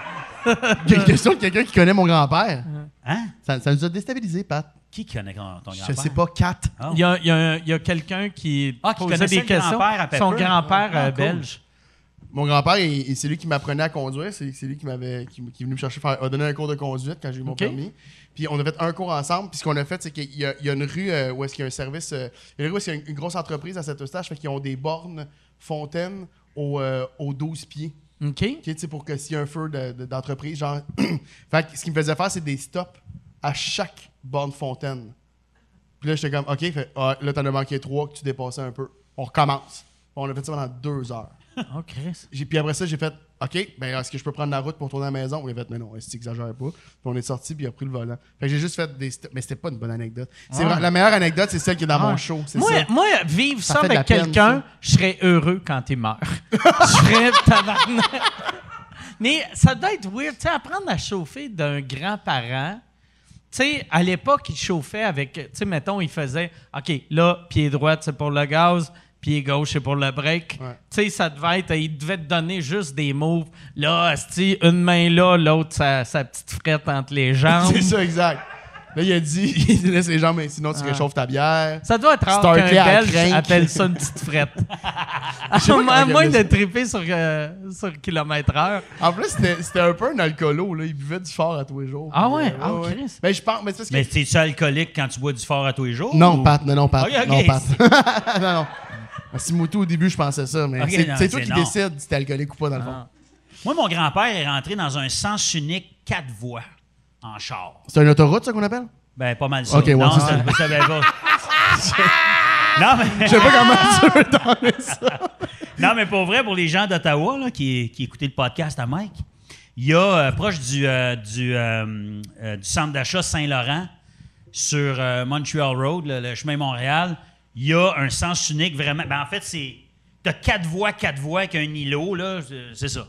Il y a une question de quelqu'un qui connaît mon grand-père. Hein? Ça, ça nous a déstabilisé, Pat. Qui connaît ton, ton Je grand-père? sais pas, 4. Ah. Il y a, quelqu'un qui Ah, qui connaissait des questions. grand-père à Pepper. Son grand-père Ah, euh, cool. belge. Mon grand-père, il- il- c'est lui qui m'apprenait à conduire. C'est lui qui m'avait qui, qui est venu me chercher, faire, a donné un cours de conduite quand j'ai eu mon permis. Puis on a fait un cours ensemble. Puis ce qu'on a fait, c'est qu'il y, a- il y a une rue euh, où est-ce qu'il y a un service. euh, il y a une rue où est-ce qu'il y a une, une grosse entreprise à cet stage. Fait qu'ils ont des bornes fontaines aux, euh, aux 12 pieds. OK. OK, tu sais, pour que s'il y a un feu de- de- d'entreprise, genre. fait que ce qu'il me faisait faire, c'est des stops à chaque borne fontaine. Puis là, j'étais comme, OK, fait, ah, là, t'en as manqué trois que tu dépassais un peu. On recommence. On a fait ça pendant deux heures. Oh, Chris. J'ai- Puis après ça, j'ai fait OK, ben est-ce que je peux prendre la route pour retourner à la maison? Il a fait Mais non, est-ce que tu exagères pas? Puis on est sorti, puis il a pris le volant. Fait que j'ai juste fait des. st- Mais c'était pas une bonne anecdote. C'est vrai- La meilleure anecdote, c'est celle qui est dans mon show. C'est Moi, ça. moi, vivre Ça ça, fait de la avec peine, quelqu'un, ça. je serais heureux quand il meurt. je serais tabarnak. Mais ça doit être weird, tu sais, apprendre à chauffer d'un grand-parent. Tu sais, à l'époque, il chauffait avec, tu sais, mettons, il faisait, OK, là, pied droit, c'est pour le gaz, pied gauche, c'est pour le break. Ouais. Tu sais, ça devait être, il devait te donner juste des moves. Là, asti, une main là, l'autre, sa, sa petite frette entre les jambes. C'est ça, exact. Là, il a dit il laisse les jambes, mais sinon, tu Ah. réchauffes ta bière. Ça doit être rare qu'un Belge appelle ça une petite frette. à moins de triper sur, euh, sur kilomètre heure. En plus, c'était c'était un peu un alcoolo. Là. Il buvait du fort à tous les jours. Ah ouais? euh, Ah, Christ. Ben, je pense. Mais c'est parce que. Mais t'es-tu alcoolique quand tu bois du fort à tous les jours? Non, ou- Pat, non, non, Pat. Ok. Non, Pat. non, non. Si Moutou, au début, je pensais ça, mais c'est toi qui non. décides si t'es alcoolique ou pas, dans le fond. Ah. Moi, mon grand-père est rentré dans un sens unique quatre voies en char. C'est une autoroute, ça qu'on appelle? Ben, pas mal ça. Ok, ouais, non, c'est ça, ça. ça, ben, pas. non, mais... Je sais pas comment tu veux donner ça. Non, mais pour vrai, pour les gens d'Ottawa là, qui, qui écoutaient le podcast à Mike, il y a euh, proche du, euh, du, euh, du centre d'achat Saint-Laurent, sur Montreal Road, le, le chemin Montréal, il y a un sens unique vraiment. Ben, en fait, c'est. T'as quatre voies, quatre voies avec un îlot, là, c'est- ça.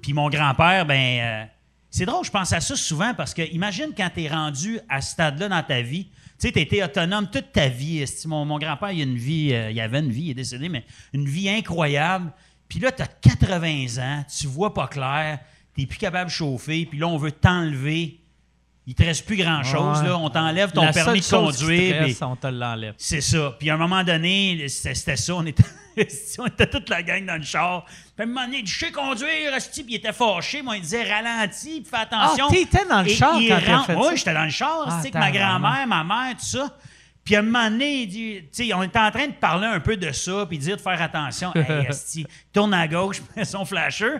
Puis mon grand-père, ben. euh, c'est drôle, je pense à ça souvent parce que imagine quand t'es rendu à ce stade-là dans ta vie. Tu sais, été autonome toute ta vie. Mon, mon grand-père, il a une vie, euh, il avait une vie, il est décédé, mais une vie incroyable. Puis là, t'as 80 ans, tu vois pas clair, t'es plus capable de chauffer, puis là, on veut t'enlever. Il te reste plus grand-chose, Ouais. là. On t'enlève ton La permis de conduire. on te l'enlève. c'est ça. Puis à un moment donné, c'était ça. On était, on était toute la gang dans le char. Puis à un moment donné, je sais conduire. Puis il était fâché. Moi, il disait, ralentis, puis fais attention. Ah, t'étais dans le Et char quand rentre- fait Oui, j'étais dans le char, Ah, avec ma grand-mère, ma mère, tout ça. Puis à un moment donné, il dit, on était en train de parler un peu de ça, puis de dire de faire attention. hey, tourne à gauche, son flasher.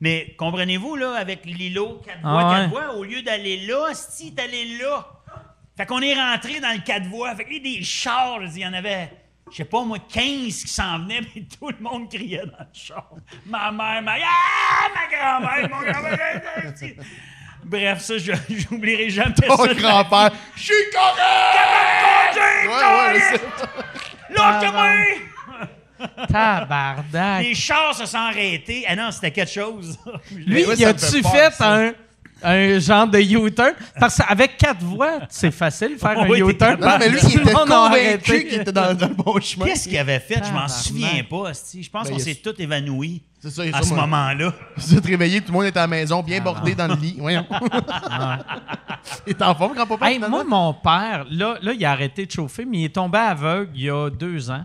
Mais comprenez-vous, là, avec l'îlot, quatre Ah voies, ouais. quatre voies, au lieu d'aller là, esti, t'es allé là. Fait qu'on est rentré dans le quatre voies. Fait que des chars, il y en avait, je sais pas, moi, 15 qui s'en venaient, mais tout le monde criait dans le char. Ma mère, ma... Ah, ma grand-mère, mon grand-mère. Bref, ça, je j'oublierai jamais Ton ça. ma grand-père. Je suis correct! vie. Ouais, ouais, Lâche-moi! Tabarnak. Les chars se sont arrêtés. Ah non, c'était quelque chose. Lui, il a-tu fait un, un genre de U-turn? Parce qu'avec quatre voies, c'est facile de faire un Oui, U-turn. Non, mais lui, Tout il le était convaincu qu'il était dans, dans le bon chemin. Qu'est-ce qu'il avait fait? Je m'en souviens pas. Je pense Ben, qu'on s'est tous évanouis est à ce moment-là. Il s'est réveillé, tout le monde était à la maison, bien Ah. bordé dans le lit. Voyons. il est en forme, grand-papa? Hey, moi, mon père, là, là, il a arrêté de chauffer, mais il est tombé aveugle il y a deux ans.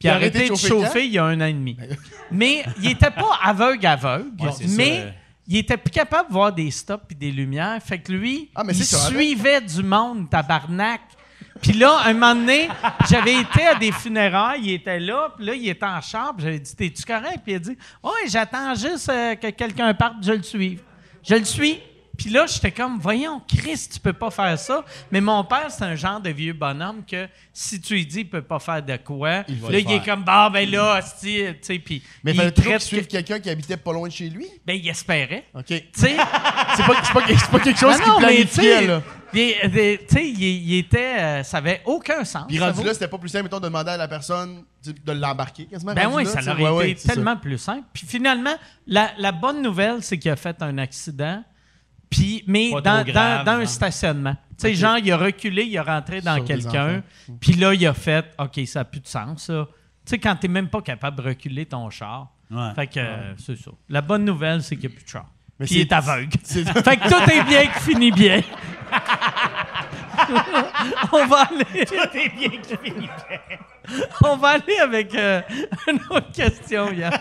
Puis il a arrêté de chauffer, il y a un an et demi. mais il était pas aveugle aveugle, Ouais, c'est ça, mais il était plus capable de voir des stops et des lumières. Fait que lui, Ah, mais il avec. suivait du monde, tabarnak. Puis là, un moment donné, j'avais été à des funérailles, il était là, puis là, il était en char, j'avais dit T'es-tu correct? Puis il a dit Oui, j'attends juste euh, que quelqu'un parte, je le suive. Je le suis. Puis là, j'étais comme Voyons, Chris, tu peux pas faire ça. Mais mon père, c'est un genre de vieux bonhomme que si tu lui dis il peut pas faire de quoi, Il là, il est comme Bah, ben là, hostie, tu sais, puis. Mais il fallait traite que- quelqu'un qui habitait pas loin de chez lui. Ben, il espérait. OK. Tu sais? C'est pas, c'est pas, pas quelque chose Ah qui non, planifiait, là. tu sais, il, il était. euh, ça avait aucun sens. Puis rendu là, c'était pas plus simple, mettons, de demander à la personne de l'embarquer quasiment. Ben oui, là, ça aurait Ouais, ouais, été ça. tellement plus simple. Puis finalement, la, la bonne nouvelle, c'est qu'il a fait un accident, puis, mais Pas dans, trop grave, dans- dans un hein. stationnement. Tu sais, genre, il a reculé, il a rentré dans quelqu'un, enfants. puis là, il a fait OK, ça n'a plus de sens, ça. Tu sais, quand tu n'es même pas capable de reculer ton char. Ouais. Fait que euh, c'est ça. La bonne nouvelle, c'est qu'il n'y a plus de char. Mais Puis il est aveugle. fait que tout est bien qui finit bien. on va aller, Tout est bien qui finit bien. on va aller avec euh, une autre question, Yann.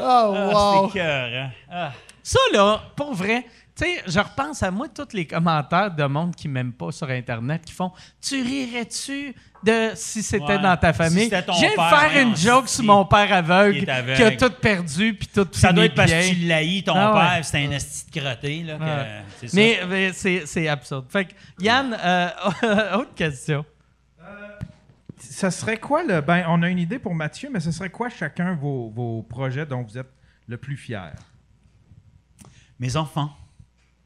Oh, wow. C'est cœur, hein? Ça, là, pour vrai, tu sais, je repense à moi, tous les commentaires de monde qui m'aiment pas sur Internet qui font Tu rirais-tu de si c'était Ouais. dans ta Si famille? de père, faire une joke si- sur mon père aveugle, qui est aveugle. qui a tout perdu puis tout Ça doit être parce que tu l'haïs, ton Ah ouais. père, c'était un esti de crotté, là. que- Ouais. c'est ça. Mais, mais c'est, c'est absurde. Fait que, Yann, euh, autre question. Ce serait quoi le. Ben, on a une idée pour Mathieu, mais ce serait quoi chacun vos, vos projets dont vous êtes le plus fier? Mes enfants.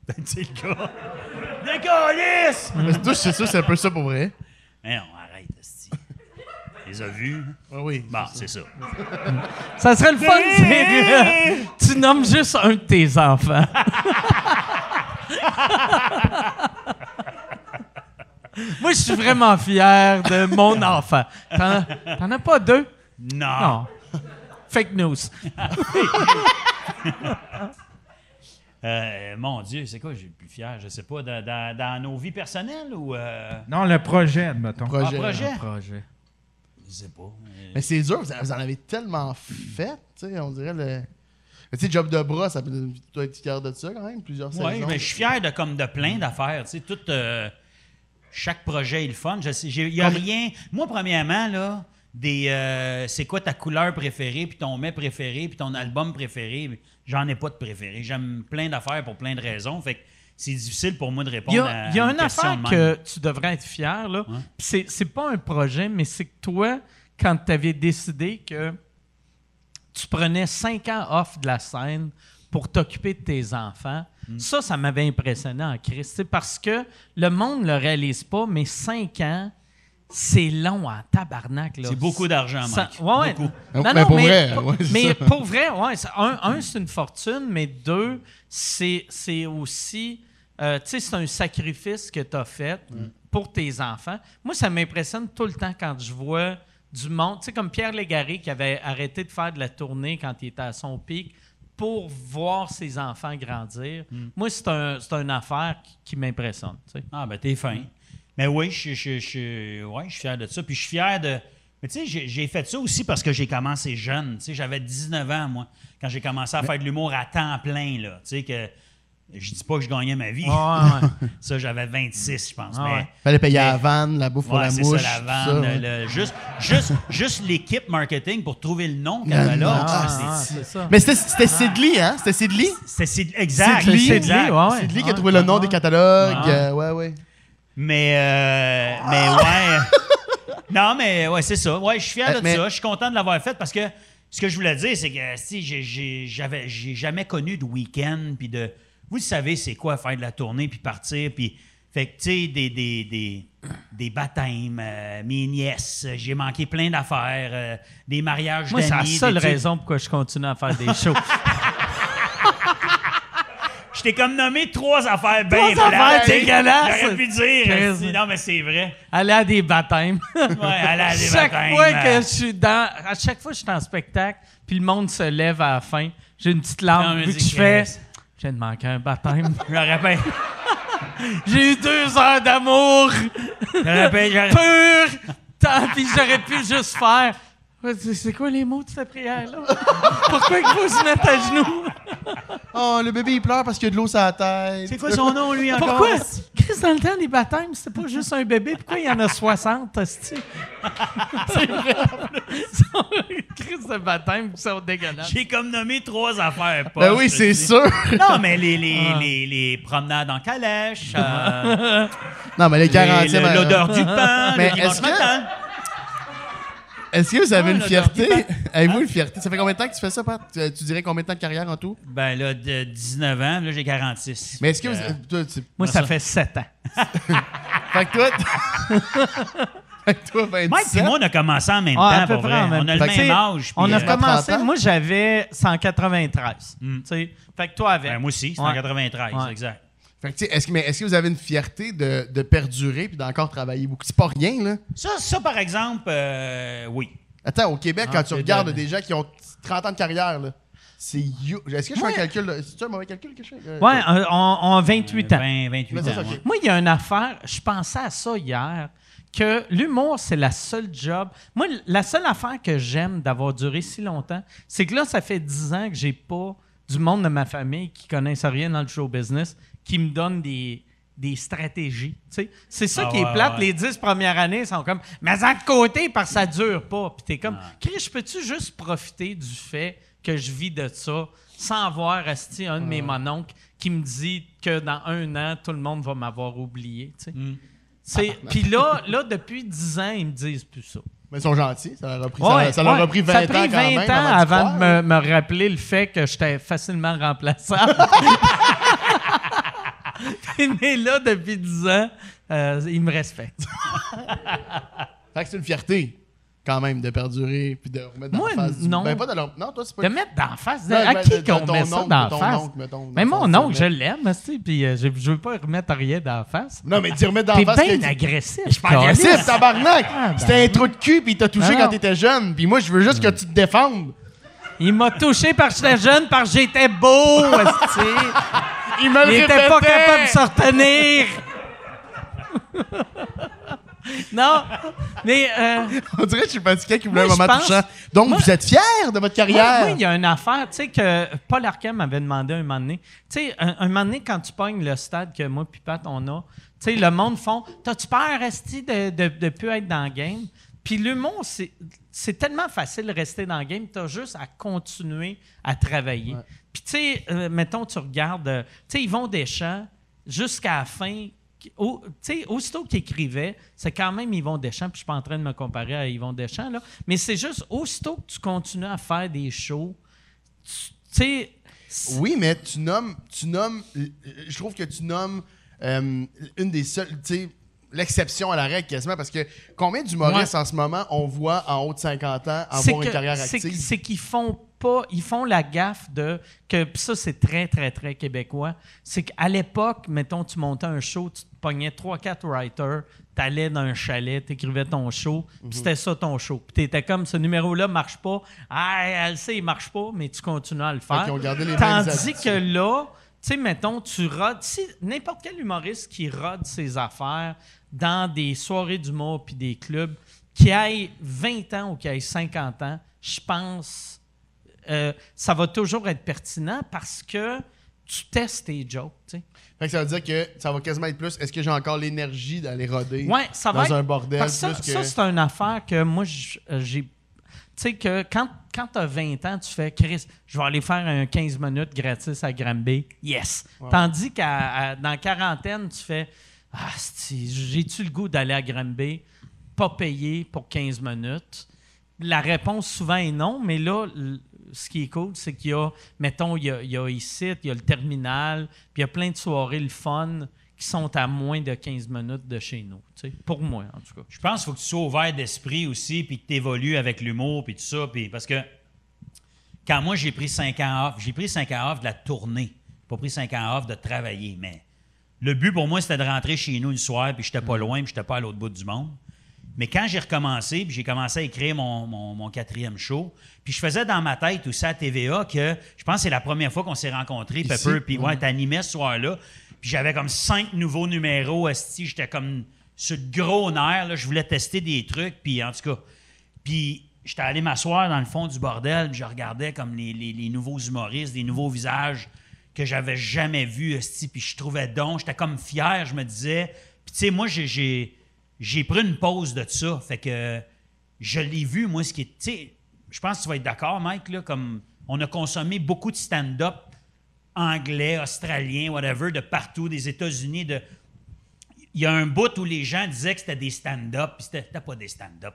Ben, c'est le gars. Mais toi, c'est sûr, c'est un peu ça pour vrai. Eh non, arrête. Tu les as vus? Ah oui. Bon, c'est ça. Ça serait le fun euh, tu nommes juste un de tes enfants. Moi, je suis vraiment fier de mon enfant. T'en, t'en as pas deux? Non. Non. Fake news. Euh, mon Dieu, c'est quoi, j'ai le plus fier? Je sais pas, dans, dans- dans nos vies personnelles ou. Euh, Non, le projet, admettons. Projet. en projet? Projet. Je sais pas. Euh, Mais c'est dur, vous en vous en avez tellement fait, tu sais, on dirait le. Mais tu sais, job de bras, ça peut tu dois être fier de ça quand même, plusieurs Ouais, saisons. mais je suis fier de comme de plein d'affaires. Tu sais, tout, euh, chaque projet est le fun. Il y a rien. Moi, premièrement, là, des, euh, c'est quoi ta couleur préférée, puis ton mets préféré, puis ton album préféré? J'en ai pas de préféré. J'aime plein d'affaires pour plein de raisons. Fait que c'est difficile pour moi de répondre y à, il y a une une affaire que tu devrais être fier. Là. C'est, c'est pas un projet, mais c'est que toi, quand tu avais décidé que tu prenais cinq ans off de la scène pour t'occuper de tes enfants, Mm. ça, ça m'avait impressionné en Christ. Parce que le monde ne le réalise pas, mais cinq ans, c'est long en tabarnak. là. C'est beaucoup d'argent, Mike. ouais, ouais. Beaucoup. Ah, mais pour vrai, ouais, mais pour vrai, ouais, un, un, c'est une fortune, mais deux, c'est, c'est aussi, euh, tu sais, c'est un sacrifice que tu as fait pour tes enfants. Moi, ça m'impressionne tout le temps quand je vois du monde, tu sais, comme Pierre Légaré qui avait arrêté de faire de la tournée quand il était à son pic pour voir ses enfants grandir. Moi, c'est, un, c'est une affaire qui, qui m'impressionne. tu sais. Ah, ben, t'es fin. Mais oui, je, je, je, ouais, je suis fier de ça. Puis je suis fier de. Mais tu sais, j'ai- j'ai fait ça aussi parce que j'ai commencé jeune. Tu sais, j'avais 19 ans, moi, quand j'ai commencé à faire de l'humour à temps plein, là. Tu sais, que. Je dis pas que je gagnais ma vie. Ouais, ça, j'avais 26, je pense. Ah ouais. Fallait payer Mais- la vanne, la bouffe pour la c'est mouche. ça, la tout vanne. ça, ouais. le- juste juste, juste l'équipe marketing pour trouver le nom qu'elle avait là. Ah, c'est- ah. Mais c'était c'était Sidley, hein? C'était Sidley? c'est c'est- exact. Sidley. Sidley, ouais. Sidley qui a trouvé le nom des catalogues. Ouais. euh, ouais, ouais. Mais, euh, mais ouais. non, mais ouais, c'est ça. Ouais, je suis fier Euh, de mais- ça. Je suis content de l'avoir fait parce que ce que je voulais dire, c'est que si j'ai jamais connu de week-end puis de. Vous savez, c'est quoi faire de la tournée puis partir puis. Fait que, tu sais, des, des, des, des baptêmes, euh, mes nièces, j'ai manqué plein d'affaires, euh, des mariages Moi, c'est la seule raison pourquoi je continue à faire des shows. Je t'ai comme nommé trois affaires bien Trois affaires dégueulasses. J'aurais pu dire. Chris. euh, Non, mais c'est vrai. aller à des baptêmes. Ouais, aller à des chaque baptêmes, fois que je suis dans, à chaque fois que je suis en spectacle, puis le monde se lève à la fin, j'ai une petite lampe vu que je fais. Je de manquer un baptême. J'aurais pas. j'ai eu deux heures d'amour pas. j'aurais- pur. Tant puis j'aurais pu juste faire. C'est c'est quoi les mots de cette prière-là? Pourquoi il faut se mettre à genoux? Oh, le bébé, il pleure parce qu'il y a de l'eau sur la tête. C'est quoi son nom, lui, encore? Pourquoi? Chris, dans le temps des baptêmes, c'était pas juste un bébé. Pourquoi il y en a 60, hostie? C'est vrai. Chris de baptême, qui sont dégueulasses. J'ai comme nommé trois affaires. Ben poches, oui, c'est sûr. Non, mais les, les, Ah. les, les promenades en calèche, euh, Non, mais les les- 40 le- l'odeur du pain, Mais le dimanche est-ce que- matin. Est-ce que vous avez Ah, une fierté? Avez-vous une fierté? Ça fait combien de temps que tu fais ça, Pat? Tu, tu dirais combien de temps de carrière en tout? Ben là, de 19 ans, là, j'ai 46. Mais est-ce que Euh, vous. toi, tu- Moi, ça ça. fait 7 ans. Fait que toi. fait que toi, 27. Mike et moi, on a commencé en même Ah, temps, à peu pour près vrai. en même On a le même âge. On a euh, commencé, 30 ans? moi j'avais 193. Mm. tu sais. Fait que toi avec. ben, moi aussi, c'est Ouais. en 93, Ouais. exact. Fait que, tu sais, est-ce que, mais est-ce que vous avez une fierté de, de perdurer puis d'encore travailler beaucoup? C'est pas rien, là. Ça, ça par exemple, euh, oui. Attends, au Québec, Ah, quand tu c'est regardes de- des gens qui ont 30 ans de carrière, là, C'est you. Est-ce que je fais un calcul? de- C'est-tu un mauvais calcul que je fais? Euh, Ouais, a 28 ans. 20, 28 Mais ça, ça, ans. ok. ouais. Moi, il y a une affaire, je pensais à ça hier, que l'humour, c'est la seule job. Moi, la seule affaire que j'aime d'avoir duré si longtemps, c'est que là, ça fait 10 ans que j'ai pas du monde de ma famille qui connaissent rien dans le show business qui me donne des, des stratégies. tu sais. C'est ça Ah qui est plate. ouais. Les 10 premières années sont comme, mais à côté, parce que ça dure pas. Puis t'es comme, Chris, peux-tu juste profiter du fait que je vis de ça sans avoir asti un de mes mononcles qui me dit que dans un an, tout le monde va m'avoir oublié. tu sais. Mm. C'est- Puis là, là, depuis 10 ans, ils me disent plus ça. Mais ils sont gentils. Ça leur a pris, Ouais, ça, ça leur ouais. a pris 20 Ça a ans pris quand 20 même ans avant, de me, me rappeler le fait que j'étais facilement remplaçable. Mais là, depuis 10 ans, euh, ils me respectent. Fait que c'est une fierté, quand même, de perdurer puis de remettre dans Moi, la face. non. Ben, pas de leur... Non, toi, c'est pas. De mettre d'en face. de- à ben, qui qu'on met ça oncle, ton face? oncle, mettons, dans Mais mon oncle, je l'aime, asti, puis euh, je, je veux pas remettre rien d'en face. Non, mais tu remets dans T'es la face. bien que- agressif. Je suis pas agressif, tabarnak! Ah, ben. C'était un trou de cul, puis il t'a touché Ah, quand t'étais jeune. Puis moi, je veux juste que tu te défendes. Il m'a touché parce que j'étais jeune, parce que j'étais beau. Il me le Il était pas capable de se retenir. non, mais euh, On dirait que je suis fatigué qui voulait Moi, un moment pense- touchant. Donc, Moi- vous êtes fiers de votre carrière? moi, il y a une affaire, tu sais, que Paul Arcand m'avait demandé un moment donné. Tu sais, un, un moment donné, quand tu pognes le stade que moi puis Pat, on a, tu sais, le monde font « T'as-tu peur, Esti, de, de, de plus être dans le game? » Puis l'humour, c'est, c'est tellement facile de rester dans le game, t'as juste à continuer à travailler. Puis tu sais, euh, mettons, tu regardes, euh, tu sais, Yvon Deschamps, jusqu'à la fin, au- tu sais, aussitôt qu'il écrivait, c'est quand même Yvon Deschamps, puis je suis pas en train de me comparer à Yvon Deschamps, là, mais c'est juste, aussitôt que tu continues à faire des shows, tu sais, Oui, mais tu nommes, tu nommes, je trouve que tu nommes euh, une des seules, tu sais, l'exception à la règle quasiment, parce que combien d'humoristes en ce moment on voit en haut de 50 ans avoir une carrière active? C'est qu'ils font pas, ils font la gaffe de que pis ça c'est très très très québécois. C'est qu'à l'époque, mettons, tu montais un show, tu te pognais trois quatre writers, t'allais dans un chalet, t'écrivais ton show, Mhm. puis c'était ça ton show. Puis t'étais comme ce numéro-là marche pas, ah elle sait il marche pas, mais tu continues à le faire. les Tandis que là, tu sais, mettons, tu rodes. Si n'importe quel humoriste qui rode ses affaires dans des soirées d'humour puis des clubs, qui aille 20 ans ou qui aille 50 ans, je pense euh, ça va toujours être pertinent parce que tu testes tes jokes. Fait que ça veut dire que ça va quasiment être plus, est-ce que j'ai encore l'énergie d'aller roder Ouais, ça dans être- un bordel Parce ça, plus que... ça, c'est une affaire que moi, euh, j'ai. Tu sais, que quand, quand tu as 20 ans, tu fais Chris, je vais aller faire un 15 minutes gratis à Granby. Yes. Tandis qu'à dans quarantaine, tu fais Ah, j'ai-tu le goût d'aller à Granby, pas payer pour 15 minutes? La réponse souvent est non, mais là, ce qui est cool, c'est qu'il y a, mettons, il y a, il y a ici, il y a le terminal, puis il y a plein de soirées, le fun, qui sont à moins de 15 minutes de chez nous. tu sais. Pour moi, en tout cas. Je pense qu'il faut que tu sois ouvert d'esprit aussi, puis que tu évolues avec l'humour, puis tout ça. Puis, parce que quand moi, j'ai pris 5 ans off, j'ai pris 5 ans off de la tournée. J'ai pas pris 5 ans off de travailler, mais le but pour moi, c'était de rentrer chez nous le soir, puis j'étais pas loin, puis j'étais pas à l'autre bout du monde. Mais quand j'ai recommencé, puis j'ai commencé à écrire mon, mon- mon quatrième show, puis je faisais dans ma tête aussi à TVA que je pense que c'est la première fois qu'on s'est rencontrés, Ici? Pepper, puis ouais, t'animais ce soir-là. Puis j'avais comme cinq nouveaux numéros, esti, j'étais comme sur le gros nerf, là, je voulais tester des trucs, puis en tout cas, puis j'étais allé m'asseoir dans le fond du bordel, puis je regardais comme les, les- les nouveaux humoristes, des nouveaux visages que j'avais jamais vus, esti, puis je trouvais donc, j'étais comme fier, je me disais, puis tu sais, moi, j'ai- j'ai pris une pause de ça, fait que je l'ai vu, moi, ce qui est, tu sais, je pense que tu vas être d'accord, Mike, là, comme on a consommé beaucoup de stand-up anglais, australien, whatever, de partout, des États-Unis, de il y a un bout où les gens disaient que c'était des stand-up, puis c'était pas des stand-up.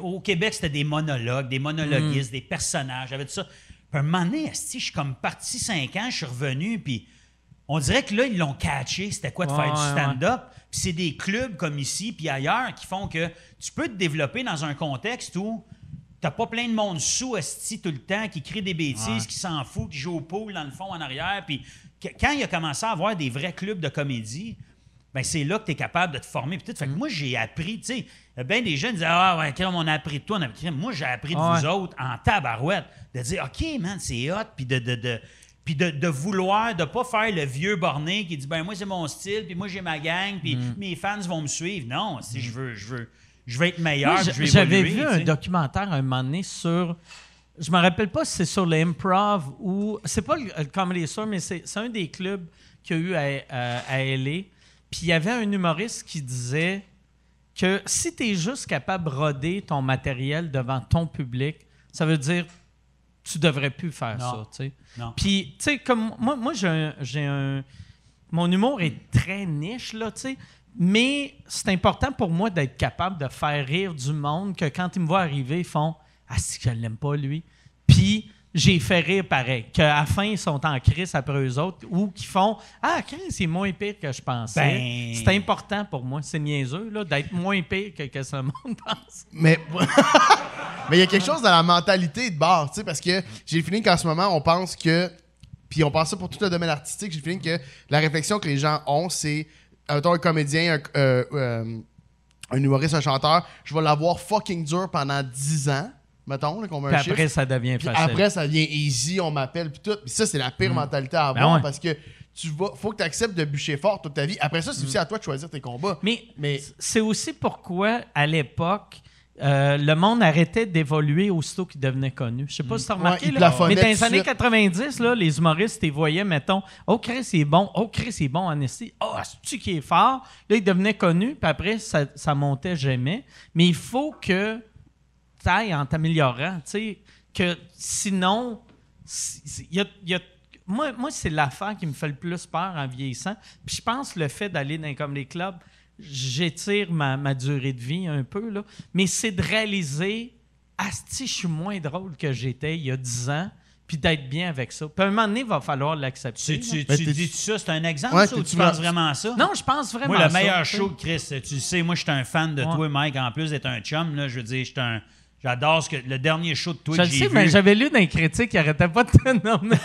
Au Québec, c'était des monologues, des monologuistes, des personnages, j'avais tout ça. Puis à un moment donné, je suis comme parti cinq ans, je suis revenu, puis on dirait que là, ils l'ont catché, c'était quoi de faire du ouais, stand-up. Puis c'est des clubs comme ici, puis ailleurs, qui font que tu peux te développer dans un contexte où t'as pas plein de monde sous esti tout le temps, qui crie des bêtises, qui s'en fout, qui joue au pool dans le fond, en arrière. Puis quand il a commencé à avoir des vrais clubs de comédie, ben c'est là que tu es capable de te former. Fait que moi, j'ai appris, tu sais, il y a bien des jeunes qui disent Ah, ouais, on a appris de toi. on a appris- Moi, j'ai appris de vous autres en tabarouette. De dire OK, man, c'est hot. Puis de. de, de puis de, de vouloir, de pas faire le vieux borné qui dit ben moi c'est mon style, puis moi j'ai ma gang, puis Mm. mes fans vont me suivre. Non, si je veux, je veux, je veux être meilleur, J'avais vu un sais. documentaire un moment donné sur. Je me rappelle pas si c'est sur l'improv ou. C'est pas le, le Comedy Store, mais c'est c'est un des clubs qu'il y a eu à, à, à LA. Puis il y avait un humoriste qui disait que si tu es juste capable de roder ton matériel devant ton public, ça veut dire tu devrais plus faire Non. ça. tu sais. Puis, tu sais, comme moi, moi j'ai un, j'ai un- Mon humour est très niche, là, tu sais. Mais c'est important pour moi d'être capable de faire rire du monde que quand ils me voient arriver, ils font Ah, si je l'aime pas, lui. Puis, j'ai fait rire pareil. Qu'à la fin, ils sont en crise après eux autres ou qu'ils font Ah, Chris, c'est moins pire que je pensais. Ben- C'est important pour moi, c'est niaiseux, là, d'être moins pire que, que ce monde pense. Mais mais il y a quelque chose dans la mentalité de bar, tu sais, parce que j'ai le feeling qu'en ce moment, on pense que. Puis on pense ça pour tout le domaine artistique. J'ai le feeling que la réflexion que les gens ont, c'est. Mettons, un comédien, un, euh, euh, un humoriste, un chanteur, je vais l'avoir fucking dur pendant 10 ans, mettons, qu'on met Puis un après, chiffre. ça devient facile. après, ça devient easy, on m'appelle, puis tout. Puis ça, c'est la pire mentalité à Ben avoir ouais. parce que tu vas, faut que tu acceptes de bûcher fort toute ta vie. Après ça, c'est aussi à toi de choisir tes combats. Mais, Mais- c'est aussi pourquoi, à l'époque, euh, le monde arrêtait d'évoluer aussitôt qu'il devenait connu. Je sais pas si tu as remarqué, Ouais, il là, mais dans les années suite. 90, là, les humoristes, ils voyaient, mettons, « Oh, Chris, c'est bon. Oh, Chris, c'est bon en esti. Oh, c'est-tu qui est fort? » Là, ils devenaient connus, puis après, ça, ça montait jamais. Mais il faut que en t'améliorant, tu sais, que sinon, si- si- il y a- il y a- moi, moi c'est l'affaire qui me fait le plus peur en vieillissant. Puis je pense que le fait d'aller dans comme les clubs, j'étire ma, ma durée de vie un peu, là. mais c'est de réaliser, asti, je suis moins drôle que j'étais il y a 10 ans, puis d'être bien avec ça. Puis à un moment donné, il va falloir l'accepter. Tu, dis ça, c'est un exemple, Ouais, ça, ou tu penses vraiment- vraiment ça? Non, je pense vraiment Moi, le ça, meilleur show, Chris, tu sais, moi, je suis un fan de Ouais. toi, Mike, en plus d'être un chum, là, je veux dire, j'étais un... J'adore ce que le dernier show de toi Je le sais, vu. mais j'avais lu dans les critiques qui n'arrêtaient pas de te nommer.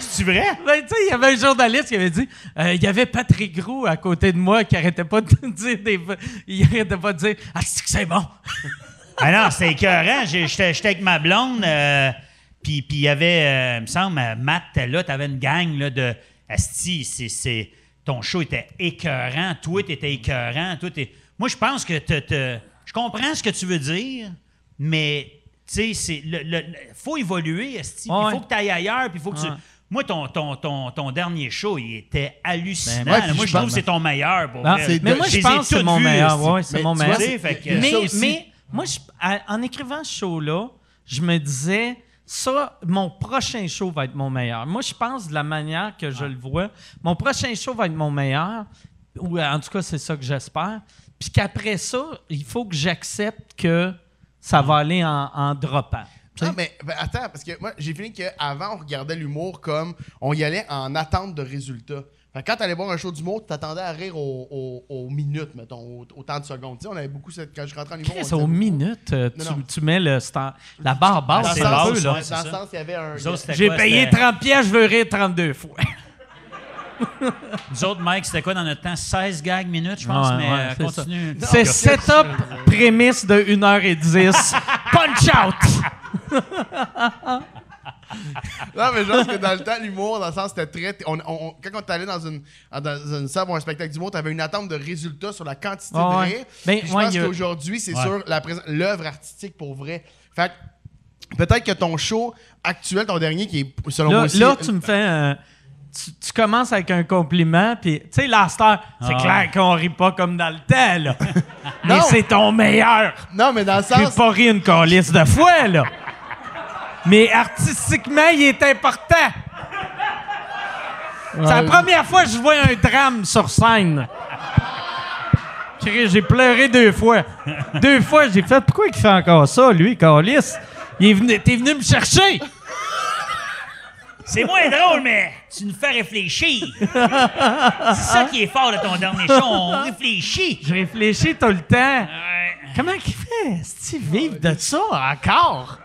C'est vrai? Ben, tu sais, il y avait un journaliste qui avait dit euh, il y avait Patrick Gros à côté de moi qui arrêtait pas de dire des. Il arrêtait pas de dire Ah, c'est que c'est bon. Ah non, c'était écœurant. J'étais j'étais avec ma blonde, euh, puis il y avait, euh, il me semble, euh, Matt était là, t'avais une gang là, de... Asti, c'est- c'est... Ton show était écœurant, toi, t'étais écœurant, toi, t'es... Moi, je pense que te- je comprends ce que tu veux dire, mais, tu sais, c'est... Le, le- le- faut évoluer, puis il Ouais. faut que tu ailles ailleurs, puis il faut que tu... Moi, ton, ton, ton, ton dernier show, il était hallucinant. Ben, ouais, Moi, je trouve que c'est ton meilleur, pour Non, vrai. c'est mais moi, je pense que c'est mon meilleur. esti. Ouais, c'est Mais mon meilleur. Sais, fait que- il mais, aussi. mais moi, je- en écrivant ce show-là, je me disais, ça, mon prochain show va être mon meilleur. Moi, je pense de la manière que je le vois, mon prochain show va être mon meilleur, ou en tout cas, c'est ça que j'espère. Puis qu'après ça, il faut que j'accepte que ça va aller en, en droppant. Non, mais ben, attends, parce que moi, j'ai fini qu'avant, on regardait l'humour comme on y allait en attente de résultats. Fait que quand t'allais voir un show d'humour, tu t'attendais à rire aux, aux- aux minutes, mettons, aux, aux temps de secondes. Tu sais, on avait beaucoup cette. Quand je rentrais en humour. disait aux minutes, euh, Non, tu, non. tu mets le star- la barre basse, c'est là. dans le sens, il y avait un. J'ai payé C'était- 30 pièces, je veux rire 32 fois. Nous autres, Mike, c'était quoi dans notre temps? 16 gags minutes, je pense, Ouais, mais ouais, euh, continue. C'est setup, prémisse de 1h10, punch out! Non, mais je pense que dans le temps, l'humour, dans le sens, c'était très. on- on- on- quand on est allé dans une, dans une salle pour un spectacle d'humour, tu avais une attente de résultats sur la quantité Ouais, de ouais. rire. Ben, je ouais, pense qu'aujourd'hui, c'est Ouais. sur l'œuvre artistique pour vrai. Fait que peut-être que ton show actuel, ton dernier, qui est selon moi Là, aussi. là, tu me fais Tu, tu commences avec un compliment, puis, tu sais, la star, c'est Ah. clair qu'on rit pas comme dans le temps, là. Mais Non. c'est ton meilleur. Non, mais dans le J'ai sens. pas ri une calice de fois, là. Mais artistiquement, il est important. C'est la première fois que je vois un drame sur scène. J'ai pleuré deux fois. Deux fois, j'ai fait pourquoi il fait encore ça, lui, Calis? T'es venu me chercher. C'est moins drôle, mais tu nous fais réfléchir. c'est ça qui est fort de ton dernier show. On réfléchit. Je réfléchis tout le temps. Ouais. Comment qu'il fait? Est-ce vivre de ça encore?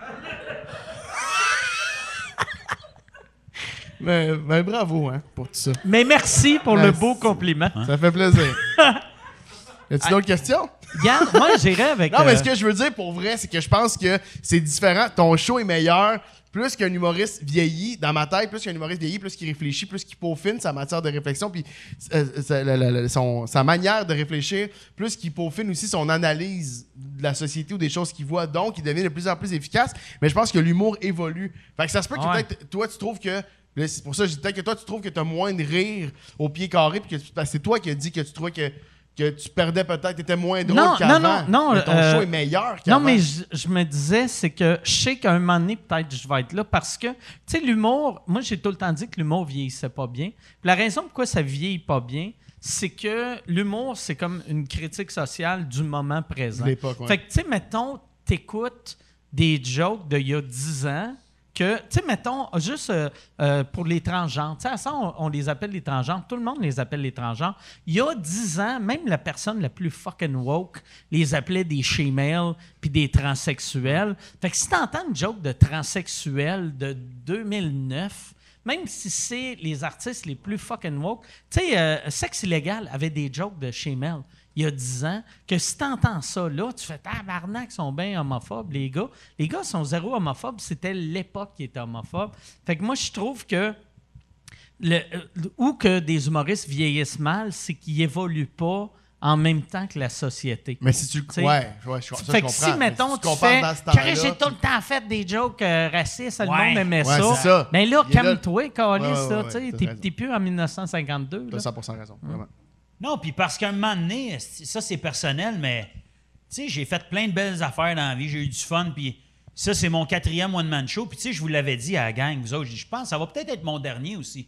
Mais, mais bravo, hein, pour tout ça. Mais merci pour le beau compliment. Ça fait plaisir. y a-tu d'autres questions? Yann, moi, j'irais avec. Non, mais euh, ce que je veux dire pour vrai, c'est que je pense que c'est différent. Ton show est meilleur plus qu'un humoriste vieilli, dans ma tête, plus qu'un humoriste vieilli, plus qu'il réfléchit, plus qu'il peaufine sa matière de réflexion, puis euh, sa, la- la- la- son- sa manière de réfléchir, plus qu'il peaufine aussi son analyse de la société ou des choses qu'il voit. Donc, il devient de plus en plus efficace. Mais je pense que l'humour évolue. Fait que ça se peut que Ouais. peut-être toi, tu trouves que. C'est pour ça que je dis peut-être que toi, tu trouves que tu as moins de rire au pied carré, puis que c'est toi qui as dit que tu trouvais que, que tu perdais peut-être, tu étais moins drôle Non, qu'avant. non, non, non, Mais ton euh, show est meilleur qu'avant. Non, mais je, je me disais, c'est que je sais qu'à un moment donné, peut-être, je vais être là parce que, tu sais, l'humour, moi, j'ai tout le temps dit que l'humour vieillissait pas bien. Puis la raison pourquoi ça vieillit pas bien, c'est que l'humour, c'est comme une critique sociale du moment présent. Ouais. Fait que, tu sais, mettons, t'écoutes des jokes d'il y a 10 ans que, tu sais, mettons, juste euh, euh, pour les transgenres, tu sais, ça, on, on les appelle les transgenres, tout le monde les appelle les transgenres. Il y a 10 ans, même la personne la plus fucking woke les appelait des shemales puis des transsexuels. Fait que si t'entends une joke de transsexuel de 2009, même si c'est les artistes les plus fucking woke, tu sais, euh, Sexe illégal avait des jokes de shemale il y a 10 ans, que si t'entends ça là, tu fais tabarnak, ils sont bien homophobes, les gars. Les gars sont zéro homophobes, c'était l'époque qui était homophobe. Fait que moi, je trouve que le, euh, ou que des humoristes vieillissent mal, c'est qu'ils évoluent pas en même temps que la société. Mais si tu le. Ouais, ouais, je, ça, fait je que comprends. si, mettons, si tu, compares fais... j'ai tout le temps fait des jokes euh, racistes, le Ouais. monde aimait Ouais, ça. c'est ça. Mais là, calme-toi, Calis, tu t'es- plus en 1952. T'as là. 100% raison. Vraiment. Non, puis parce qu'à un moment donné, ça c'est personnel, mais tu sais, j'ai fait plein de belles affaires dans la vie, j'ai eu du fun, puis ça c'est mon quatrième one-man show, puis tu sais, je vous l'avais dit à la gang, vous autres, je pense ça va peut-être être mon dernier aussi.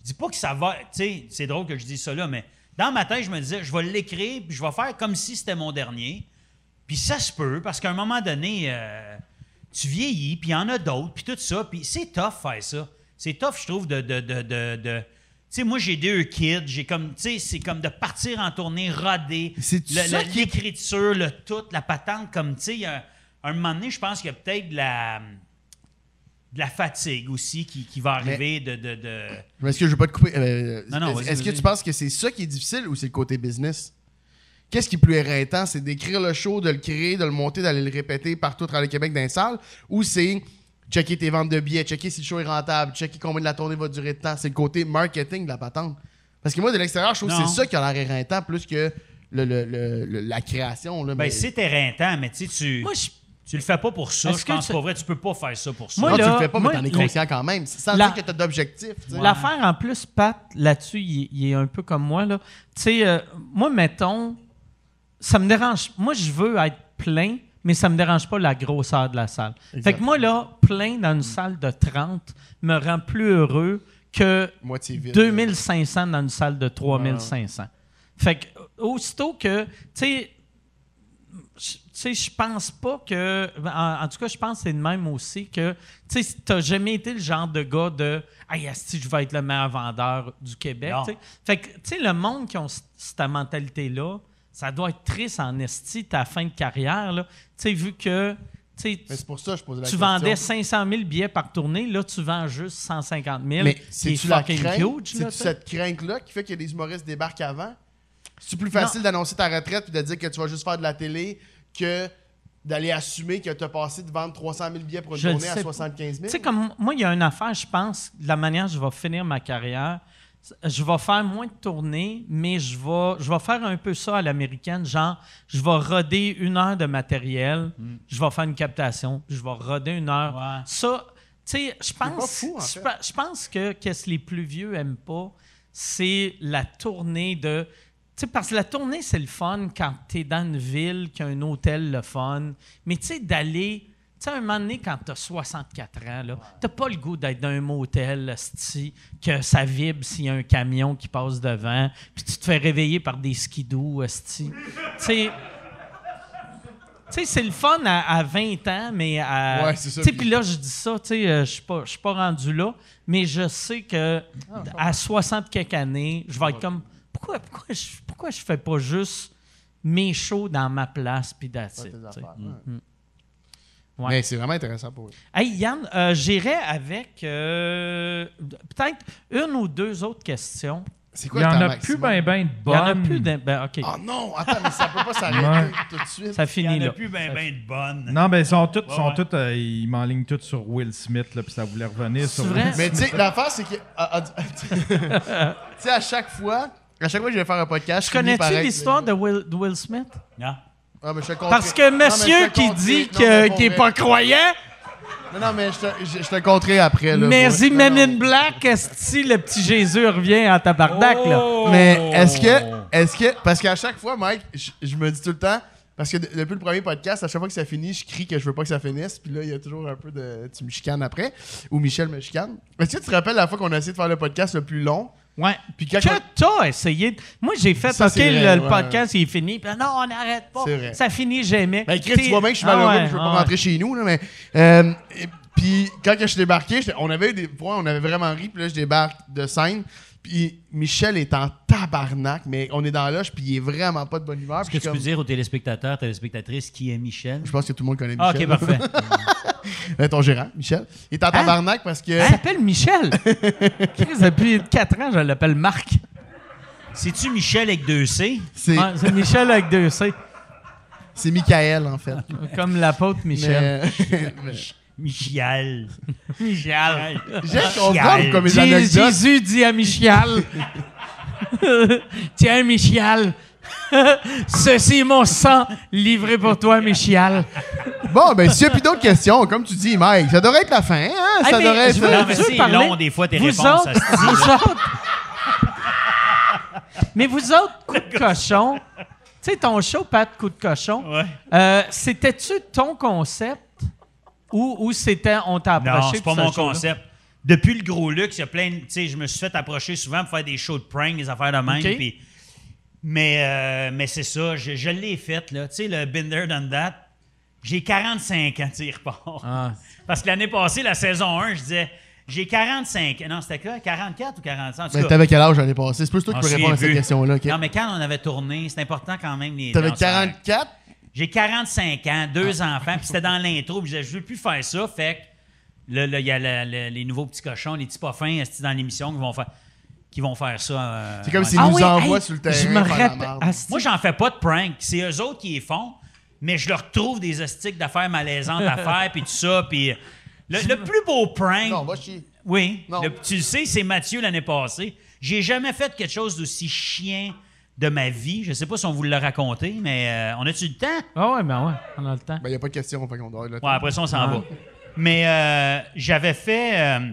Je dis pas que ça va, tu sais, c'est drôle que je dise ça là, mais dans ma tête, je me disais, je vais l'écrire, puis je vais faire comme si c'était mon dernier. Puis ça se peut, parce qu'à un moment donné, euh, tu vieillis, puis il y en a d'autres, puis tout ça, puis c'est tough faire ça. C'est tough, je trouve, de... sais, moi, j'ai deux kids, j'ai comme, tu sais, c'est comme de partir en tournée, roder, qui l'écriture, le tout, la patente, comme, tu sais, un, un moment donné, je pense qu'il y a peut-être de la, de la fatigue aussi qui, qui va Mais- arriver de... de, de- Je veux pas te couper? Euh, Non, non, est-ce est-ce que tu penses que c'est ça qui est difficile ou c'est le côté business? Qu'est-ce qui est plus éreintant? C'est d'écrire le show, de le créer, de le monter, d'aller le répéter partout à travers le Québec dans les salles? Ou c'est checker tes ventes de billets, checker si le show est rentable, checker combien de la tournée va durer de temps? C'est le côté marketing de la patente. Parce que moi, de l'extérieur, je trouve que c'est ça qui a l'air éreintant plus que le- le- le- le- la création. Là, Ben, mais- c'est éreintant, mais tu sais, tu, Moi, je- tu le fais pas pour ça. Je que pense tu- pas vrai, tu peux pas faire ça pour ça. Moi, non, tu le fais pas, moi, mais t'en es le- conscient quand même. Sans La- dire que t'as d'objectifs. tu sais. L'affaire en plus, Pat, là-dessus, il, il est un peu comme moi. là. Tu sais, euh, moi, mettons, ça me dérange. Moi, je veux être plein, mais ça me dérange pas la grosseur de la salle. Fait que moi, là, plein dans une salle de 30 me rend plus heureux que vide. 2500 dans une salle de 3500. Fait que, aussitôt que, tu sais, je- tu sais, je pense pas que. En, en tout cas, je pense que c'est le même aussi que. Tu sais, t'as jamais été le genre de gars de. Hey, asti, je vais être le meilleur vendeur du Québec. Fait que, tu sais, le monde qui c- cette mentalité-là, ça doit être triste en esti, ta fin de carrière, là. Tu sais, vu que. tu sais, Mais c'est pour ça que je pose la tu question. vendais 500 000 billets par tournée, là, tu vends juste 150 000. Mais c'est-tu la crainte? huge, là, C'est-tu tu sais? cette crainte-là qui fait que les humoristes débarquent avant? C'est plus facile d'annoncer ta retraite et de dire que tu vas juste faire de la télé que d'aller assumer que tu as passé de vendre 300 000 billets pour une Je le tournée à sais. 75 000? Tu sais, comme moi, il y a une affaire, je pense, de la manière dont je vais finir ma carrière, je vais faire moins de tournées, mais je vais, je vais faire un peu ça à l'américaine, genre, je vais roder une heure de matériel, je vais faire une captation, je vais roder une heure. Ouais. Ça, tu sais, je pense, pas fou, en je fait. pe- je pense que qu'est-ce que les plus vieux aiment pas, c'est la tournée de. Tu sais, parce que la tournée, c'est le fun quand tu es dans une ville, qui a un hôtel le fun. Mais tu sais, d'aller. Tu sais, à un moment donné, quand tu as 64 ans, là, t'as pas le goût d'être dans un motel, sti, que ça vibre s'il y a un camion qui passe devant, puis tu te fais réveiller par des skidoo, sti. Tu sais. Tu sais, c'est le fun à, à 20 ans, mais à. Ouais, c'est Tu puis- là, je dis ça, tu sais, euh, je suis pas, pas rendu là, mais je sais que à 60 quelques années, je vais être comme. Pourquoi, pourquoi, je, pourquoi je fais pas juste mes shows dans ma place, puis tu ouais. Ouais. Mais c'est vraiment intéressant pour eux. Hey, Yann, euh, j'irai avec euh, peut-être une ou deux autres questions. C'est Il quoi n'y le en a plus ben ben de Il y en a bonnes. plus d'un. Ben, OK. Oh non, attends, mais ça peut pas s'arrêter tout de suite. Ça Il finit n'y en là. a plus ben ben de bonnes. Non, ben ils sont tous, Ouais, sont ouais. tous euh, ils m'enlignent tous sur Will Smith, là, puis ça voulait revenir sur C'est vrai? Mais tu sais, l'affaire, c'est que. ah, ah, Tu sais, à chaque fois, à chaque fois que je vais faire un podcast, Tu je connais-tu l'histoire de Will, de Will Smith? Non. Ah, mais je te compterai- Parce que monsieur qui dit qu'il n'est vrai. pas croyant, Non, non, mais je te, je, te compterai après. Là, mais si Men in Black, est-ce que le petit Jésus revient en tabarnak, là? Oh! Mais est-ce que. Est-ce que. Parce qu'à chaque fois, Mike, je, je me dis tout le temps. Parce que de- depuis le premier podcast, à chaque fois que ça finit, je crie que je veux pas que ça finisse. Puis là, il y a toujours un peu de. Tu me chicanes après. Ou Michel me chicane. Est-ce que tu te rappelles la fois qu'on a essayé de faire le podcast le plus long? Ouais. Puis quand. Que t'as essayé. de- Moi, j'ai fait, Ça, OK, le, vrai, le ouais. podcast, il est fini. Puis non, on n'arrête pas. Vrai. Ça finit jamais. Ben, Chris, tu vois bien que je suis Ah malheureux, ouais, puis je veux ah pas ouais. rentrer chez nous, là, mais. euh, puis quand que je débarquais, j'étais- on avait eu des points, on avait vraiment ri, puis là, je débarque de scène. Puis Michel est en tabarnak, mais on est dans l'âge, puis il est vraiment pas de bonne humeur. Est-ce que tu peux dire aux téléspectateurs, téléspectatrices qui est Michel? Je pense que tout le monde connaît Ah, Michel. ok, parfait. Ton gérant, Michel. Il est en tabarnak parce que. Il s'appelle Michel. Chris, depuis 4 ans, je l'appelle Marc. C'est-tu Michel avec deux C? C'est Michel avec deux C. c'est Michael, en fait. Comme l'apôtre Michel. Mais- mais- Qu'on parle comme les Jé- anecdotes. Jésus dit à Michel Tiens, Michel, ceci est mon sang livré pour toi, Michel. Bon, ben, s'il n'y a plus d'autres questions, comme tu dis, Mike, ça devrait être la fin, hein? Ça Ah, mais devrait je être. Non, mais c'est long, des fois, tes vous réponses, autres, ça vous autres- Mais vous autres, coup de cochon, tu sais, ton show, Pat, coup de cochon, Ouais. euh, c'était-tu ton concept ou, ou c'était on t'a approché? Non, c'est pas mon concept. Depuis le gros luxe, il y a plein de. Tu sais, je me suis fait approcher souvent pour faire des shows de prank, des affaires de même. OK. puis- mais euh, mais c'est ça, je, je l'ai fait, là. Tu sais, le Binder Done That. J'ai 45 ans, tu repart. Ah. Parce que l'année passée, la saison 1, je disais, j'ai 45. Non, c'était quoi? 44 ou 45? En tout Ben, t'avais quel âge l'année passée? C'est plus toi qui peux répondre à cette question-là? Non, mais quand on avait tourné, c'est important quand même. les T'avais danseurs. 44? J'ai 45 ans, deux enfants, puis c'était dans l'intro, puis je disais, je veux plus faire ça, fait que là, là, il y a le- le- les nouveaux petits cochons, les petits pas fins esti, dans l'émission qui vont faire qui vont faire ça. euh, C'est comme s'ils Ah nous oui, envoient hey, sur le terrain. Je me rappelle. Asti. Moi, j'en fais pas de prank. C'est eux autres qui les font, mais je leur trouve des hostiques d'affaires malaisantes à faire, puis tout ça, puis... Le, le plus beau prank... Non, va chier. Oui. Non. Le- tu le sais, c'est Mathieu l'année passée. J'ai jamais fait quelque chose d'aussi chien de ma vie. Je sais pas si on vous l'a raconté, mais euh, on a-tu le temps? Ah ouais, ben ouais, on a le temps. Ben, y a pas de question, fait qu'on doit le Ouais, après ça, on s'en va. Mais euh, j'avais fait, euh,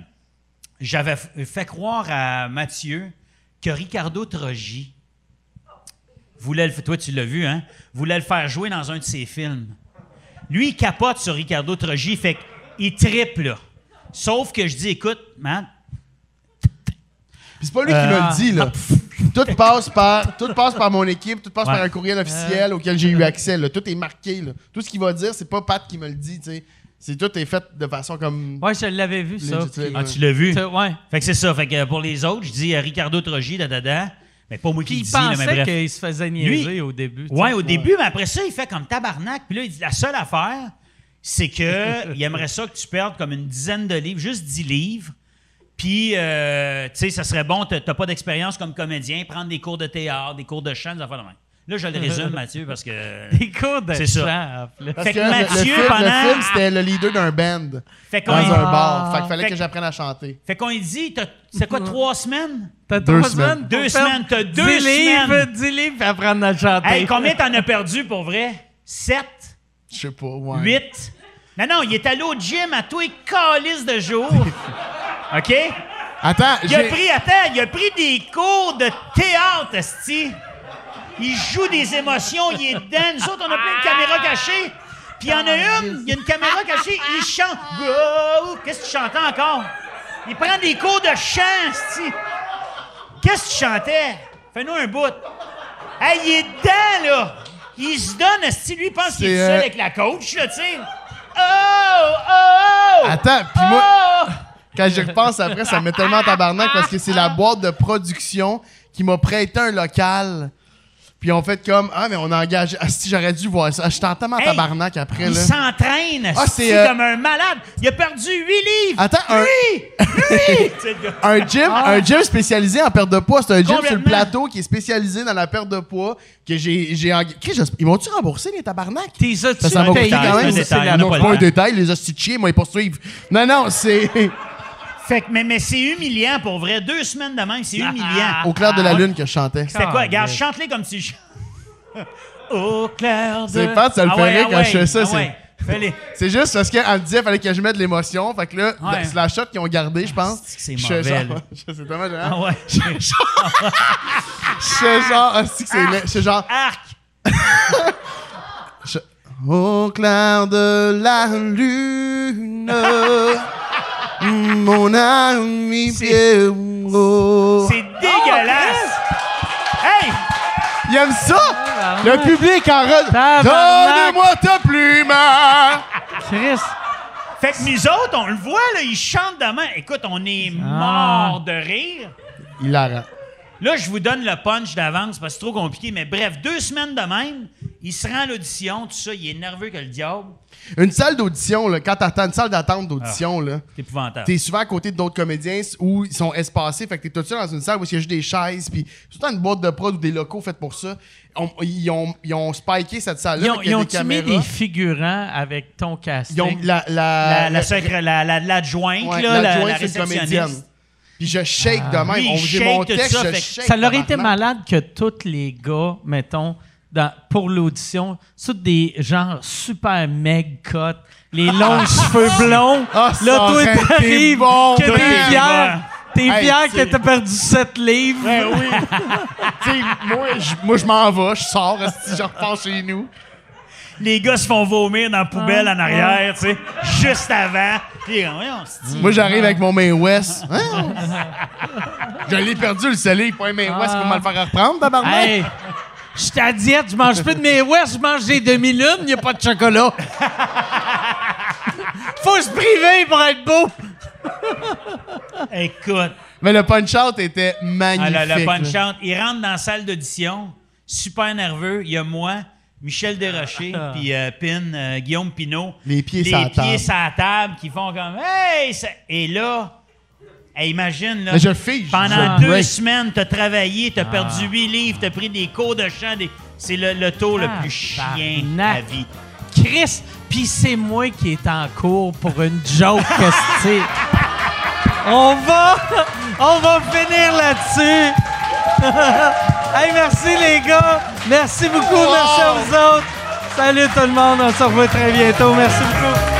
j'avais fait croire à Mathieu que Ricardo Trogi voulait le, toi tu l'as vu, hein, voulait le faire jouer dans un de ses films. Lui, il capote sur Ricardo Trogi, fait qu'il triple là. Sauf que je dis, écoute, man, Puis c'est pas lui qui Euh, me le dit, là. Tout passe par, tout passe par mon équipe, tout passe Ouais. par un courriel officiel auquel j'ai eu accès, là. Tout est marqué, là. Tout ce qu'il va dire, c'est pas Pat qui me le dit. C'est tout est fait de façon comme. Ouais, je l'avais vu, ça. Puis- ah, tu l'as vu? Ouais. Fait que c'est ça. Fait que euh, pour les autres, je dis euh, Ricardo Trogi, da da da. Mais pas moi qui il pensait qu'il se faisait niaiser au début. Ouais, sais. au début, mais après ça, il fait comme tabarnak. Puis là, il dit la seule affaire, c'est que il aimerait ça que tu perdes comme une dizaine de livres, juste 10 livres. Puis, euh, tu sais, ça serait bon, t'as t'as pas d'expérience comme comédien, prendre des cours de théâtre, des cours de chant, des affaires de même. Là, je le résume, Mathieu, parce que. Des cours de C'est ça. Parce Fait que Mathieu, le, film, pendant- le film, c'était le leader d'un band Fait qu'on dans un bar. Fait qu'il fallait Fait que que- j'apprenne à chanter. fait qu'on lui dit, t'as- c'est quoi, trois semaines? T'as Deux trois semaines. Deux semaines, t'as 10 deux livres, semaines. 10 livres, apprendre à chanter. Hey, combien t'en as perdu pour vrai? Sept? Je sais pas, ouais. 8. Non, non, il est allé au gym à tous les calices de jours. OK? Attends, Il a pris, attends, il a pris des cours de théâtre, esti. Il joue des émotions, il est dedans. Nous autres, on a plein de caméras cachées. Puis il y en a une, il y a une caméra cachée, il chante. Wow! Qu'est-ce que tu chantais encore? Il prend des cours de chant, esti. Qu'est-ce que tu chantais? Fais-nous un bout. Hey, il est dedans, là. Il se donne, esti. Lui, il pense qu'il est seul euh, avec la coach, là, tu sais. Oh! Oh! Attends, puis moi, Oh! Quand j'y repense après, ça me met tellement en tabarnak parce que c'est la boîte de production qui m'a prêté un local Puis on fait comme Ah, mais on a engagé. Ah, si j'aurais dû voir ça. Je t'entends en Hey, tabarnak après. Il Là. s'entraîne Ah, c'est, euh, comme un malade. Il a perdu 8 livres. Attends, un, Lui! Tu un gym, un gym spécialisé en perte de poids. C'est un gym sur le plateau qui est spécialisé dans la perte de poids. Que j'ai. j'ai Ils vont-tu rembourser les tabarnak? T'es Ça, ça va payé? coûter quand même. C'est pas un détail, les chiens, moi, ils poursuivent. Non, non, c'est Fait que, mais, mais c'est humiliant pour vrai. Deux semaines de même, c'est humiliant. au clair de la lune que je chantais. C'était quoi? Ah, Regarde, ouais. chante-les comme tu chantes. Au clair de... C'est pas, ça le Ah ouais, ah quand je fais ouais, ça, ah c'est- ouais. C'est juste parce qu'elle me disait fallait que je mette de l'émotion. Fait que là, Ouais. c'est la shot qu'ils ont gardé, je pense. c'est mauvais, genre- je- C'est tellement Ah ouais. Je fais genre, ah, c'est. Je fais genre, Arc! au clair de la lune, mon ami C'est- Pierrot. C'est dégueulasse! Hey! Il aime ça? Le public en re... Donne-moi ta plume! Chris. Fait que nous autres, on le voit, là, ils chantent demain. Écoute, on est Ah. morts de rire. Hilarant. Là, je vous donne le punch d'avance parce que c'est trop compliqué. Mais bref, deux semaines de même, il se rend à l'audition, tout ça, il est nerveux que le diable. Une salle d'audition, là, quand t'attends une salle d'attente d'audition, là, C'est épouvantable. t'es souvent à côté d'autres comédiens où ils sont espacés, fait que t'es tout seul dans une salle où il y a juste des chaises, puis tout une boîte de prod ou des locaux faits pour ça. On- ils, ont, ils ont spiké cette salle-là. Ils ont, fait qu'il y ils a ont des mis des figurants avec ton casting? Ils ont la, la, La, l'adjointe, ouais, là, la, l'adjointe, la réceptionniste. comédienne. Puis je shake de même. Lui, On- shake mon texte, ça, je shake. Ça leur été tabarnak. malade que tous les gars, mettons, dans- pour l'audition, tous des gens super meg cut, les longs cheveux blonds. Ah, là, toi, t'arrives, bon, que t'es fier. T'es Hey, fier c'est- que t'as perdu 7 livres. Ben oui. moi, je- moi, je m'en vais, je sors, si je repars chez nous. Les gars se font vomir dans la poubelle Ah, en arrière, tu sais, juste avant. Puis, voyons, c'est- Moi, j'arrive avec mon main West. Hein? je l'ai perdu, le soleil, pas un main West pour me le faire reprendre, tabarnak. Hey, je suis à diète, je mange plus de mes West, je mange des demi-lunes, il n'y a pas de chocolat. Faut se priver pour être beau. Écoute, Mais le punch-out était ah, magnifique. le, le punch là. out, il rentre dans la salle d'audition, super nerveux. Il y a moi, Michel Desrochers, puis euh, Pin, euh, Guillaume Pinault. Les pieds les sur la pieds table. sur la table qui font comme Hey! Et là, hey, imagine, là. Mais je fige, Pendant je deux break. semaines, t'as travaillé, t'as Ah. perdu huit livres, t'as pris des cours de chant. des- C'est le, le taux le plus chien de la vie. Chris, pis c'est moi qui est en cours pour une joke, qu'est-ce que c'est? On va, on va finir là-dessus. hey, merci les gars. Merci beaucoup. Merci à vous autres. Salut tout le monde. On se revoit très bientôt. Merci beaucoup.